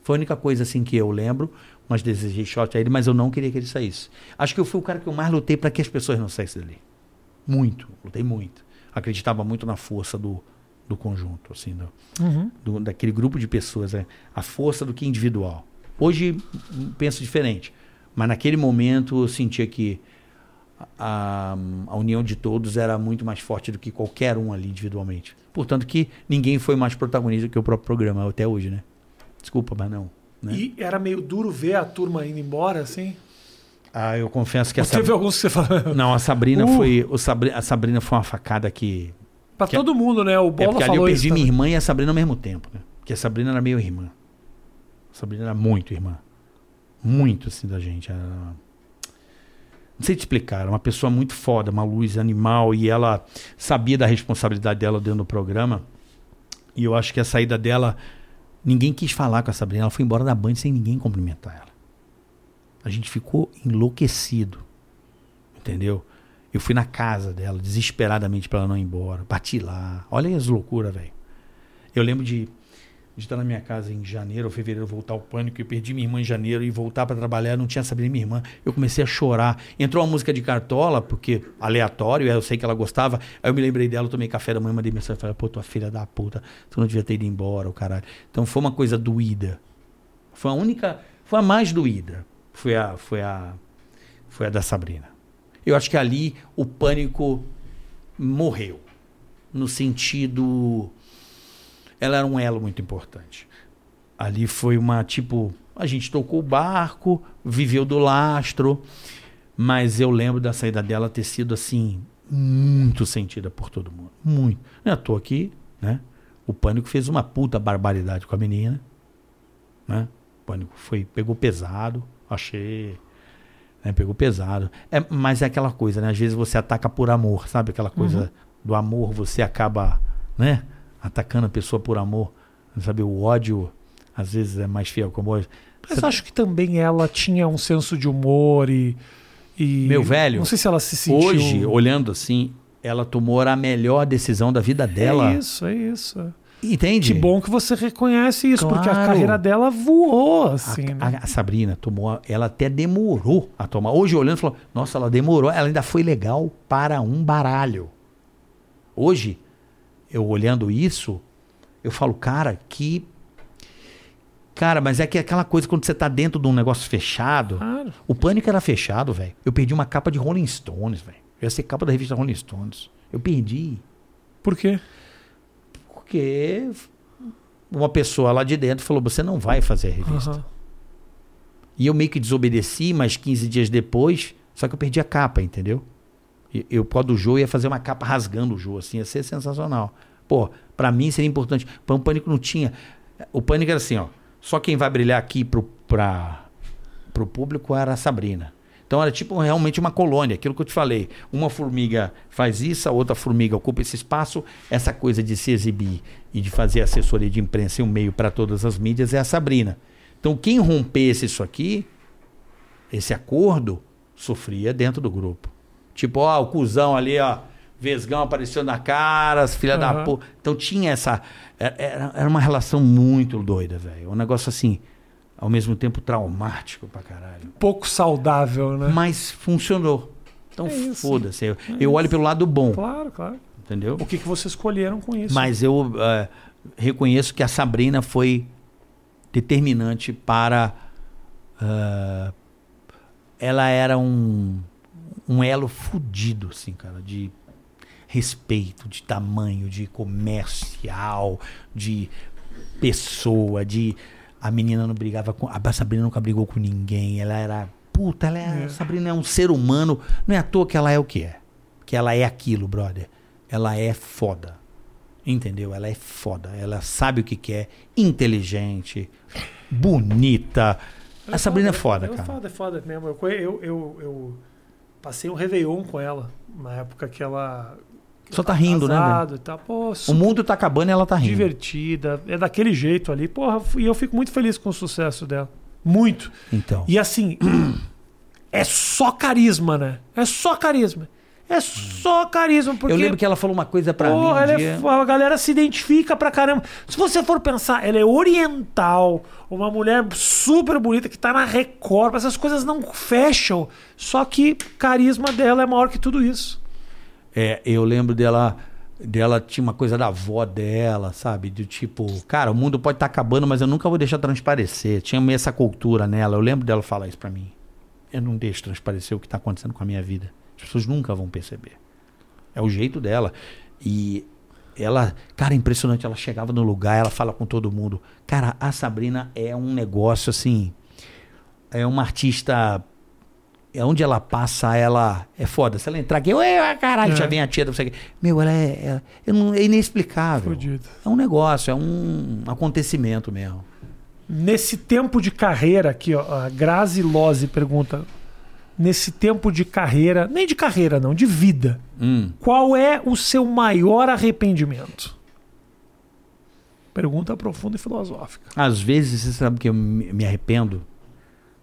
Speaker 2: Foi a única coisa, assim, que eu lembro. Mas desejei shot a ele, mas eu não queria que ele saísse. Acho que eu fui o cara que eu mais lutei para que as pessoas não saíssem dali. Muito. Lutei muito. Acreditava muito na força do, do conjunto, assim, do,
Speaker 1: Uhum.
Speaker 2: do- daquele grupo de pessoas, é, a força do que individual. Hoje hum, penso diferente, mas naquele momento eu sentia que a, a união de todos era muito mais forte do que qualquer um ali individualmente. Portanto que ninguém foi mais protagonista que o próprio programa até hoje, né? Desculpa, mas não. Né?
Speaker 1: E era meio duro ver a turma indo embora, assim?
Speaker 2: Ah, eu confesso que
Speaker 1: Ou
Speaker 2: essa
Speaker 1: teve alguns que você fala.
Speaker 2: não a Sabrina
Speaker 1: Uh.
Speaker 2: foi o Sabri- a Sabrina foi uma facada que
Speaker 1: pra
Speaker 2: Que-
Speaker 1: todo mundo, né? O
Speaker 2: É
Speaker 1: Bola
Speaker 2: porque ali eu
Speaker 1: falou
Speaker 2: perdi minha
Speaker 1: também.
Speaker 2: irmã e a Sabrina ao mesmo tempo, né? Porque a Sabrina era meio irmã. A Sabrina era muito irmã. Muito, assim, da gente. Era... Não sei te explicar. Era uma pessoa muito foda, uma luz animal. E ela sabia da responsabilidade dela dentro do programa. E eu acho que a saída dela... Ninguém quis falar com a Sabrina. Ela foi embora da Band sem ninguém cumprimentar ela. A gente ficou enlouquecido. Entendeu? Eu fui na casa dela, desesperadamente pra ela não ir embora. Bati lá. Olha as loucuras, velho. Eu lembro de, de estar na minha casa em janeiro ou fevereiro, voltar ao pânico. Eu perdi minha irmã em janeiro e voltar pra trabalhar. Não tinha Sabrina, minha irmã. Eu comecei a chorar. Entrou uma música de cartola, porque aleatório, eu sei que ela gostava. Aí eu me lembrei dela, tomei café da manhã, mandei mensagem. Falei, pô, tua filha da puta, tu não devia ter ido embora, o caralho. Então foi uma coisa doída. Foi a única, foi a mais doída. Foi a, foi a, foi a da Sabrina. Eu acho que ali o pânico morreu. No sentido. Ela era um elo muito importante. Ali foi uma tipo. A gente tocou o barco, viveu do lastro, mas eu lembro da saída dela ter sido assim, muito sentida por todo mundo. Muito. Não é à toa aqui, né? O pânico fez uma puta barbaridade com a menina. Né? O pânico foi, pegou pesado, achei né, pegou pesado. É, mas é aquela coisa, né? Às vezes você ataca por amor, sabe? Aquela coisa do amor, você acaba, né? Atacando a pessoa por amor. Sabe? O ódio, às vezes, é mais fiel como hoje.
Speaker 1: Mas acho que também ela tinha um senso de humor e. e-
Speaker 2: Meu velho,
Speaker 1: Não sei se ela se sentiu.
Speaker 2: Hoje, olhando assim, ela tomou a melhor decisão da vida dela.
Speaker 1: É isso, é isso.
Speaker 2: Entende?
Speaker 1: Que bom que você reconhece isso, porque a
Speaker 2: Claro.
Speaker 1: carreira dela voou,
Speaker 2: A,
Speaker 1: assim, né?
Speaker 2: a- a Sabrina tomou, a- ela até demorou a tomar. Hoje, olhando, falou: Nossa, ela demorou. Ela ainda foi legal para um baralho. Hoje, eu olhando isso, eu falo, cara, que. Cara, mas é que aquela coisa quando você tá dentro de um negócio fechado.
Speaker 1: Claro.
Speaker 2: O pânico era fechado, velho. Eu perdi uma capa de Rolling Stones, velho. Eu ia ser capa da revista Rolling Stones. Eu perdi.
Speaker 1: Por quê?
Speaker 2: Porque uma pessoa lá de dentro falou: você não vai fazer a revista.
Speaker 1: Aham.
Speaker 2: E eu meio que desobedeci, mas 15 dias depois, só que eu perdi a capa, entendeu? Eu, por causa do Jô, ia fazer uma capa rasgando o Jô, assim, ia ser sensacional. Pô, pra mim seria importante. Para o Pânico não tinha. O Pânico era assim, ó. Só quem vai brilhar aqui pro, pra, pro público era a Sabrina. Então era tipo realmente uma colônia, aquilo que eu te falei. Uma formiga faz isso, a outra formiga ocupa esse espaço. Essa coisa de se exibir e de fazer assessoria de imprensa e um meio para todas as mídias é a Sabrina. Então quem rompesse isso aqui, esse acordo, sofria dentro do grupo. Tipo, ó, o cuzão ali, ó, Vesgão apareceu na cara, as filha da
Speaker 1: Aham.
Speaker 2: porra. Então tinha essa. Era, era- era uma relação muito doida, velho. Um negócio assim, ao mesmo tempo traumático pra caralho.
Speaker 1: Pouco saudável, né?
Speaker 2: Mas funcionou. Então
Speaker 1: É
Speaker 2: foda-se. Eu, eu olho pelo lado bom,
Speaker 1: Claro, claro.
Speaker 2: entendeu?
Speaker 1: O que, que vocês escolheram com isso?
Speaker 2: Mas eu eh, reconheço que a Sabrina foi determinante para. ah, ela era um, um elo fudido, assim, cara, de respeito, de tamanho, de comercial, de pessoa, de. A menina não brigava com. A Sabrina nunca brigou com ninguém. Ela era. Puta, ela é,
Speaker 1: É.
Speaker 2: a Sabrina é um ser humano. Não é à toa que ela é o que é. Que ela é aquilo, brother. Ela é foda. Entendeu? Ela é foda. Ela sabe o que quer. Inteligente. Bonita. A Sabrina é foda,
Speaker 1: É
Speaker 2: cara.
Speaker 1: foda, é foda mesmo. Eu, eu, eu, eu passei um Réveillon com ela, na época que ela.
Speaker 2: Só tá rindo, né,
Speaker 1: casado e tal. Pô,
Speaker 2: O mundo tá acabando e ela tá rindo.
Speaker 1: divertida. É daquele jeito ali. Porra, e eu fico muito feliz com o sucesso dela. Muito.
Speaker 2: Então.
Speaker 1: E assim, é só carisma, né? É só carisma. É só carisma. Porque,
Speaker 2: Eu lembro que ela falou uma coisa pra mim
Speaker 1: Porra,
Speaker 2: um
Speaker 1: ela é
Speaker 2: dia.
Speaker 1: fo- a galera se identifica pra caramba. Se você for pensar, ela é oriental, uma mulher super bonita que tá na Record, essas coisas não fecham. Só que carisma dela é maior que tudo isso.
Speaker 2: É, eu lembro dela. Dela tinha uma coisa da avó dela, sabe? Do tipo, cara, o mundo pode estar acabando, mas eu nunca vou deixar transparecer. Tinha meio essa cultura nela. Eu lembro dela falar isso pra mim. Eu não deixo transparecer o que tá acontecendo com a minha vida. As pessoas nunca vão perceber. É o jeito dela. E ela, cara, é impressionante. Ela chegava no lugar, ela fala com todo mundo. Cara, a Sabrina é um negócio assim. É uma artista. É onde ela passa, ela é foda. Se ela entrar aqui, ué, caralho,
Speaker 1: É.
Speaker 2: já vem a tia, quê. Meu, ela é, é, é inexplicável.
Speaker 1: Fudido.
Speaker 2: É um negócio, é um acontecimento mesmo.
Speaker 1: Nesse tempo de carreira, aqui, ó, a Grazi Lose pergunta. Nesse tempo de carreira, nem de carreira não, de vida,
Speaker 2: Hum.
Speaker 1: qual é o seu maior arrependimento? Pergunta profunda e filosófica.
Speaker 2: Às vezes, você sabe que eu me arrependo?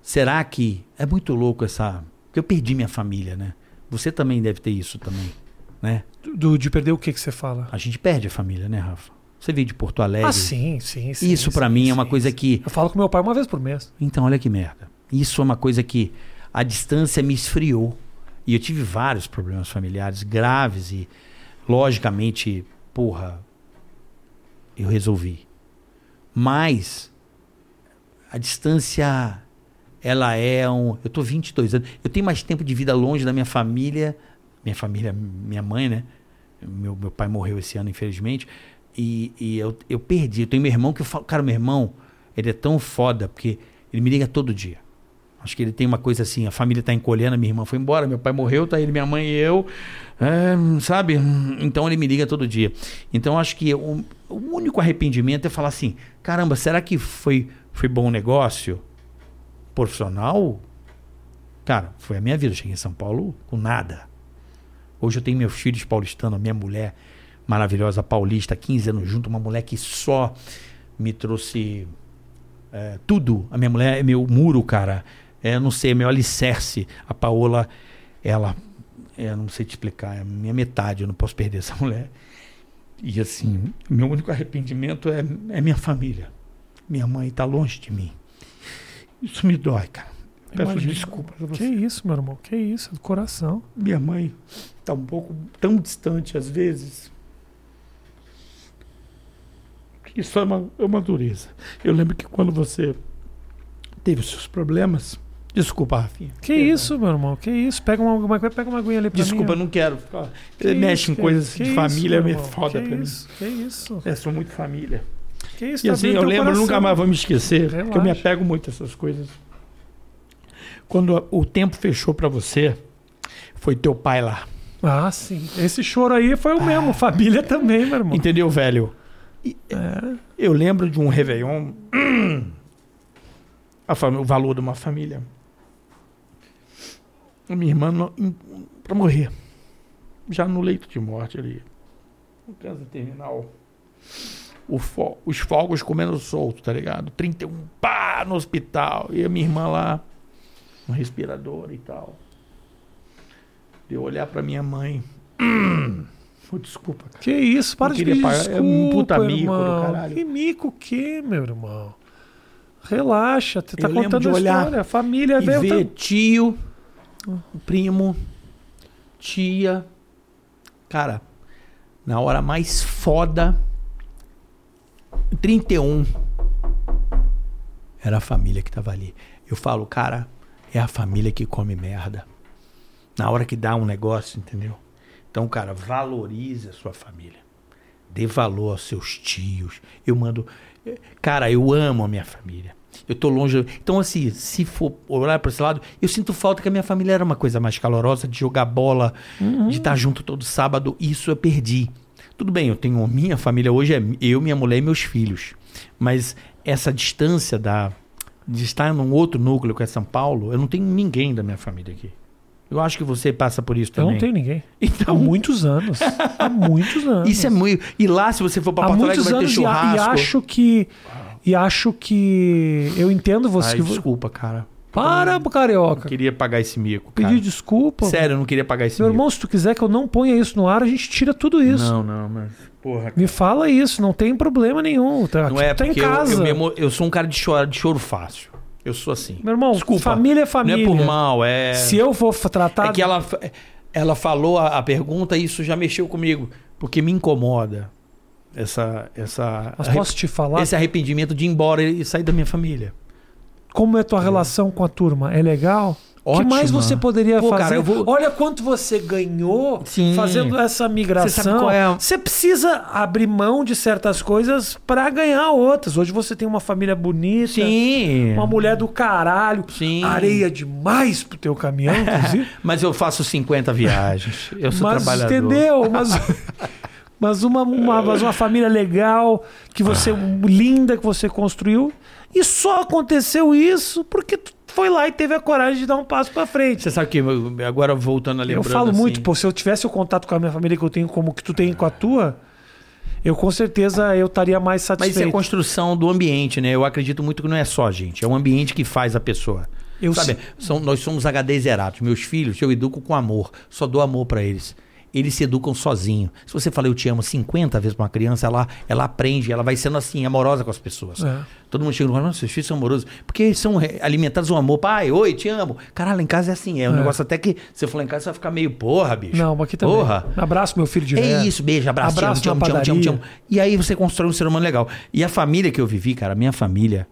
Speaker 2: Será que. É muito louco essa. Porque eu perdi minha família, né? Você também deve ter isso também, né?
Speaker 1: Do, de perder o que que você fala?
Speaker 2: A gente perde a família, né, Rafa? Você veio de Porto Alegre.
Speaker 1: Ah, sim, sim, sim.
Speaker 2: Isso pra
Speaker 1: sim,
Speaker 2: mim é uma
Speaker 1: sim,
Speaker 2: coisa
Speaker 1: sim.
Speaker 2: que.
Speaker 1: Eu falo com meu pai uma vez por mês.
Speaker 2: Então, olha que merda. Isso é uma coisa que a distância me esfriou. E eu tive vários problemas familiares graves e, logicamente, porra, eu resolvi. Mas a distância, ela é um. Eu tô 22 anos. Eu tenho mais tempo de vida longe da minha família. Minha família, minha mãe, né? Meu, meu pai morreu esse ano, infelizmente. E, e eu, eu perdi. Eu tenho meu irmão que eu falo, cara, meu irmão, ele é tão foda, porque ele me liga todo dia. Acho que ele tem uma coisa assim, a família tá encolhendo, minha irmã foi embora, meu pai morreu, tá ele, minha mãe e eu, é, sabe? Então ele me liga todo dia. Então acho que o, o único arrependimento é falar assim, caramba, será que foi, foi bom negócio? Profissional? Cara, foi a minha vida. Eu cheguei em São Paulo com nada. Hoje eu tenho meus filhos paulistanos, a minha mulher maravilhosa paulista, 15 anos junto, uma mulher que só me trouxe é, tudo. A minha mulher é meu muro, cara. É, não sei, é meu alicerce. A Paola, ela, é, não sei te explicar, é a minha metade, eu não posso perder essa mulher. E assim, meu único arrependimento é, é minha família. Minha mãe está longe de mim. Isso me dói, cara. Peço
Speaker 1: Imagina.
Speaker 2: desculpa pra
Speaker 1: Que
Speaker 2: você.
Speaker 1: isso, meu irmão? Que isso? Do coração.
Speaker 2: Minha mãe está um pouco tão distante às vezes. Isso é uma, é uma dureza. Eu lembro que quando você teve os seus problemas. Desculpa, Rafinha.
Speaker 1: Que
Speaker 2: Perdão.
Speaker 1: isso, meu irmão? Que isso? Pega uma, uma, pega uma aguinha ali pra
Speaker 2: Desculpa,
Speaker 1: mim.
Speaker 2: não quero.
Speaker 1: Que
Speaker 2: mexe em coisas de família, é foda
Speaker 1: que
Speaker 2: pra mim.
Speaker 1: isso? Que isso?
Speaker 2: Eu sou muito família.
Speaker 1: Que isso?
Speaker 2: E
Speaker 1: Tá
Speaker 2: assim, eu lembro,
Speaker 1: coração.
Speaker 2: nunca mais vou me esquecer, porque eu me
Speaker 1: Relaxa.
Speaker 2: apego muito a essas coisas. Quando a- o tempo fechou pra você, foi teu pai lá.
Speaker 1: Ah, sim. Esse choro aí foi o mesmo. Família também, meu irmão.
Speaker 2: Entendeu, velho? E-
Speaker 1: É.
Speaker 2: Eu lembro de um Réveillon. a fami- o valor de uma família. A minha irmã pra morrer. Já no leito de morte ali. No câncer terminal. O fo- os fogos comendo solto, tá ligado? 31 pá no hospital. E a minha irmã lá, um respirador e tal. De eu olhar pra minha mãe Pô, desculpa, cara.
Speaker 1: Que isso, para
Speaker 2: Não
Speaker 1: de
Speaker 2: queria
Speaker 1: pedir
Speaker 2: pagar.
Speaker 1: desculpa,
Speaker 2: É um puta mico do
Speaker 1: irmão.
Speaker 2: caralho.
Speaker 1: Que mico o quê, meu irmão? Relaxa, você tá
Speaker 2: Eu
Speaker 1: contando a
Speaker 2: olhar
Speaker 1: história. A família
Speaker 2: E
Speaker 1: veio...
Speaker 2: ver tio, primo, tia. Cara, na hora mais foda, 31, era a família que tava ali. Eu falo, cara, é a família que come merda. Na hora que dá um negócio, entendeu? Então, cara, valorize a sua família. Dê valor aos seus tios. Eu mando. Cara, eu amo a minha família. Eu tô longe. Então, assim, se for olhar para esse lado, eu sinto falta que a minha família era uma coisa mais calorosa, de jogar bola, de estar junto todo sábado. Isso eu perdi. Tudo bem, eu tenho. Minha família hoje é eu, minha mulher e meus filhos. Mas essa distância da, de estar num outro núcleo que é São Paulo, eu não tenho ninguém da minha família aqui. Eu acho que você passa por isso
Speaker 1: Eu
Speaker 2: também.
Speaker 1: não tenho ninguém.
Speaker 2: Então,
Speaker 1: Há muitos anos. Há muitos anos.
Speaker 2: isso é muito. E lá, se você for para Porto Alegre, vai ter
Speaker 1: anos e, a-
Speaker 2: churrasco.
Speaker 1: e acho que... E acho que... Eu entendo você.
Speaker 2: Ai, desculpa, cara.
Speaker 1: Para,
Speaker 2: Eu
Speaker 1: carioca.
Speaker 2: queria pagar esse mico. Cara.
Speaker 1: Pedir desculpa.
Speaker 2: Sério, eu não queria pagar esse
Speaker 1: Meu
Speaker 2: mico.
Speaker 1: irmão, se tu quiser que eu não ponha isso no ar, a gente tira tudo isso.
Speaker 2: Não, não, mas. Porra,
Speaker 1: Me fala isso, não tem problema nenhum. Tá,
Speaker 2: Não é
Speaker 1: tá em
Speaker 2: eu,
Speaker 1: casa.
Speaker 2: eu, emo- eu sou um cara de choro, de choro fácil. Eu sou assim.
Speaker 1: Meu irmão,
Speaker 2: Desculpa.
Speaker 1: família é família.
Speaker 2: Não é por mal, é.
Speaker 1: Se eu for tratar.
Speaker 2: É que ela, ela falou a, a pergunta e isso já mexeu comigo. Porque me incomoda essa. essa
Speaker 1: Mas posso te falar
Speaker 2: esse arrependimento de ir embora e sair da minha família.
Speaker 1: como é tua relação com a turma? É legal? O que mais você poderia
Speaker 2: Pô,
Speaker 1: fazer?
Speaker 2: cara, eu vou-
Speaker 1: Olha quanto você ganhou
Speaker 2: Sim.
Speaker 1: fazendo essa migração.
Speaker 2: Você é a-
Speaker 1: Você precisa abrir mão de certas coisas pra ganhar outras. Hoje você tem uma família bonita,
Speaker 2: Sim.
Speaker 1: uma mulher do caralho,
Speaker 2: Sim.
Speaker 1: areia demais pro teu caminhão, inclusive.
Speaker 2: Mas eu faço 50 viagens. Eu sou
Speaker 1: mas
Speaker 2: trabalhador.
Speaker 1: entendeu? Mas, mas, uma, uma, mas uma família legal, que você linda que você construiu. E só aconteceu isso porque tu foi lá e teve a coragem de dar um passo pra frente.
Speaker 2: Você sabe que agora voltando a
Speaker 1: Eu falo
Speaker 2: assim,
Speaker 1: muito, pô, se eu tivesse o contato com a minha família que eu tenho como que tu tem com a tua, eu com certeza eu estaria mais
Speaker 2: Mas isso é
Speaker 1: satisfeito.
Speaker 2: a construção do ambiente, né? Eu acredito muito que não é só gente, é o ambiente que faz a pessoa.
Speaker 1: Eu
Speaker 2: Sabe, são, nós somos HD zerados. Meus filhos, eu educo com amor. Só dou amor pra eles. Eles se educam sozinhos. Se você fala eu te amo 50 vezes pra uma criança, ela, ela aprende, ela vai sendo assim, amorosa com as pessoas.
Speaker 1: É.
Speaker 2: Todo mundo chega e fala, "Nossa, seus filhos são amorosos. Porque eles são alimentados um amor. Pai, oi, te amo. Caralho, em casa é assim. É um
Speaker 1: É.
Speaker 2: negócio até que você for lá em casa, você vai ficar meio, porra, bicho.
Speaker 1: Não, aqui também.
Speaker 2: Porra.
Speaker 1: Abraço meu filho direto.
Speaker 2: É isso, beijo, abraço,
Speaker 1: Abraço
Speaker 2: te amo, te amo, te amo, te amo, te amo. E aí você constrói um ser humano legal. E a família que eu vivi, cara, a minha família,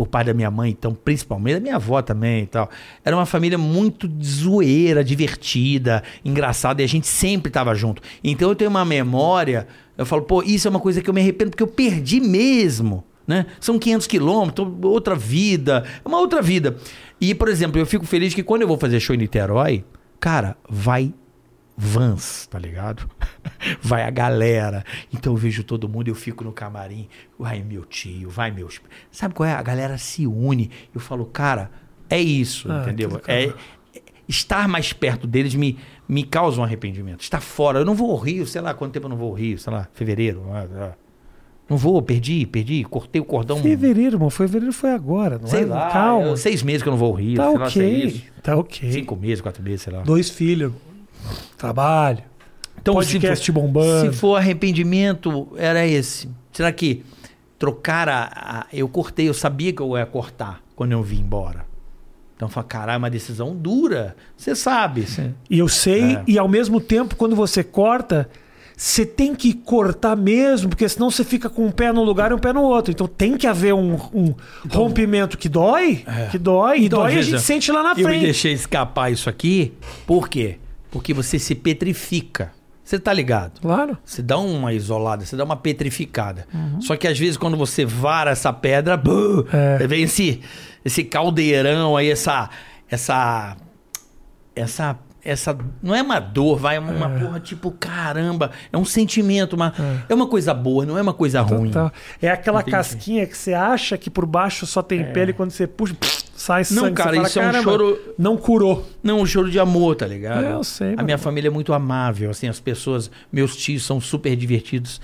Speaker 2: por pai da minha mãe, então, principalmente, da minha avó também e tal, era uma família muito zoeira, divertida, engraçada, e a gente sempre tava junto. Então eu tenho uma memória, eu falo, pô, isso é uma coisa que eu me arrependo, porque eu perdi mesmo. Né? São 500 quilômetros, outra vida, é uma outra vida. E, por exemplo, eu fico feliz que quando eu vou fazer show em Niterói, cara, vai vans, tá ligado? Vai a galera. Então eu vejo todo mundo, eu fico no camarim. Vai meu tio, vai meus. Sabe qual é? A galera se une. Eu falo, cara, é isso,
Speaker 1: Ah,
Speaker 2: entendeu? É, é- estar mais perto deles me, me causa um arrependimento. Estar fora. Eu não vou ao Rio, sei lá quanto tempo eu não vou ao Rio, sei lá, fevereiro. ah, ah. Não vou, perdi, perdi, cortei o cordão.
Speaker 1: Fevereiro, irmão. Fevereiro foi agora, não
Speaker 2: Sei
Speaker 1: é?
Speaker 2: lá,
Speaker 1: Calma.
Speaker 2: eu- seis meses que eu não vou ao Rio.
Speaker 1: Tá
Speaker 2: lá
Speaker 1: ok.
Speaker 2: isso.
Speaker 1: Tá ok.
Speaker 2: Cinco meses, quatro meses, sei lá.
Speaker 1: Dois filhos. Trabalho.
Speaker 2: Então,
Speaker 1: podcast
Speaker 2: se for,
Speaker 1: bombando.
Speaker 2: Se for arrependimento, era esse. Será que trocar a, a- Eu cortei, eu sabia que eu ia cortar quando eu vim embora. Então eu falei, caralho, é uma decisão dura. Você sabe.
Speaker 1: E eu sei,
Speaker 2: É.
Speaker 1: e ao mesmo tempo, quando você corta, você tem que cortar mesmo, porque senão você fica com um pé num lugar e um pé no outro. Então tem que haver um, um rompimento que dói, que dói, e
Speaker 2: Então,
Speaker 1: dói e a gente sente lá na
Speaker 2: Eu
Speaker 1: frente.
Speaker 2: deixei escapar isso aqui. Por quê? Porque você se petrifica. Você tá ligado?
Speaker 1: Claro.
Speaker 2: Você dá uma isolada, você dá uma petrificada. Só que às vezes quando você vara essa pedra, buh,
Speaker 1: É.
Speaker 2: vem esse, esse caldeirão aí, essa. Essa. Essa. Essa. Não é uma dor, vai, é uma porra tipo, caramba. É um sentimento, uma, é. uma coisa boa, não é uma coisa ruim.
Speaker 1: Total. É aquela
Speaker 2: Entendi.
Speaker 1: casquinha que você acha que por baixo só tem pele e quando você puxa, sai sangue.
Speaker 2: Não, cara,
Speaker 1: fala,
Speaker 2: isso é um
Speaker 1: "Caramba,
Speaker 2: choro.
Speaker 1: Não curou.
Speaker 2: Não, um choro de amor, tá ligado?
Speaker 1: É, eu sei,
Speaker 2: A minha família é muito amável, assim, as pessoas, meus tios são super divertidos,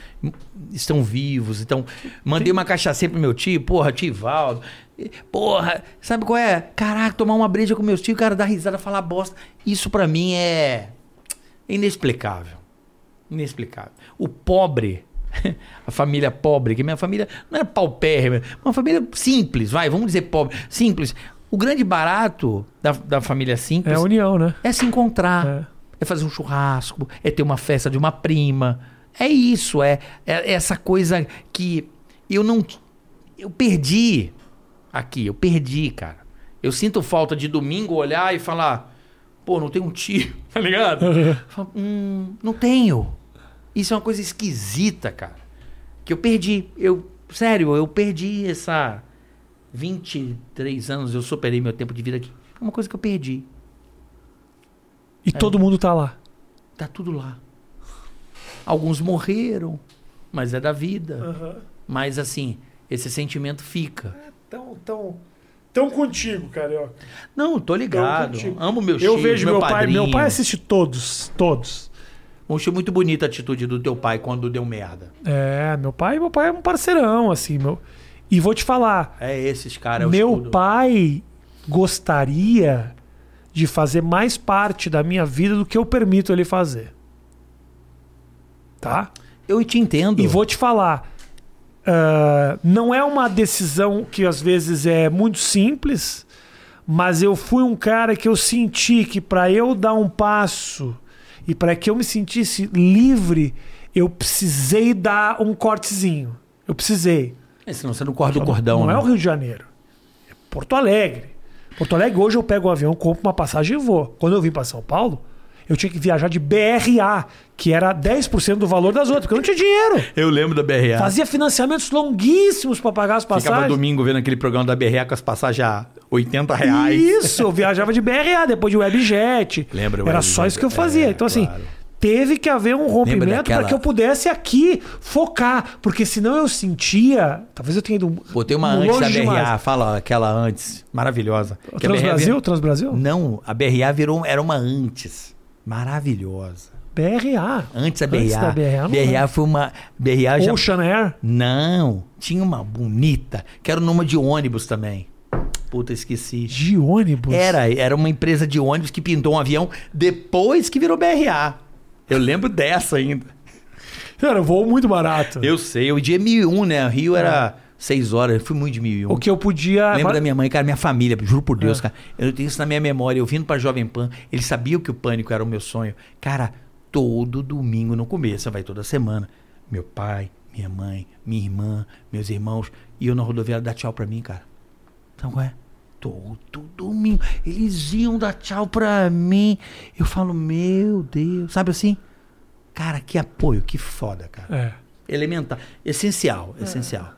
Speaker 2: estão vivos, então mandei uma cachaça pro meu tio, porra, tio Valdo. Porra, sabe qual é? Caraca, tomar uma breja com meus tios, cara, dar risada, falar bosta. Isso pra mim é Inexplicável. Inexplicável. O pobre, a família pobre, que minha família não era paupérrima, uma família simples, vai, vamos dizer pobre, simples. O grande barato da, da família
Speaker 1: É
Speaker 2: simples
Speaker 1: a união, né?
Speaker 2: é se encontrar,
Speaker 1: É.
Speaker 2: é. fazer um churrasco, é ter uma festa de uma prima. É isso, é, é essa coisa que eu não. Eu perdi aqui, eu perdi, cara. Eu sinto falta de domingo olhar e falar, pô, não tem um tio, tá ligado? Falo, hum, não tenho. Isso é uma coisa esquisita, cara. Que eu perdi. Eu, sério, eu perdi essa 23 anos, eu superei meu tempo de vida aqui. É uma coisa que eu perdi.
Speaker 1: E todo mundo tá lá.
Speaker 2: Tá tudo lá. Alguns morreram, mas é da vida. Mas assim, esse sentimento fica.
Speaker 1: Tão, tão, tão contigo, carioca.
Speaker 2: Não, tô ligado. Amo meus
Speaker 1: Eu
Speaker 2: tios,
Speaker 1: vejo meu, pai.
Speaker 2: padrinho.
Speaker 1: Meu pai assiste todos. Todos.
Speaker 2: Eu achei muito bonita a atitude do teu pai quando deu merda.
Speaker 1: É, meu pai, meu pai é um parceirão, assim, meu. E vou te falar,
Speaker 2: É esses caras. é
Speaker 1: meu pai gostaria de fazer mais parte da minha vida do que eu permito ele fazer. Tá?
Speaker 2: Eu te entendo.
Speaker 1: E vou te falar, ah, não é uma decisão que às vezes é muito simples, mas eu fui um cara que eu senti que para eu dar um passo e para que eu me sentisse livre, eu precisei dar um cortezinho. Eu precisei.
Speaker 2: É, senão você não corta o cordão.
Speaker 1: Não
Speaker 2: né?
Speaker 1: é o Rio de Janeiro. É Porto Alegre. Porto Alegre, hoje eu pego um avião, compro uma passagem e vou. Quando eu vim para São Paulo, eu tinha que viajar de BRA, que era 10% do valor das outras, porque eu não tinha dinheiro.
Speaker 2: Eu lembro da BRA.
Speaker 1: Fazia financiamentos longuíssimos para pagar as
Speaker 2: Ficava
Speaker 1: passagens.
Speaker 2: domingo vendo aquele programa da BRA com as passagens a 80 reais.
Speaker 1: Isso, eu viajava de BRA, depois de Webjet.
Speaker 2: Lembra
Speaker 1: Era
Speaker 2: Webjet,
Speaker 1: só isso que eu fazia.
Speaker 2: é,
Speaker 1: então, assim,
Speaker 2: claro.
Speaker 1: teve que haver um rompimento
Speaker 2: daquela-
Speaker 1: para que eu pudesse aqui focar. Porque senão eu sentia. Talvez eu tenha ido.
Speaker 2: Botei uma antes da BRA,
Speaker 1: demais.
Speaker 2: fala aquela antes, maravilhosa.
Speaker 1: Transbrasil?
Speaker 2: vir-
Speaker 1: Transbrasil?
Speaker 2: Não, a BRA virou, era uma antes. Maravilhosa.
Speaker 1: BRA.
Speaker 2: Antes da
Speaker 1: Antes
Speaker 2: BRA.
Speaker 1: da BRA,
Speaker 2: BRA foi uma. BRA já.
Speaker 1: Ocean Air.
Speaker 2: Não, tinha uma bonita, que era o nome de ônibus também. Puta, esqueci.
Speaker 1: De ônibus.
Speaker 2: Era, era uma empresa de ônibus que pintou um avião depois que virou BRA. Eu lembro dessa ainda.
Speaker 1: Era um voo muito barato.
Speaker 2: Eu sei, o dia é 1001, né? O Rio era 6 horas, eu fui muito de 1001.
Speaker 1: O que eu podia.
Speaker 2: Lembro da minha mãe, cara, minha família, juro por Deus,
Speaker 1: É.
Speaker 2: cara. Eu tenho isso na minha memória. Eu vindo pra Jovem Pan, eles sabiam que o pânico era o meu sonho. Cara, todo domingo no começo, vai toda semana. Meu pai, minha mãe, minha irmã, meus irmãos, e eu na rodoviária dar tchau pra mim, cara. Então qual é? Todo domingo. Eles iam dar tchau pra mim. Eu falo, meu Deus, sabe assim? Cara, que apoio, que foda, cara.
Speaker 1: É.
Speaker 2: Elementar. Essencial, essencial.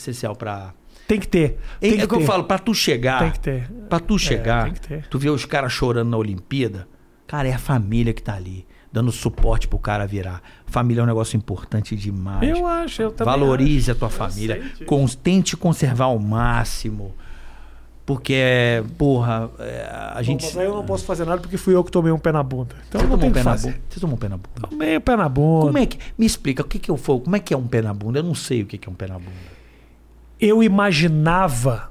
Speaker 2: Essencial pra.
Speaker 1: Tem que ter. Tem
Speaker 2: É,
Speaker 1: que
Speaker 2: o que eu
Speaker 1: ter.
Speaker 2: falo, pra tu chegar.
Speaker 1: Tem que ter.
Speaker 2: Pra tu chegar,
Speaker 1: tem que ter.
Speaker 2: tu vê os caras chorando na Olimpíada, cara, é a família que tá ali, dando suporte pro cara virar. Família é um negócio importante demais.
Speaker 1: Eu acho, eu também.
Speaker 2: Valorize a tua
Speaker 1: Eu
Speaker 2: família. Con- tente conservar ao máximo. Porque, porra, é, a
Speaker 1: Bom,
Speaker 2: gente.
Speaker 1: mas aí eu não posso fazer nada porque fui eu que tomei um pé na bunda. Então
Speaker 2: Você
Speaker 1: eu não
Speaker 2: tomou um pé na bunda? Você tomou um pé na bunda?
Speaker 1: Tomei o pé na bunda.
Speaker 2: Como é que. Me explica, o que, que eu for? Como é que é um pé na bunda? Eu não sei o que, que é um pé na bunda.
Speaker 1: Eu imaginava,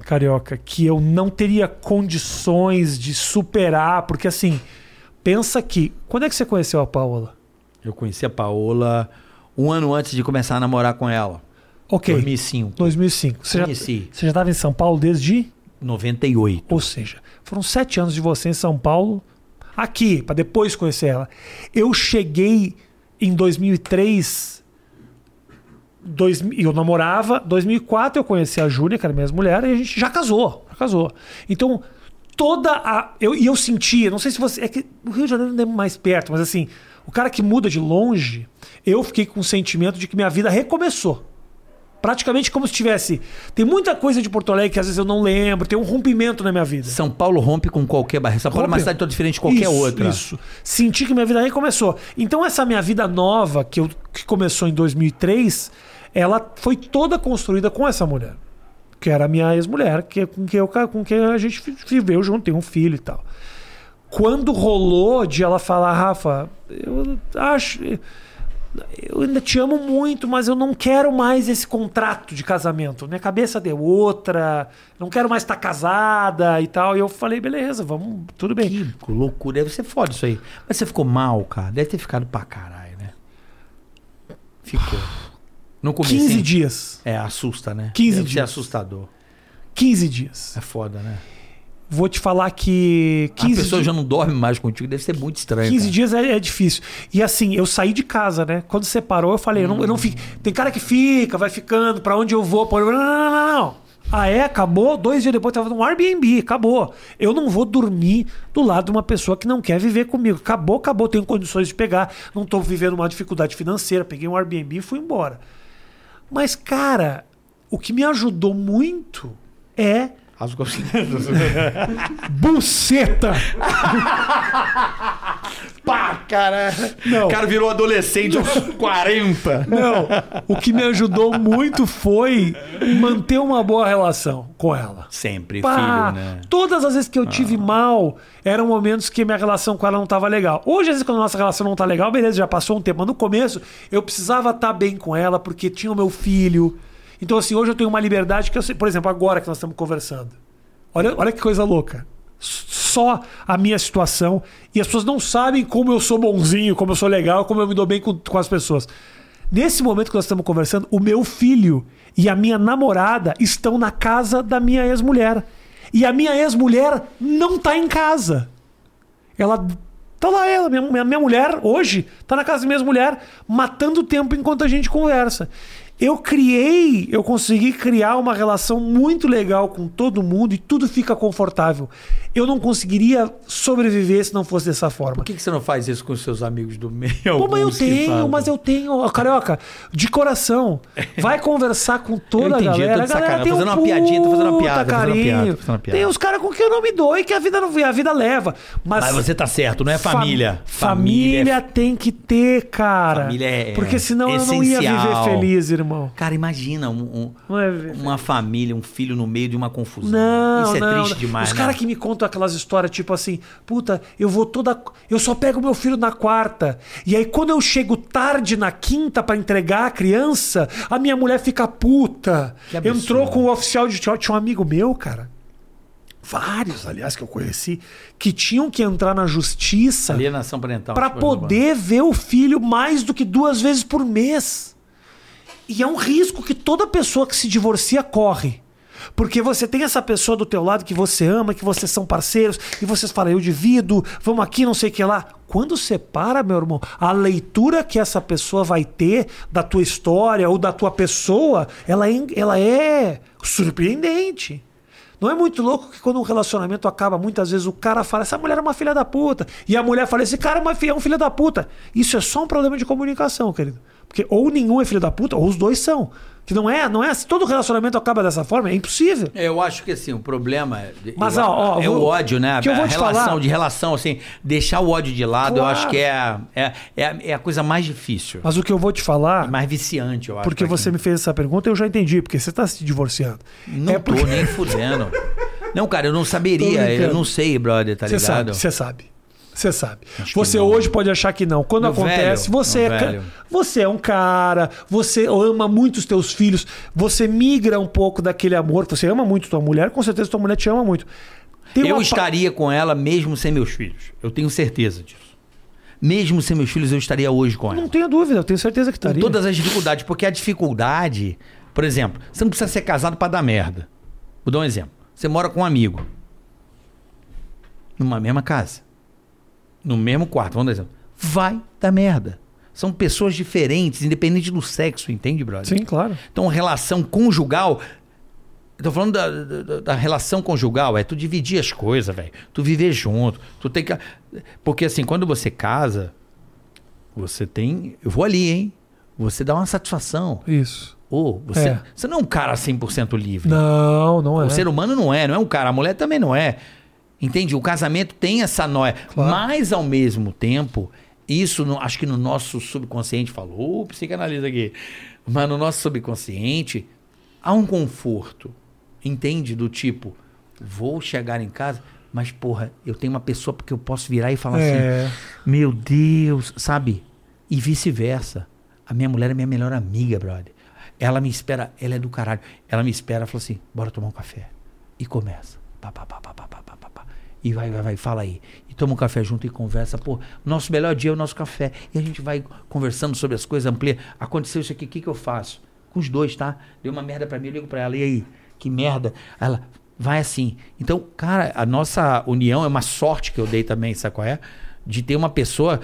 Speaker 1: Carioca, que eu não teria condições de superar, porque assim, pensa que. Quando é que você conheceu a Paola?
Speaker 2: Eu conheci a Paola um ano antes de começar a namorar com ela.
Speaker 1: Ok.
Speaker 2: 2005.
Speaker 1: 2005. Você já,
Speaker 2: Conheci.
Speaker 1: você já estava em São Paulo desde.
Speaker 2: 98.
Speaker 1: Ou seja, foram sete anos de você em São Paulo, aqui, para depois conhecer ela. Eu cheguei em 2003. Dois, eu namorava, 2004 eu conheci a Júlia, que era minha mulher, e a gente já casou, já casou. Então, toda a. Eu, e eu sentia, não sei se você. É que o Rio de Janeiro não é mais perto, mas assim, o cara que muda de longe, eu fiquei com o sentimento de que minha vida recomeçou. Praticamente como se tivesse. Tem muita coisa de Porto Alegre que às vezes eu não lembro, tem um rompimento na minha vida.
Speaker 2: São Paulo rompe com qualquer barreira. São Paulo é uma
Speaker 1: Rompe.
Speaker 2: cidade toda diferente de qualquer
Speaker 1: Isso,
Speaker 2: outra.
Speaker 1: Isso. Senti que minha vida recomeçou. Então, essa minha vida nova, que, eu, que começou em 2003, ela foi toda construída com essa mulher. Que era a minha ex-mulher, que, com, quem eu, com quem a gente viveu junto, tem um filho e tal. Quando rolou de ela falar, Rafa, eu acho. Eu ainda te amo muito, mas eu não quero mais esse contrato de casamento. Minha cabeça deu outra, não quero mais estar casada e tal. E eu falei, beleza, vamos, tudo bem.
Speaker 2: Que loucura. Deve ser foda isso aí. Mas você ficou mal, cara. Deve ter ficado pra caralho, né? Ficou. No começo.
Speaker 1: 15 dias.
Speaker 2: É, assusta, né?
Speaker 1: 15
Speaker 2: Deve
Speaker 1: dias.
Speaker 2: assustador.
Speaker 1: 15 dias.
Speaker 2: É foda, né?
Speaker 1: Vou te falar que 15
Speaker 2: a pessoa
Speaker 1: dias,
Speaker 2: já não dorme mais contigo, deve ser muito estranho.
Speaker 1: 15
Speaker 2: cara.
Speaker 1: dias é, é difícil. E assim, eu saí de casa, né? Quando separou, eu falei, eu, não, eu não fico. Tem cara que fica, vai ficando, pra onde eu vou. Pra... Não, não, não, não, não. Ah, é? Acabou? Dois dias depois tava no Airbnb, acabou. Eu não vou dormir do lado de uma pessoa que não quer viver comigo. Acabou, acabou, tenho condições de pegar. Não tô vivendo uma dificuldade financeira. Peguei um Airbnb e fui embora. Mas, cara, o que me ajudou muito é
Speaker 2: As coisas-
Speaker 1: buceta.
Speaker 2: Pá, cara.
Speaker 1: Não.
Speaker 2: O cara virou adolescente aos 40.
Speaker 1: Não, o que me ajudou muito foi manter uma boa relação com ela.
Speaker 2: Sempre,
Speaker 1: Pá,
Speaker 2: filho, né?
Speaker 1: Todas as vezes que eu tive mal, eram momentos que minha relação com ela não estava legal. Hoje, às vezes, quando a nossa relação não tá legal, beleza, já passou um tempo. Mas no começo, eu precisava estar bem com ela, porque tinha o meu filho. Então, assim, hoje eu tenho uma liberdade que eu sei. Por exemplo, agora que nós estamos conversando. Olha, olha que coisa louca. Só a minha situação. E as pessoas não sabem como eu sou bonzinho, como eu sou legal, como eu me dou bem com, com as pessoas. Nesse momento que nós estamos conversando, o meu filho e a minha namorada estão na casa da minha ex-mulher. E a minha ex-mulher não tá em casa. Ela. Tá lá ela, minha, minha, minha mulher, hoje, tá na casa da minha ex-mulher, matando o tempo enquanto a gente conversa. Eu criei, eu consegui criar uma relação muito legal com todo mundo e tudo fica confortável. Eu não conseguiria sobreviver se não fosse dessa forma.
Speaker 2: Por que, que você não faz isso com os seus amigos do meio?
Speaker 1: Pô, mas eu tenho, mas eu tenho, carioca, de coração. Vai conversar com toda
Speaker 2: Eu entendi,
Speaker 1: a
Speaker 2: eu tô
Speaker 1: galera.
Speaker 2: de
Speaker 1: A galera tem um
Speaker 2: fazendo uma piadinha, tô fazendo uma piada, tô fazendo uma
Speaker 1: carinho.
Speaker 2: piada, fazendo uma piada.
Speaker 1: Tem uns caras com quem eu não me dou e que a vida não a vida leva. Mas,
Speaker 2: Mas você tá certo, não é
Speaker 1: Fam-
Speaker 2: família.
Speaker 1: Família,
Speaker 2: é-
Speaker 1: tem que ter, cara.
Speaker 2: Família é
Speaker 1: Porque senão eu não ia viver feliz, irmão.
Speaker 2: Cara, imagina um- um-
Speaker 1: é
Speaker 2: uma família, um filho no meio de uma confusão.
Speaker 1: Não,
Speaker 2: Isso é
Speaker 1: não,
Speaker 2: triste
Speaker 1: não.
Speaker 2: demais,
Speaker 1: Os
Speaker 2: né?
Speaker 1: caras que me contam aquelas histórias, tipo assim, puta, eu vou toda. Eu só pego meu filho na quarta. E aí, quando eu chego tarde na quinta pra entregar a criança, a minha mulher fica puta. Entrou com o oficial de. Tinha um amigo meu, cara. Vários, aliás, que eu conheci, que tinham que entrar na justiça para
Speaker 2: tipo,
Speaker 1: poder ver o filho mais do que duas vezes por mês. E é um risco que toda pessoa que se divorcia corre. Porque você tem essa pessoa do teu lado que você ama, que vocês são parceiros, e vocês falam, eu divido, vamos aqui, não sei o que lá. Quando separa, meu irmão, a leitura que essa pessoa vai ter da tua história ou da tua pessoa, ela é, ela é surpreendente. Não é muito louco que quando um relacionamento acaba, muitas vezes o cara fala, essa mulher é uma filha da puta. E a mulher fala, esse cara é, uma é um filho da puta. Isso é só um problema de comunicação, querido. Porque ou nenhum é filho da puta, ou os dois são. Que não é, não é. Se todo relacionamento acaba dessa forma, é impossível.
Speaker 2: Eu acho que assim, o problema é-
Speaker 1: Mas,
Speaker 2: eu-
Speaker 1: ó, ó,
Speaker 2: é
Speaker 1: vou-
Speaker 2: o ódio, né?
Speaker 1: que eu vou
Speaker 2: a relação,
Speaker 1: falar-
Speaker 2: de relação, assim, deixar o ódio de lado, eu
Speaker 1: Claro.
Speaker 2: acho que é, a- é, é, a- é a coisa mais difícil.
Speaker 1: Mas o que eu vou te falar,
Speaker 2: mais viciante, eu acho.
Speaker 1: porque você me fez essa pergunta, eu já entendi, porque você está se divorciando.
Speaker 2: Não
Speaker 1: é
Speaker 2: tô
Speaker 1: porque...
Speaker 2: nem fudendo. Não, cara, eu não saberia. Eu não sei, brother, tá
Speaker 1: Você
Speaker 2: ligado?
Speaker 1: sabe, você sabe. Você sabe.
Speaker 2: Acho
Speaker 1: Você hoje pode achar que não. Quando
Speaker 2: Meu
Speaker 1: acontece,
Speaker 2: velho,
Speaker 1: você, é,
Speaker 2: velho.
Speaker 1: você é um cara, você ama muito os teus filhos, você migra um pouco daquele amor, você ama muito tua mulher, com certeza tua mulher te ama muito. Tem
Speaker 2: Eu
Speaker 1: uma
Speaker 2: estaria com ela mesmo sem meus filhos. Eu tenho certeza disso. Mesmo sem meus filhos, eu estaria hoje com ela.
Speaker 1: Não tenha dúvida, eu tenho certeza que
Speaker 2: Com
Speaker 1: estaria.
Speaker 2: todas as dificuldades. Porque a dificuldade, por exemplo, você não precisa ser casado pra dar merda. Vou dar um exemplo. Você mora com um amigo. Numa mesma casa. No mesmo quarto, vamos dar exemplo. Vai dar merda. São pessoas diferentes, independente do sexo, entende, brother?
Speaker 1: Sim, claro.
Speaker 2: Então, relação conjugal. Tô falando da, da- da relação conjugal, é tu dividir as coisas, velho. Tu viver junto. Tu tem que. Porque assim, quando você casa, você tem. Eu vou ali, hein? Você dá uma satisfação.
Speaker 1: Isso.
Speaker 2: Ou você,
Speaker 1: É.
Speaker 2: você não é um cara 100% livre.
Speaker 1: Não, não é.
Speaker 2: O ser humano não é, não é um cara. A mulher também não é. Entende? O casamento tem essa noia.
Speaker 1: Claro.
Speaker 2: Mas, ao mesmo tempo, isso no, acho que no nosso subconsciente falou, o aqui, mas no nosso subconsciente há um conforto. Entende? Do tipo, vou chegar em casa, mas porra, eu tenho uma pessoa porque eu posso virar e falar
Speaker 1: é.
Speaker 2: assim: meu Deus, sabe? E vice-versa. A minha mulher é minha melhor amiga, brother. Ela me espera, ela é do caralho. Ela me espera, fala assim: bora tomar um café. E começa. Pá, pá, pá, pá, pá, pá, pá, pá. E vai, vai, vai, fala aí. E toma um café junto e conversa. Pô, nosso melhor dia é o nosso café. E a gente vai conversando sobre as coisas, amplia. Aconteceu isso aqui, o que, que eu faço? Com os dois, tá? Deu uma merda pra mim, eu ligo pra ela. E aí? Que merda? Ela, vai assim. Então, cara, a nossa união é uma sorte que eu dei também, sabe qual é? De ter uma pessoa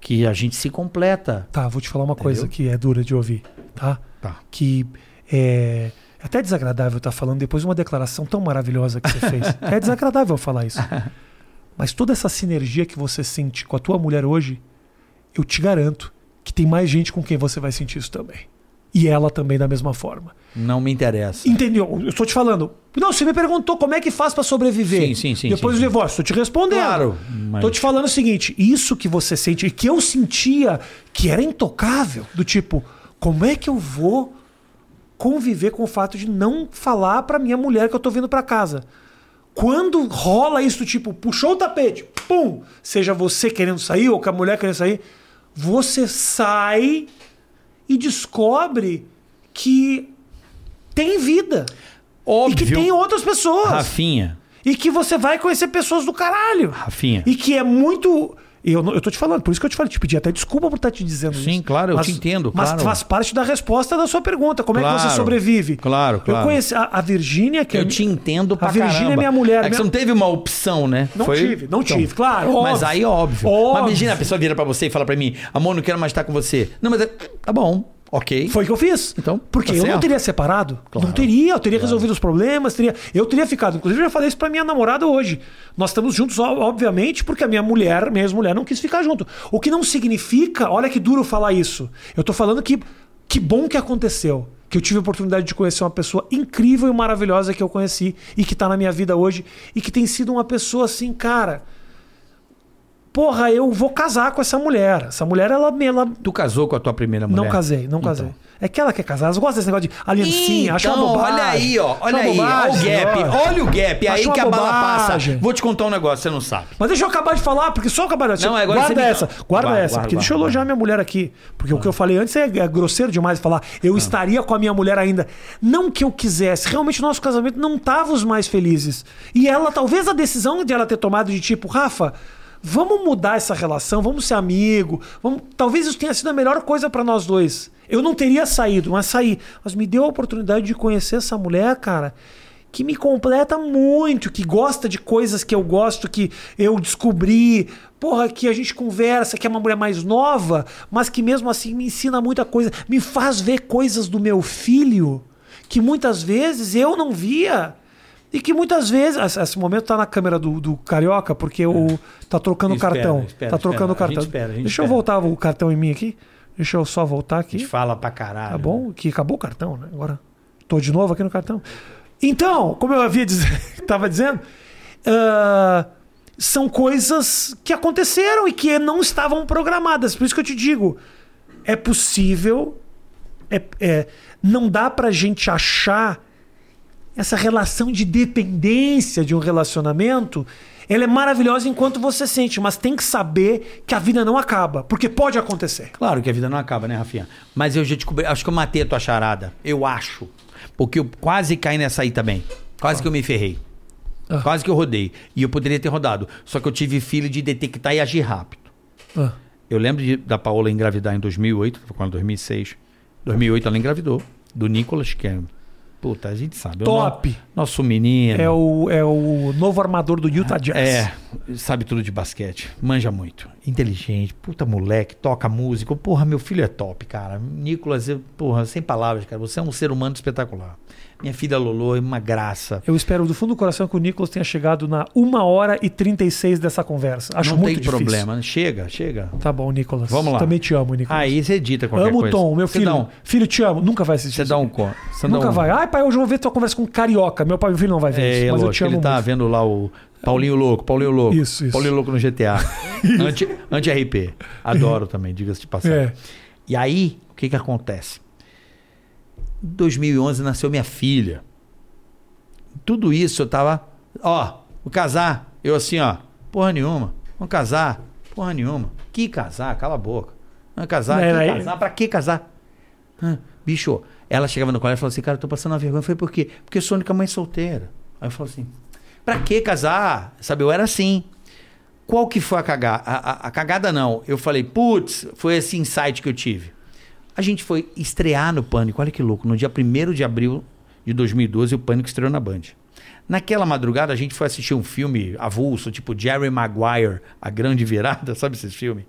Speaker 2: que a gente se completa.
Speaker 1: Tá, vou te falar uma coisa
Speaker 2: Entendeu?
Speaker 1: que é dura de ouvir, tá?
Speaker 2: Tá.
Speaker 1: Que é é até desagradável estar falando depois de uma declaração tão maravilhosa que você fez. é desagradável falar isso. Mas toda essa sinergia que você sente com a tua mulher hoje, eu te garanto que tem mais gente com quem você vai sentir isso também. E ela também da mesma forma.
Speaker 2: Não me interessa.
Speaker 1: Entendeu? Eu estou te falando. Não, você me perguntou como é que faz para sobreviver.
Speaker 2: Sim, sim, sim,
Speaker 1: Depois
Speaker 2: sim,
Speaker 1: do divórcio, estou te respondendo.
Speaker 2: Claro, mas-
Speaker 1: Tô te falando o seguinte, isso que você sente e que eu sentia que era intocável, do tipo, como é que eu vou conviver com o fato de não falar pra minha mulher que eu tô vindo pra casa? Quando rola isso, tipo, puxou o tapete, pum, seja você querendo sair ou que a mulher querendo sair, você sai e descobre que tem vida.
Speaker 2: Óbvio.
Speaker 1: E que tem outras pessoas.
Speaker 2: Rafinha,
Speaker 1: E que você vai conhecer pessoas do caralho.
Speaker 2: Rafinha.
Speaker 1: E que é muito. Eu, não- eu tô te falando, por isso que eu te falei, te pedi até desculpa por estar te dizendo isso.
Speaker 2: Sim, claro, eu te entendo,
Speaker 1: Mas
Speaker 2: claro.
Speaker 1: faz parte da resposta da sua pergunta. Como é que
Speaker 2: Claro,
Speaker 1: você sobrevive?
Speaker 2: claro,
Speaker 1: Eu
Speaker 2: claro.
Speaker 1: conheci a, a Virgínia, que
Speaker 2: Eu
Speaker 1: é-
Speaker 2: te entendo pra
Speaker 1: A Virgínia é minha mulher,
Speaker 2: É que
Speaker 1: minha-
Speaker 2: você não teve uma opção, né?
Speaker 1: Não
Speaker 2: Foi-
Speaker 1: tive, não
Speaker 2: Então,
Speaker 1: tive, claro.
Speaker 2: Mas
Speaker 1: óbvio.
Speaker 2: aí, óbvio.
Speaker 1: Óbvio.
Speaker 2: Mas imagina a pessoa vira pra você e fala pra mim, amor, não quero mais estar com você. Não, mas é... tá bom, ok.
Speaker 1: Foi o que eu fiz.
Speaker 2: Então,
Speaker 1: Porque
Speaker 2: tá
Speaker 1: eu não teria separado.
Speaker 2: Claro.
Speaker 1: Não teria. Eu teria resolvido os problemas. Teria, eu teria ficado. Inclusive, eu já falei isso pra minha namorada hoje. Nós estamos juntos, obviamente, porque a minha mulher, minha ex-mulher, não quis ficar junto. O que não significa, olha que duro falar isso. Eu tô falando que que bom que aconteceu. Que eu tive a oportunidade de conhecer uma pessoa incrível e maravilhosa que eu conheci e que tá na minha vida hoje e que tem sido uma pessoa assim, cara. Porra, eu vou casar com essa mulher. Essa mulher, ela, ela
Speaker 2: Tu casou com a tua primeira mulher?
Speaker 1: não casei, não casei. É que ela quer casar. Elas gostam desse negócio de aliancinha, acha uma
Speaker 2: Então,
Speaker 1: bobagem.
Speaker 2: olha aí, ó. Olha aí,
Speaker 1: bobagem,
Speaker 2: olha o gap.
Speaker 1: ó.
Speaker 2: Olha o gap. Aí
Speaker 1: Acha uma
Speaker 2: que a bala passa. Vou te contar um negócio, você não sabe.
Speaker 1: Mas deixa eu acabar de falar, porque só acabar de
Speaker 2: Não, agora
Speaker 1: Guarda essa, guarda,
Speaker 2: Guarda,
Speaker 1: essa,
Speaker 2: guarda,
Speaker 1: porque deixa eu
Speaker 2: guarda.
Speaker 1: elogiar minha mulher aqui. Porque o que eu falei antes é, é grosseiro demais falar. Eu
Speaker 2: Ah.
Speaker 1: estaria com a minha mulher ainda. Não que eu quisesse, realmente nosso casamento não tava os mais felizes. E ela, talvez a decisão de ela ter tomado de tipo, Rafa. Vamos mudar essa relação, vamos ser amigo. Vamos... Talvez isso tenha sido a melhor coisa pra nós dois. Eu não teria saído, mas saí. Mas me deu a oportunidade de conhecer essa mulher, cara, que me completa muito, que gosta de coisas que eu gosto, que eu descobri. Porra, que a gente conversa, que é uma mulher mais nova, mas que mesmo assim me ensina muita coisa, me faz ver coisas do meu filho que muitas vezes eu não via. E que muitas vezes. Esse momento tá na câmera do, do Carioca, porque o, tá trocando o
Speaker 2: Espera,
Speaker 1: cartão.
Speaker 2: espera,
Speaker 1: tá trocando o
Speaker 2: espera. A
Speaker 1: cartão.
Speaker 2: espera, a
Speaker 1: Deixa eu
Speaker 2: espera.
Speaker 1: voltar o cartão em mim aqui. Deixa eu só voltar
Speaker 2: A
Speaker 1: aqui.
Speaker 2: gente fala pra caralho.
Speaker 1: Tá bom? Que acabou o cartão, né? Agora tô de novo aqui no cartão. Então, como eu havia diz... tava dizendo, ah, são coisas que aconteceram e que não estavam programadas. Por isso que eu te digo, é possível, é, é- não dá pra gente achar essa relação de dependência de um relacionamento. Ela é maravilhosa enquanto você sente, mas tem que saber que a vida não acaba, porque pode acontecer.
Speaker 2: Claro que a vida não acaba, né, Rafinha? Mas eu já descobri, acho que eu matei a tua charada. Eu acho. Porque eu quase caí nessa aí também. Quase que eu me ferrei.
Speaker 1: Ah.
Speaker 2: Quase que eu rodei. E eu poderia ter rodado. Só que eu tive filho de detectar e agir rápido.
Speaker 1: Ah.
Speaker 2: Eu lembro de- da Paola engravidar em 2008, foi quando 2006. 2008 ela engravidou. Do Nicolas, que é. Puta, a gente sabe.
Speaker 1: Top.
Speaker 2: no- nosso menino.
Speaker 1: É o, é o novo armador do Utah Jazz.
Speaker 2: É, sabe tudo de basquete. Manja muito. Inteligente, puta moleque, toca música. Porra, meu filho é top, cara. Nicolas, eu, porra, sem palavras, cara. Você é um ser humano espetacular. Minha filha Lolo é uma graça.
Speaker 1: Eu espero do fundo do coração que o Nicolas tenha chegado na 1 hora e 36 dessa conversa. Acho
Speaker 2: não
Speaker 1: muito
Speaker 2: tem
Speaker 1: difícil.
Speaker 2: problema. Chega, chega.
Speaker 1: Tá bom, Nicolas.
Speaker 2: Vamos lá.
Speaker 1: Também te amo, Nicolas.
Speaker 2: Aí você edita qualquer
Speaker 1: amo o
Speaker 2: coisa.
Speaker 1: Tom, meu filho.
Speaker 2: um-
Speaker 1: Filho, te amo. Nunca vai assistir.
Speaker 2: Você dá um
Speaker 1: aqui.
Speaker 2: co- você
Speaker 1: Nunca
Speaker 2: um-
Speaker 1: vai. Ai, pai, hoje eu vou ver tua conversa com carioca. Meu pai meu filho não vai ver
Speaker 2: É,
Speaker 1: isso. Mas eu te amo
Speaker 2: ele tá
Speaker 1: muito.
Speaker 2: vendo lá o Paulinho Louco, Paulinho Louco.
Speaker 1: Isso, isso.
Speaker 2: Paulinho Louco no GTA. Anti- Anti-RP. Adoro também, diga-se de passagem.
Speaker 1: É.
Speaker 2: E aí, o que que acontece? Em 2011 nasceu minha filha. Tudo isso eu tava, ó, vou casar. Eu assim, ó, porra nenhuma. Vamos casar. Porra nenhuma. Que casar? Cala a boca. Ah, casar?
Speaker 1: Era
Speaker 2: Que casar? Pra que casar? Ah, bicho, ela chegava no colégio e falou assim, cara, eu tô passando uma vergonha. Eu falei, por quê? Porque eu sou a única mãe solteira. Aí eu falo assim, pra que casar? Sabe, eu era assim. Qual que foi a cagada? A, a- a cagada não. Eu falei, putz, foi esse insight que eu tive. A gente foi estrear no Pânico, olha que louco, no dia 1 de abril de 2012, o Pânico estreou na Band. Naquela madrugada, a gente foi assistir um filme avulso, tipo Jerry Maguire, A Grande Virada, sabe esse filme?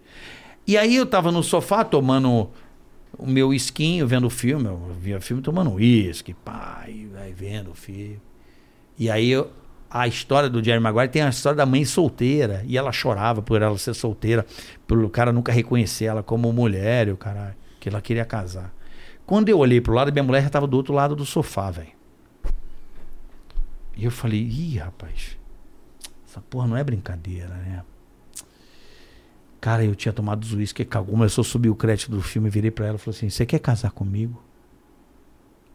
Speaker 2: E aí eu tava no sofá tomando o meu esquinho, vendo o filme, eu via filme tomando uísque, pai, vai vendo o filme. E aí eu- a história do Jerry Maguire tem a história da mãe solteira, e ela chorava por ela ser solteira, pelo cara nunca reconhecer ela como mulher, e o cara que ela queria casar. Quando eu olhei pro lado, minha mulher já tava do outro lado do sofá, velho. E eu falei, ih, rapaz, essa porra não é brincadeira, né? Cara, eu tinha tomado os uísque, cagou, começou a subir o crédito do filme, virei pra ela e falei assim: Você quer casar comigo?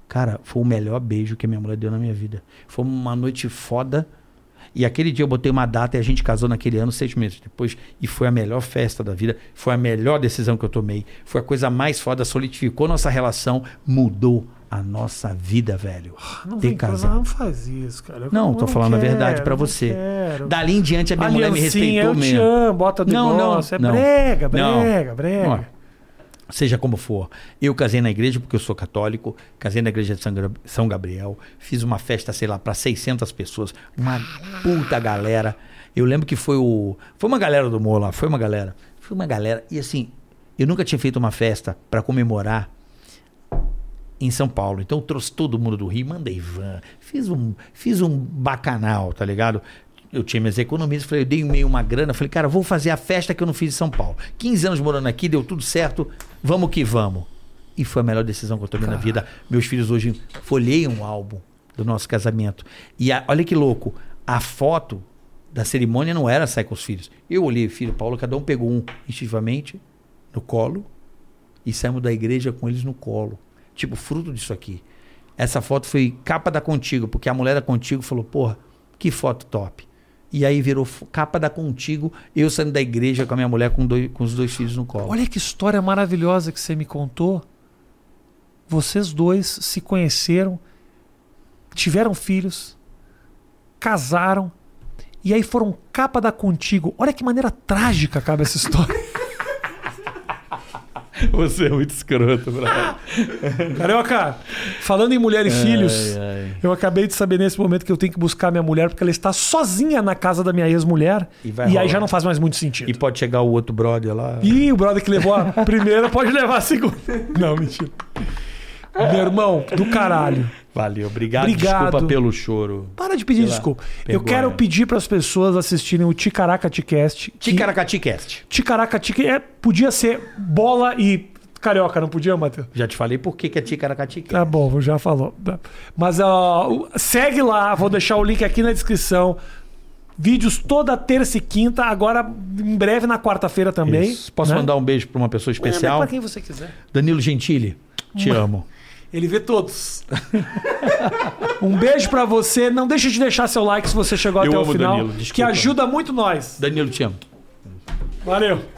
Speaker 2: Cara, foi o melhor beijo que minha mulher deu na minha vida. Foi uma noite foda. E aquele dia eu botei uma data e a gente casou naquele ano, seis meses depois. E foi a melhor festa da vida. Foi a melhor decisão que eu tomei. Foi a coisa mais foda, solidificou nossa relação, mudou a nossa vida, velho.
Speaker 1: Não
Speaker 2: Ter casado.
Speaker 1: não faz isso, cara. Eu
Speaker 2: Não, tô falando a verdade
Speaker 1: quero,
Speaker 2: pra
Speaker 1: não
Speaker 2: você.
Speaker 1: quero.
Speaker 2: Dali em diante a minha mulher me
Speaker 1: Aliancinha,
Speaker 2: respeitou
Speaker 1: eu te
Speaker 2: mesmo.
Speaker 1: amo, bota
Speaker 2: Não, não,
Speaker 1: é
Speaker 2: não.
Speaker 1: brega,
Speaker 2: Não.
Speaker 1: brega, brega.
Speaker 2: Ó, seja como for. Eu casei na igreja porque eu sou católico, casei na igreja de São Gabriel, fiz uma festa, sei lá, para 600 pessoas, uma puta galera. Eu lembro que foi o foi uma galera do lá, foi uma galera. Foi uma galera e assim, eu nunca tinha feito uma festa para comemorar em São Paulo. Então eu trouxe todo mundo do Rio, mandei van, fiz um, fiz um bacanal, tá ligado? Eu tinha minhas economias, falei, eu dei meio uma grana, falei, cara, vou fazer a festa que eu não fiz em São Paulo. 15 anos morando aqui, deu tudo certo, vamos que vamos. E foi a melhor decisão que eu tomei na vida. Meus filhos hoje folheiam um álbum do nosso casamento. E a- olha que louco, a foto da cerimônia não era sair com os filhos. Eu olhei, filho Paulo, cada um pegou um instintivamente no colo e saímos da igreja com eles no colo. Tipo, fruto disso aqui. Essa foto foi capa da Contigo, porque a mulher da Contigo falou, porra, que foto top. E aí virou capa da Contigo, eu saindo da igreja com a minha mulher com, dois- com os dois filhos no colo.
Speaker 1: Olha que história maravilhosa que você me contou. Vocês dois se conheceram, tiveram filhos, casaram e aí foram capa da Contigo. Olha que maneira trágica acaba essa história.
Speaker 2: Você é muito escroto, brother.
Speaker 1: Carioca, falando em mulher e filhos,
Speaker 2: ai.
Speaker 1: eu acabei de saber nesse momento que eu tenho que buscar minha mulher porque ela está sozinha na casa da minha ex-mulher
Speaker 2: E
Speaker 1: e, aí já não faz mais muito sentido.
Speaker 2: E pode chegar o outro brother lá.
Speaker 1: Ih, o brother que levou a primeira pode levar a segunda. Não, mentira. Meu irmão, do caralho.
Speaker 2: Valeu, obrigado.
Speaker 1: Obrigado.
Speaker 2: Desculpa pelo choro.
Speaker 1: Para de pedir
Speaker 2: Sei lá,
Speaker 1: desculpa. Eu
Speaker 2: vergonha.
Speaker 1: quero pedir para as pessoas assistirem o Ticaracaticast.
Speaker 2: Ticaracaticast.
Speaker 1: Ticaracatic é, podia ser bola e carioca, não podia, Matheus?
Speaker 2: Já te falei por que, que é Ticaracaticast.
Speaker 1: Tá bom, já falou. Mas ó, segue lá, vou deixar o link aqui na descrição. Vídeos toda terça e quinta, agora em breve na quarta-feira também.
Speaker 2: Isso. Posso
Speaker 1: né?
Speaker 2: mandar um beijo pra uma pessoa
Speaker 1: É,
Speaker 2: especial?
Speaker 1: Pra quem você quiser.
Speaker 2: Danilo Gentili, te amo.
Speaker 1: Ele vê todos. um beijo pra você. Não deixe de deixar seu like se você chegou
Speaker 2: Eu
Speaker 1: até o final,
Speaker 2: Danilo,
Speaker 1: que ajuda muito nós.
Speaker 2: Danilo, te amo.
Speaker 1: Valeu.